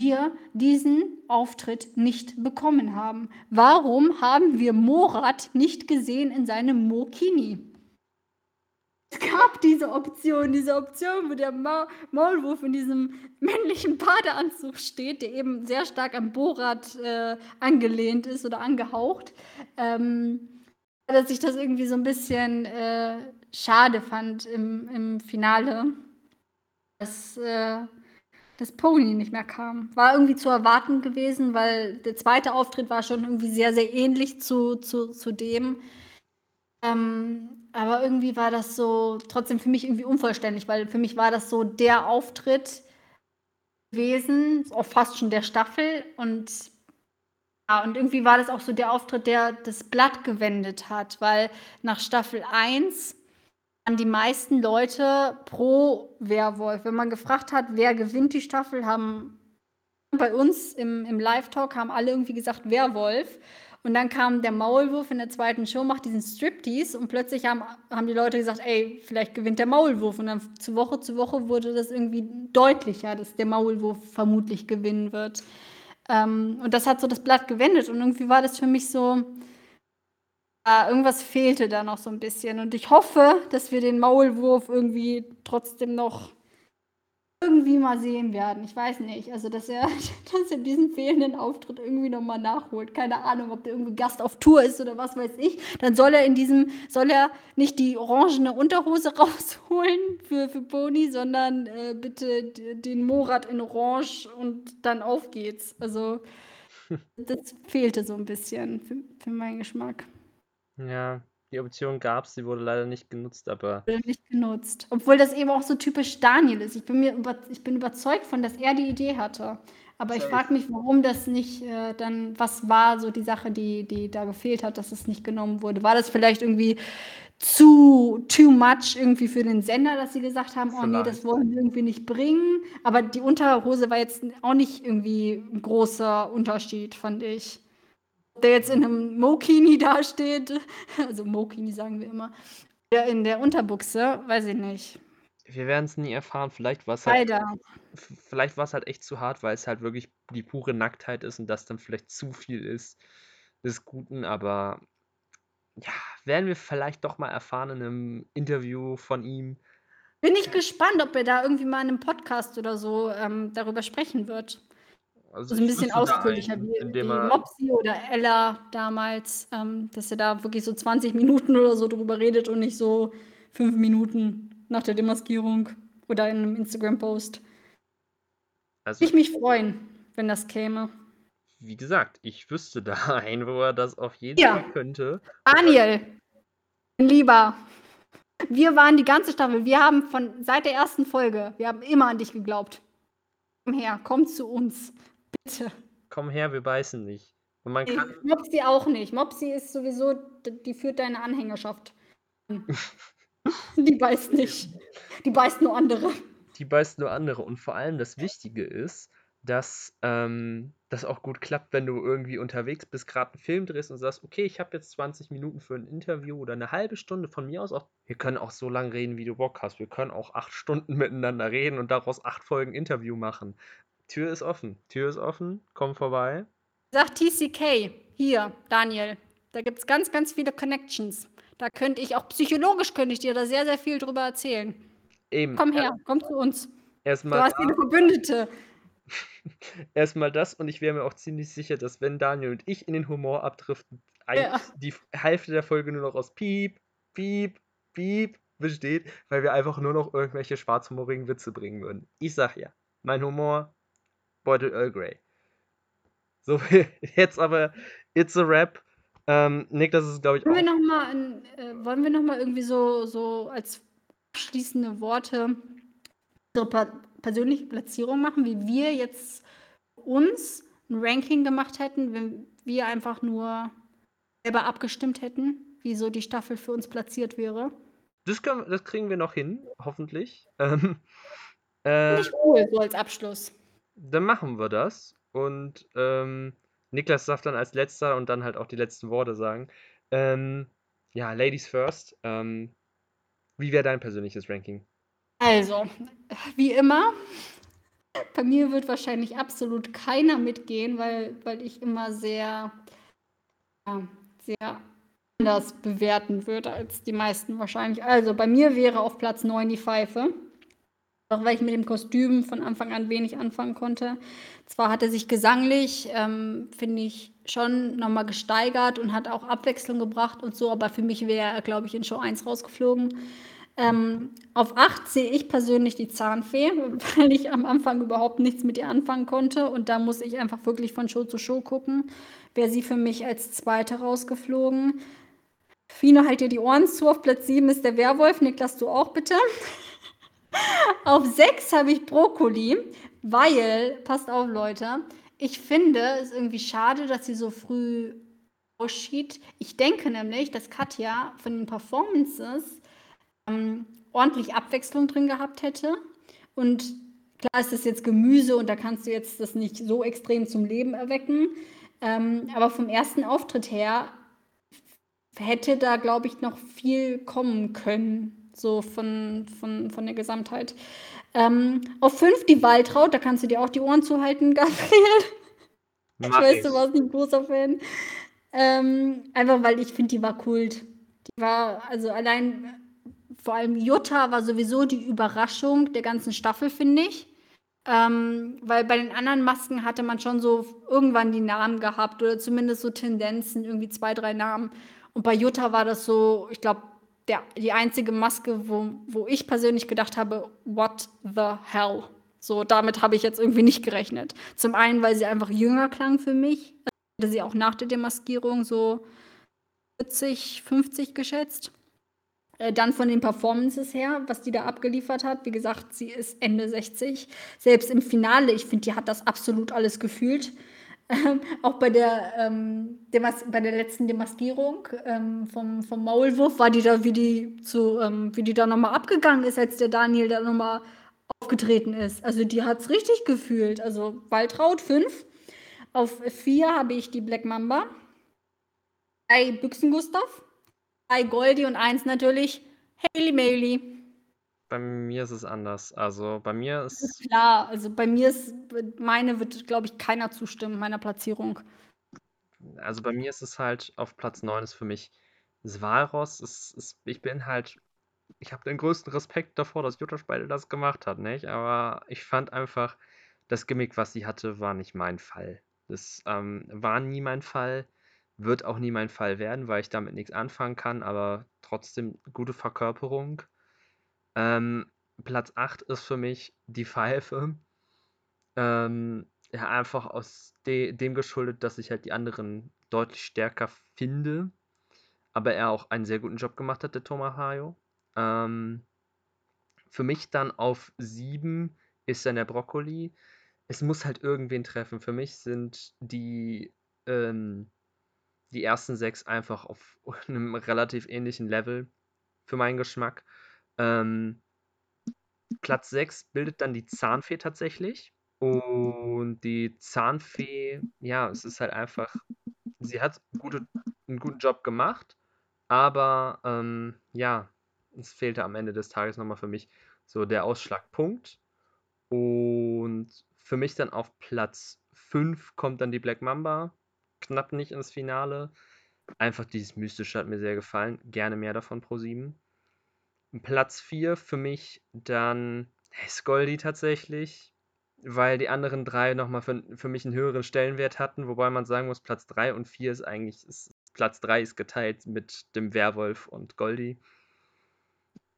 Speaker 1: wir diesen Auftritt nicht bekommen haben. Warum haben wir Morat nicht gesehen in seinem Mokini? Es gab diese Option, diese Option, wo der Ma Maulwurf in diesem männlichen Badeanzug steht, der eben sehr stark am Borat äh, angelehnt ist oder angehaucht. Ähm, dass ich das irgendwie so ein bisschen äh, schade fand im, im Finale, dass äh, das Pony nicht mehr kam. War irgendwie zu erwarten gewesen, weil der zweite Auftritt war schon irgendwie sehr, sehr ähnlich zu, zu, zu dem. Ähm, aber irgendwie war das so trotzdem für mich irgendwie unvollständig, weil für mich war das so der Auftritt gewesen, auch fast schon der Staffel. Und ja, und irgendwie war das auch so der Auftritt, der das Blatt gewendet hat, weil nach Staffel 1 waren die meisten Leute pro Werwolf. Wenn man gefragt hat, wer gewinnt die Staffel, haben bei uns im, im Live-Talk haben alle irgendwie gesagt Werwolf. Und dann kam der Maulwurf in der zweiten Show, macht diesen Striptease und plötzlich haben, haben die Leute gesagt, ey, vielleicht gewinnt der Maulwurf. Und dann zu Woche zu Woche wurde das irgendwie deutlicher, dass der Maulwurf vermutlich gewinnen wird. Ähm, und das hat so das Blatt gewendet. Und irgendwie war das für mich so, äh, irgendwas fehlte da noch so ein bisschen. Und ich hoffe, dass wir den Maulwurf irgendwie trotzdem noch irgendwie mal sehen werden. Ich weiß nicht. Also, dass er, dass er diesen fehlenden Auftritt irgendwie nochmal nachholt. Keine Ahnung, ob der irgendwie Gast auf Tour ist oder was weiß ich. Dann soll er in diesem, soll er nicht die orangene Unterhose rausholen für, für Pony, sondern äh, bitte den Morat in Orange und dann auf geht's. Also, das fehlte so ein bisschen für, für meinen Geschmack.
Speaker 2: Ja, die Option gab es, sie wurde leider nicht genutzt, aber.
Speaker 1: Wurde nicht genutzt. Obwohl das eben auch so typisch Daniel ist. Ich bin, mir über, ich bin überzeugt von, dass er die Idee hatte. Aber ich frage mich, warum das nicht äh, dann, was war so die Sache, die, die da gefehlt hat, dass es nicht genommen wurde? War das vielleicht irgendwie zu too much irgendwie für den Sender, dass sie gesagt haben, oh nee, das wollen wir irgendwie nicht bringen. Aber die Unterhose war jetzt auch nicht irgendwie ein großer Unterschied, fand ich der jetzt in einem Mokini dasteht, also Mokini sagen wir immer, der in der Unterbuchse, weiß ich nicht.
Speaker 2: Wir werden es nie erfahren. Vielleicht war es halt, vielleicht war es halt echt zu hart, weil es halt wirklich die pure Nacktheit ist und das dann vielleicht zu viel ist des Guten, aber ja, werden wir vielleicht doch mal erfahren in einem Interview von ihm.
Speaker 1: Bin ich gespannt, ob er da irgendwie mal in einem Podcast oder so ähm, darüber sprechen wird. Also, also ein bisschen ausführlicher, wie, wie Mopsy oder Ella damals, ähm, dass er da wirklich so 20 Minuten oder so drüber redet und nicht so fünf Minuten nach der Demaskierung oder in einem Instagram-Post. Also, ich mich freuen, wenn das käme.
Speaker 2: Wie gesagt, ich wüsste da einen, wo er das auf jeden ja. Fall könnte.
Speaker 1: Daniel, lieber, wir waren die ganze Staffel, wir haben von seit der ersten Folge, wir haben immer an dich geglaubt. Komm her, komm zu uns.
Speaker 2: Komm her, wir beißen nicht. Und man kann
Speaker 1: Mopsi auch nicht. Mopsi ist sowieso, die führt deine Anhängerschaft. die beißt nicht. Die beißt nur andere.
Speaker 2: Die beißt nur andere. Und vor allem das Wichtige ist, dass ähm, das auch gut klappt, wenn du irgendwie unterwegs bist, gerade einen Film drehst und sagst, okay, ich habe jetzt 20 Minuten für ein Interview oder eine halbe Stunde von mir aus auch. Wir können auch so lange reden, wie du Bock hast. Wir können auch acht Stunden miteinander reden und daraus acht Folgen Interview machen. Tür ist offen. Tür ist offen. Komm vorbei.
Speaker 1: Sag TCK. Hier, Daniel. Da gibt es ganz, ganz viele Connections. Da könnte ich auch psychologisch könnte ich dir da sehr, sehr viel drüber erzählen. Eben. Komm her, komm zu uns.
Speaker 2: Erstmal
Speaker 1: du hast viele Verbündete.
Speaker 2: Erstmal das und ich wäre mir auch ziemlich sicher, dass wenn Daniel und ich in den Humor abdriften, ja. die Hälfte der Folge nur noch aus Piep, Piep, Piep besteht, weil wir einfach nur noch irgendwelche schwarzhumorigen Witze bringen würden. Ich sag ja, mein Humor, Beutel Earl Grey. So, jetzt aber, it's a rap. Ähm, Nick, das ist, glaube ich,
Speaker 1: wollen Wir noch mal äh, wollen wir noch mal irgendwie so, so als schließende Worte unsere persönliche Platzierung machen, wie wir jetzt uns ein Ranking gemacht hätten, wenn wir einfach nur selber abgestimmt hätten, wie so die Staffel für uns platziert wäre.
Speaker 2: Das, können, das kriegen wir noch hin, hoffentlich. Ähm,
Speaker 1: äh, ich cool, so als Abschluss.
Speaker 2: Dann machen wir das. Und ähm, Niklas darf dann als letzter und dann halt auch die letzten Worte sagen. Ähm, ja, Ladies first. Ähm, wie wäre dein persönliches Ranking?
Speaker 1: Also, wie immer, bei mir wird wahrscheinlich absolut keiner mitgehen, weil, weil ich immer sehr, ja, sehr anders bewerten würde als die meisten wahrscheinlich. Also, bei mir wäre auf Platz 9 die Pfeife. Auch weil ich mit dem Kostüm von Anfang an wenig anfangen konnte. Zwar hat er sich gesanglich, ähm, finde ich, schon nochmal gesteigert und hat auch Abwechslung gebracht und so, aber für mich wäre er, glaube ich, in Show 1 rausgeflogen. Ähm, auf 8 sehe ich persönlich die Zahnfee, weil ich am Anfang überhaupt nichts mit ihr anfangen konnte. Und da muss ich einfach wirklich von Show zu Show gucken. Wäre sie für mich als Zweite rausgeflogen. Fine, halt dir die Ohren zu. Auf Platz 7 ist der Werwolf. Niklas, du auch bitte. Auf 6 habe ich Brokkoli, weil, passt auf, Leute, ich finde es irgendwie schade, dass sie so früh ausschied. Ich denke nämlich, dass Katja von den Performances ähm, ordentlich Abwechslung drin gehabt hätte. Und klar ist das jetzt Gemüse und da kannst du jetzt das nicht so extrem zum Leben erwecken. Ähm, aber vom ersten Auftritt her hätte da, glaube ich, noch viel kommen können, so von, von, von der Gesamtheit. Ähm, auf fünf die Waltraud, da kannst du dir auch die Ohren zuhalten, Gabriel. ich weiß, du warst nicht großer Fan. Ähm, einfach weil ich finde, die war kult. Die war, also allein vor allem Jutta war sowieso die Überraschung der ganzen Staffel, finde ich. Ähm, weil bei den anderen Masken hatte man schon so irgendwann die Namen gehabt oder zumindest so Tendenzen, irgendwie zwei, drei Namen. Und bei Jutta war das so, ich glaube, die einzige Maske, wo, wo ich persönlich gedacht habe, what the hell? So, damit habe ich jetzt irgendwie nicht gerechnet. Zum einen, weil sie einfach jünger klang für mich. Hatte sie auch nach der Demaskierung so 40, 50 geschätzt. Äh, dann von den Performances her, was die da abgeliefert hat. Wie gesagt, sie ist Ende 60. Selbst im Finale, ich finde, die hat das absolut alles gefühlt. Ähm, auch bei der, ähm, bei der letzten Demaskierung ähm, vom, vom Maulwurf war die da, wie die, zu, ähm, wie die da nochmal abgegangen ist, als der Daniel da nochmal aufgetreten ist. Also die hat es richtig gefühlt. Also Waltraud 5. Auf 4 habe ich die Black Mamba. Drei Büchsen Gustav drei Goldi und eins natürlich Haley Maley.
Speaker 2: Bei mir ist es anders. Also bei mir ist.
Speaker 1: ist klar, also bei mir ist, meine wird, glaube ich, keiner zustimmen, meiner Platzierung.
Speaker 2: Also bei mir ist es halt auf Platz 9 ist für mich Svalros ist, ist ich bin halt ich habe den größten Respekt davor, dass Jutta Speidel das gemacht hat, nicht? Aber ich fand einfach, das Gimmick, was sie hatte, war nicht mein Fall. Das ähm, war nie mein Fall, wird auch nie mein Fall werden, weil ich damit nichts anfangen kann, aber trotzdem gute Verkörperung. Ähm, Platz 8 ist für mich die Pfeife. Ähm, ja, einfach aus de dem geschuldet, dass ich halt die anderen deutlich stärker finde, aber er auch einen sehr guten Job gemacht hat, der Thomas Hayo. Ähm, für mich dann auf 7 ist dann der Brokkoli. Es muss halt irgendwen treffen. Für mich sind die, ähm, die ersten sechs einfach auf einem relativ ähnlichen Level für meinen Geschmack. Ähm, Platz 6 bildet dann die Zahnfee tatsächlich. Und die Zahnfee, ja, es ist halt einfach, sie hat gute, einen guten Job gemacht, aber ähm, ja, es fehlte am Ende des Tages nochmal für mich so der Ausschlagpunkt. Und für mich dann auf Platz 5 kommt dann die Black Mamba. Knapp nicht ins Finale. Einfach dieses Mystische hat mir sehr gefallen. Gerne mehr davon pro 7. Platz 4 für mich dann Skoldi tatsächlich, weil die anderen drei nochmal für, für mich einen höheren Stellenwert hatten, wobei man sagen muss, Platz 3 und 4 ist eigentlich, ist, Platz 3 ist geteilt mit dem Werwolf und Goldi.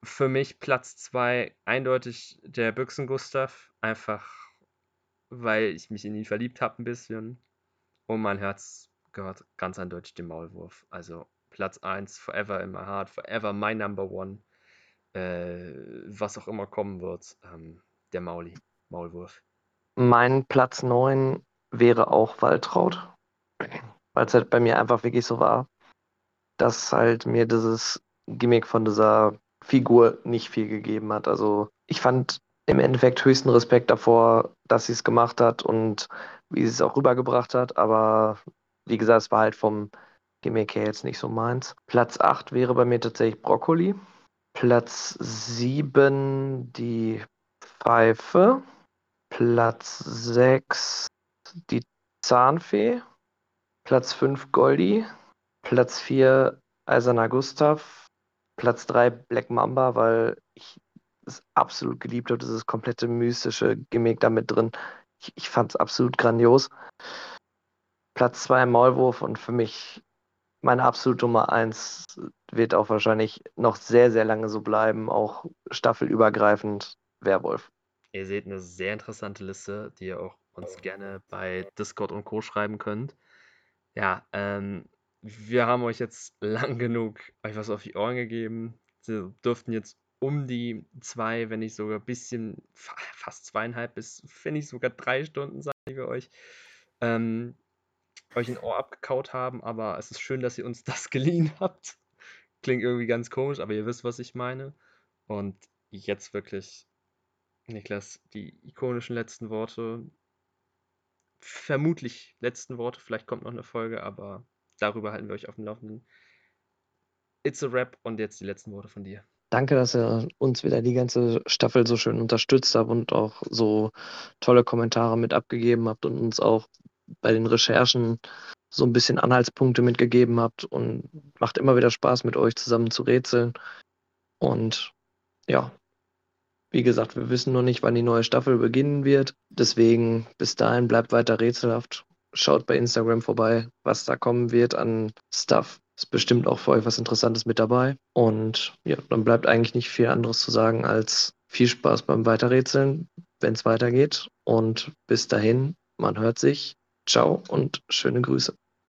Speaker 2: Für mich Platz 2 eindeutig der Büchsen Gustav, einfach weil ich mich in ihn verliebt habe ein bisschen. Und mein Herz gehört ganz eindeutig dem Maulwurf. Also Platz 1, forever in my heart, forever my number one. Äh, was auch immer kommen wird, ähm, der Mauli, Maulwurf.
Speaker 3: Mein Platz 9 wäre auch Waltraud, weil es halt bei mir einfach wirklich so war, dass halt mir dieses Gimmick von dieser Figur nicht viel gegeben hat. Also ich fand im Endeffekt höchsten Respekt davor, dass sie es gemacht hat und wie sie es auch rübergebracht hat. Aber wie gesagt, es war halt vom Gimmick her jetzt nicht so meins. Platz 8 wäre bei mir tatsächlich Brokkoli. Platz 7 die Pfeife. Platz 6 die Zahnfee. Platz 5 Goldi. Platz 4 Eiserner Gustav. Platz 3 Black Mamba, weil ich es absolut geliebt habe, dieses komplette mystische Gimmick da mit drin. Ich, ich fand es absolut grandios. Platz 2 Maulwurf und für mich meine absolute Nummer 1 wird auch wahrscheinlich noch sehr, sehr lange so bleiben, auch staffelübergreifend Werwolf.
Speaker 2: Ihr seht eine sehr interessante Liste, die ihr auch uns gerne bei Discord und Co. schreiben könnt. Ja, ähm, wir haben euch jetzt lang genug euch was auf die Ohren gegeben. Sie dürften jetzt um die zwei, wenn nicht sogar ein bisschen, fast zweieinhalb bis, wenn nicht sogar drei Stunden, sagen wir euch, ähm, euch ein Ohr abgekaut haben. Aber es ist schön, dass ihr uns das geliehen habt. Klingt irgendwie ganz komisch, aber ihr wisst, was ich meine. Und jetzt wirklich, Niklas, die ikonischen letzten Worte. Vermutlich letzten Worte, vielleicht kommt noch eine Folge, aber darüber halten wir euch auf dem Laufenden. It's a Rap und jetzt die letzten Worte von dir.
Speaker 3: Danke, dass ihr uns wieder die ganze Staffel so schön unterstützt habt und auch so tolle Kommentare mit abgegeben habt und uns auch bei den Recherchen so ein bisschen Anhaltspunkte mitgegeben habt und macht immer wieder Spaß, mit euch zusammen zu rätseln. Und ja, wie gesagt, wir wissen noch nicht, wann die neue Staffel beginnen wird. Deswegen bis dahin bleibt weiter rätselhaft Schaut bei Instagram vorbei, was da kommen wird an Stuff. Ist bestimmt auch für euch was Interessantes mit dabei. Und ja, dann bleibt eigentlich nicht viel anderes zu sagen als viel Spaß beim Weiterrätseln, wenn es weitergeht. Und bis dahin, man hört sich. Ciao und schöne Grüße.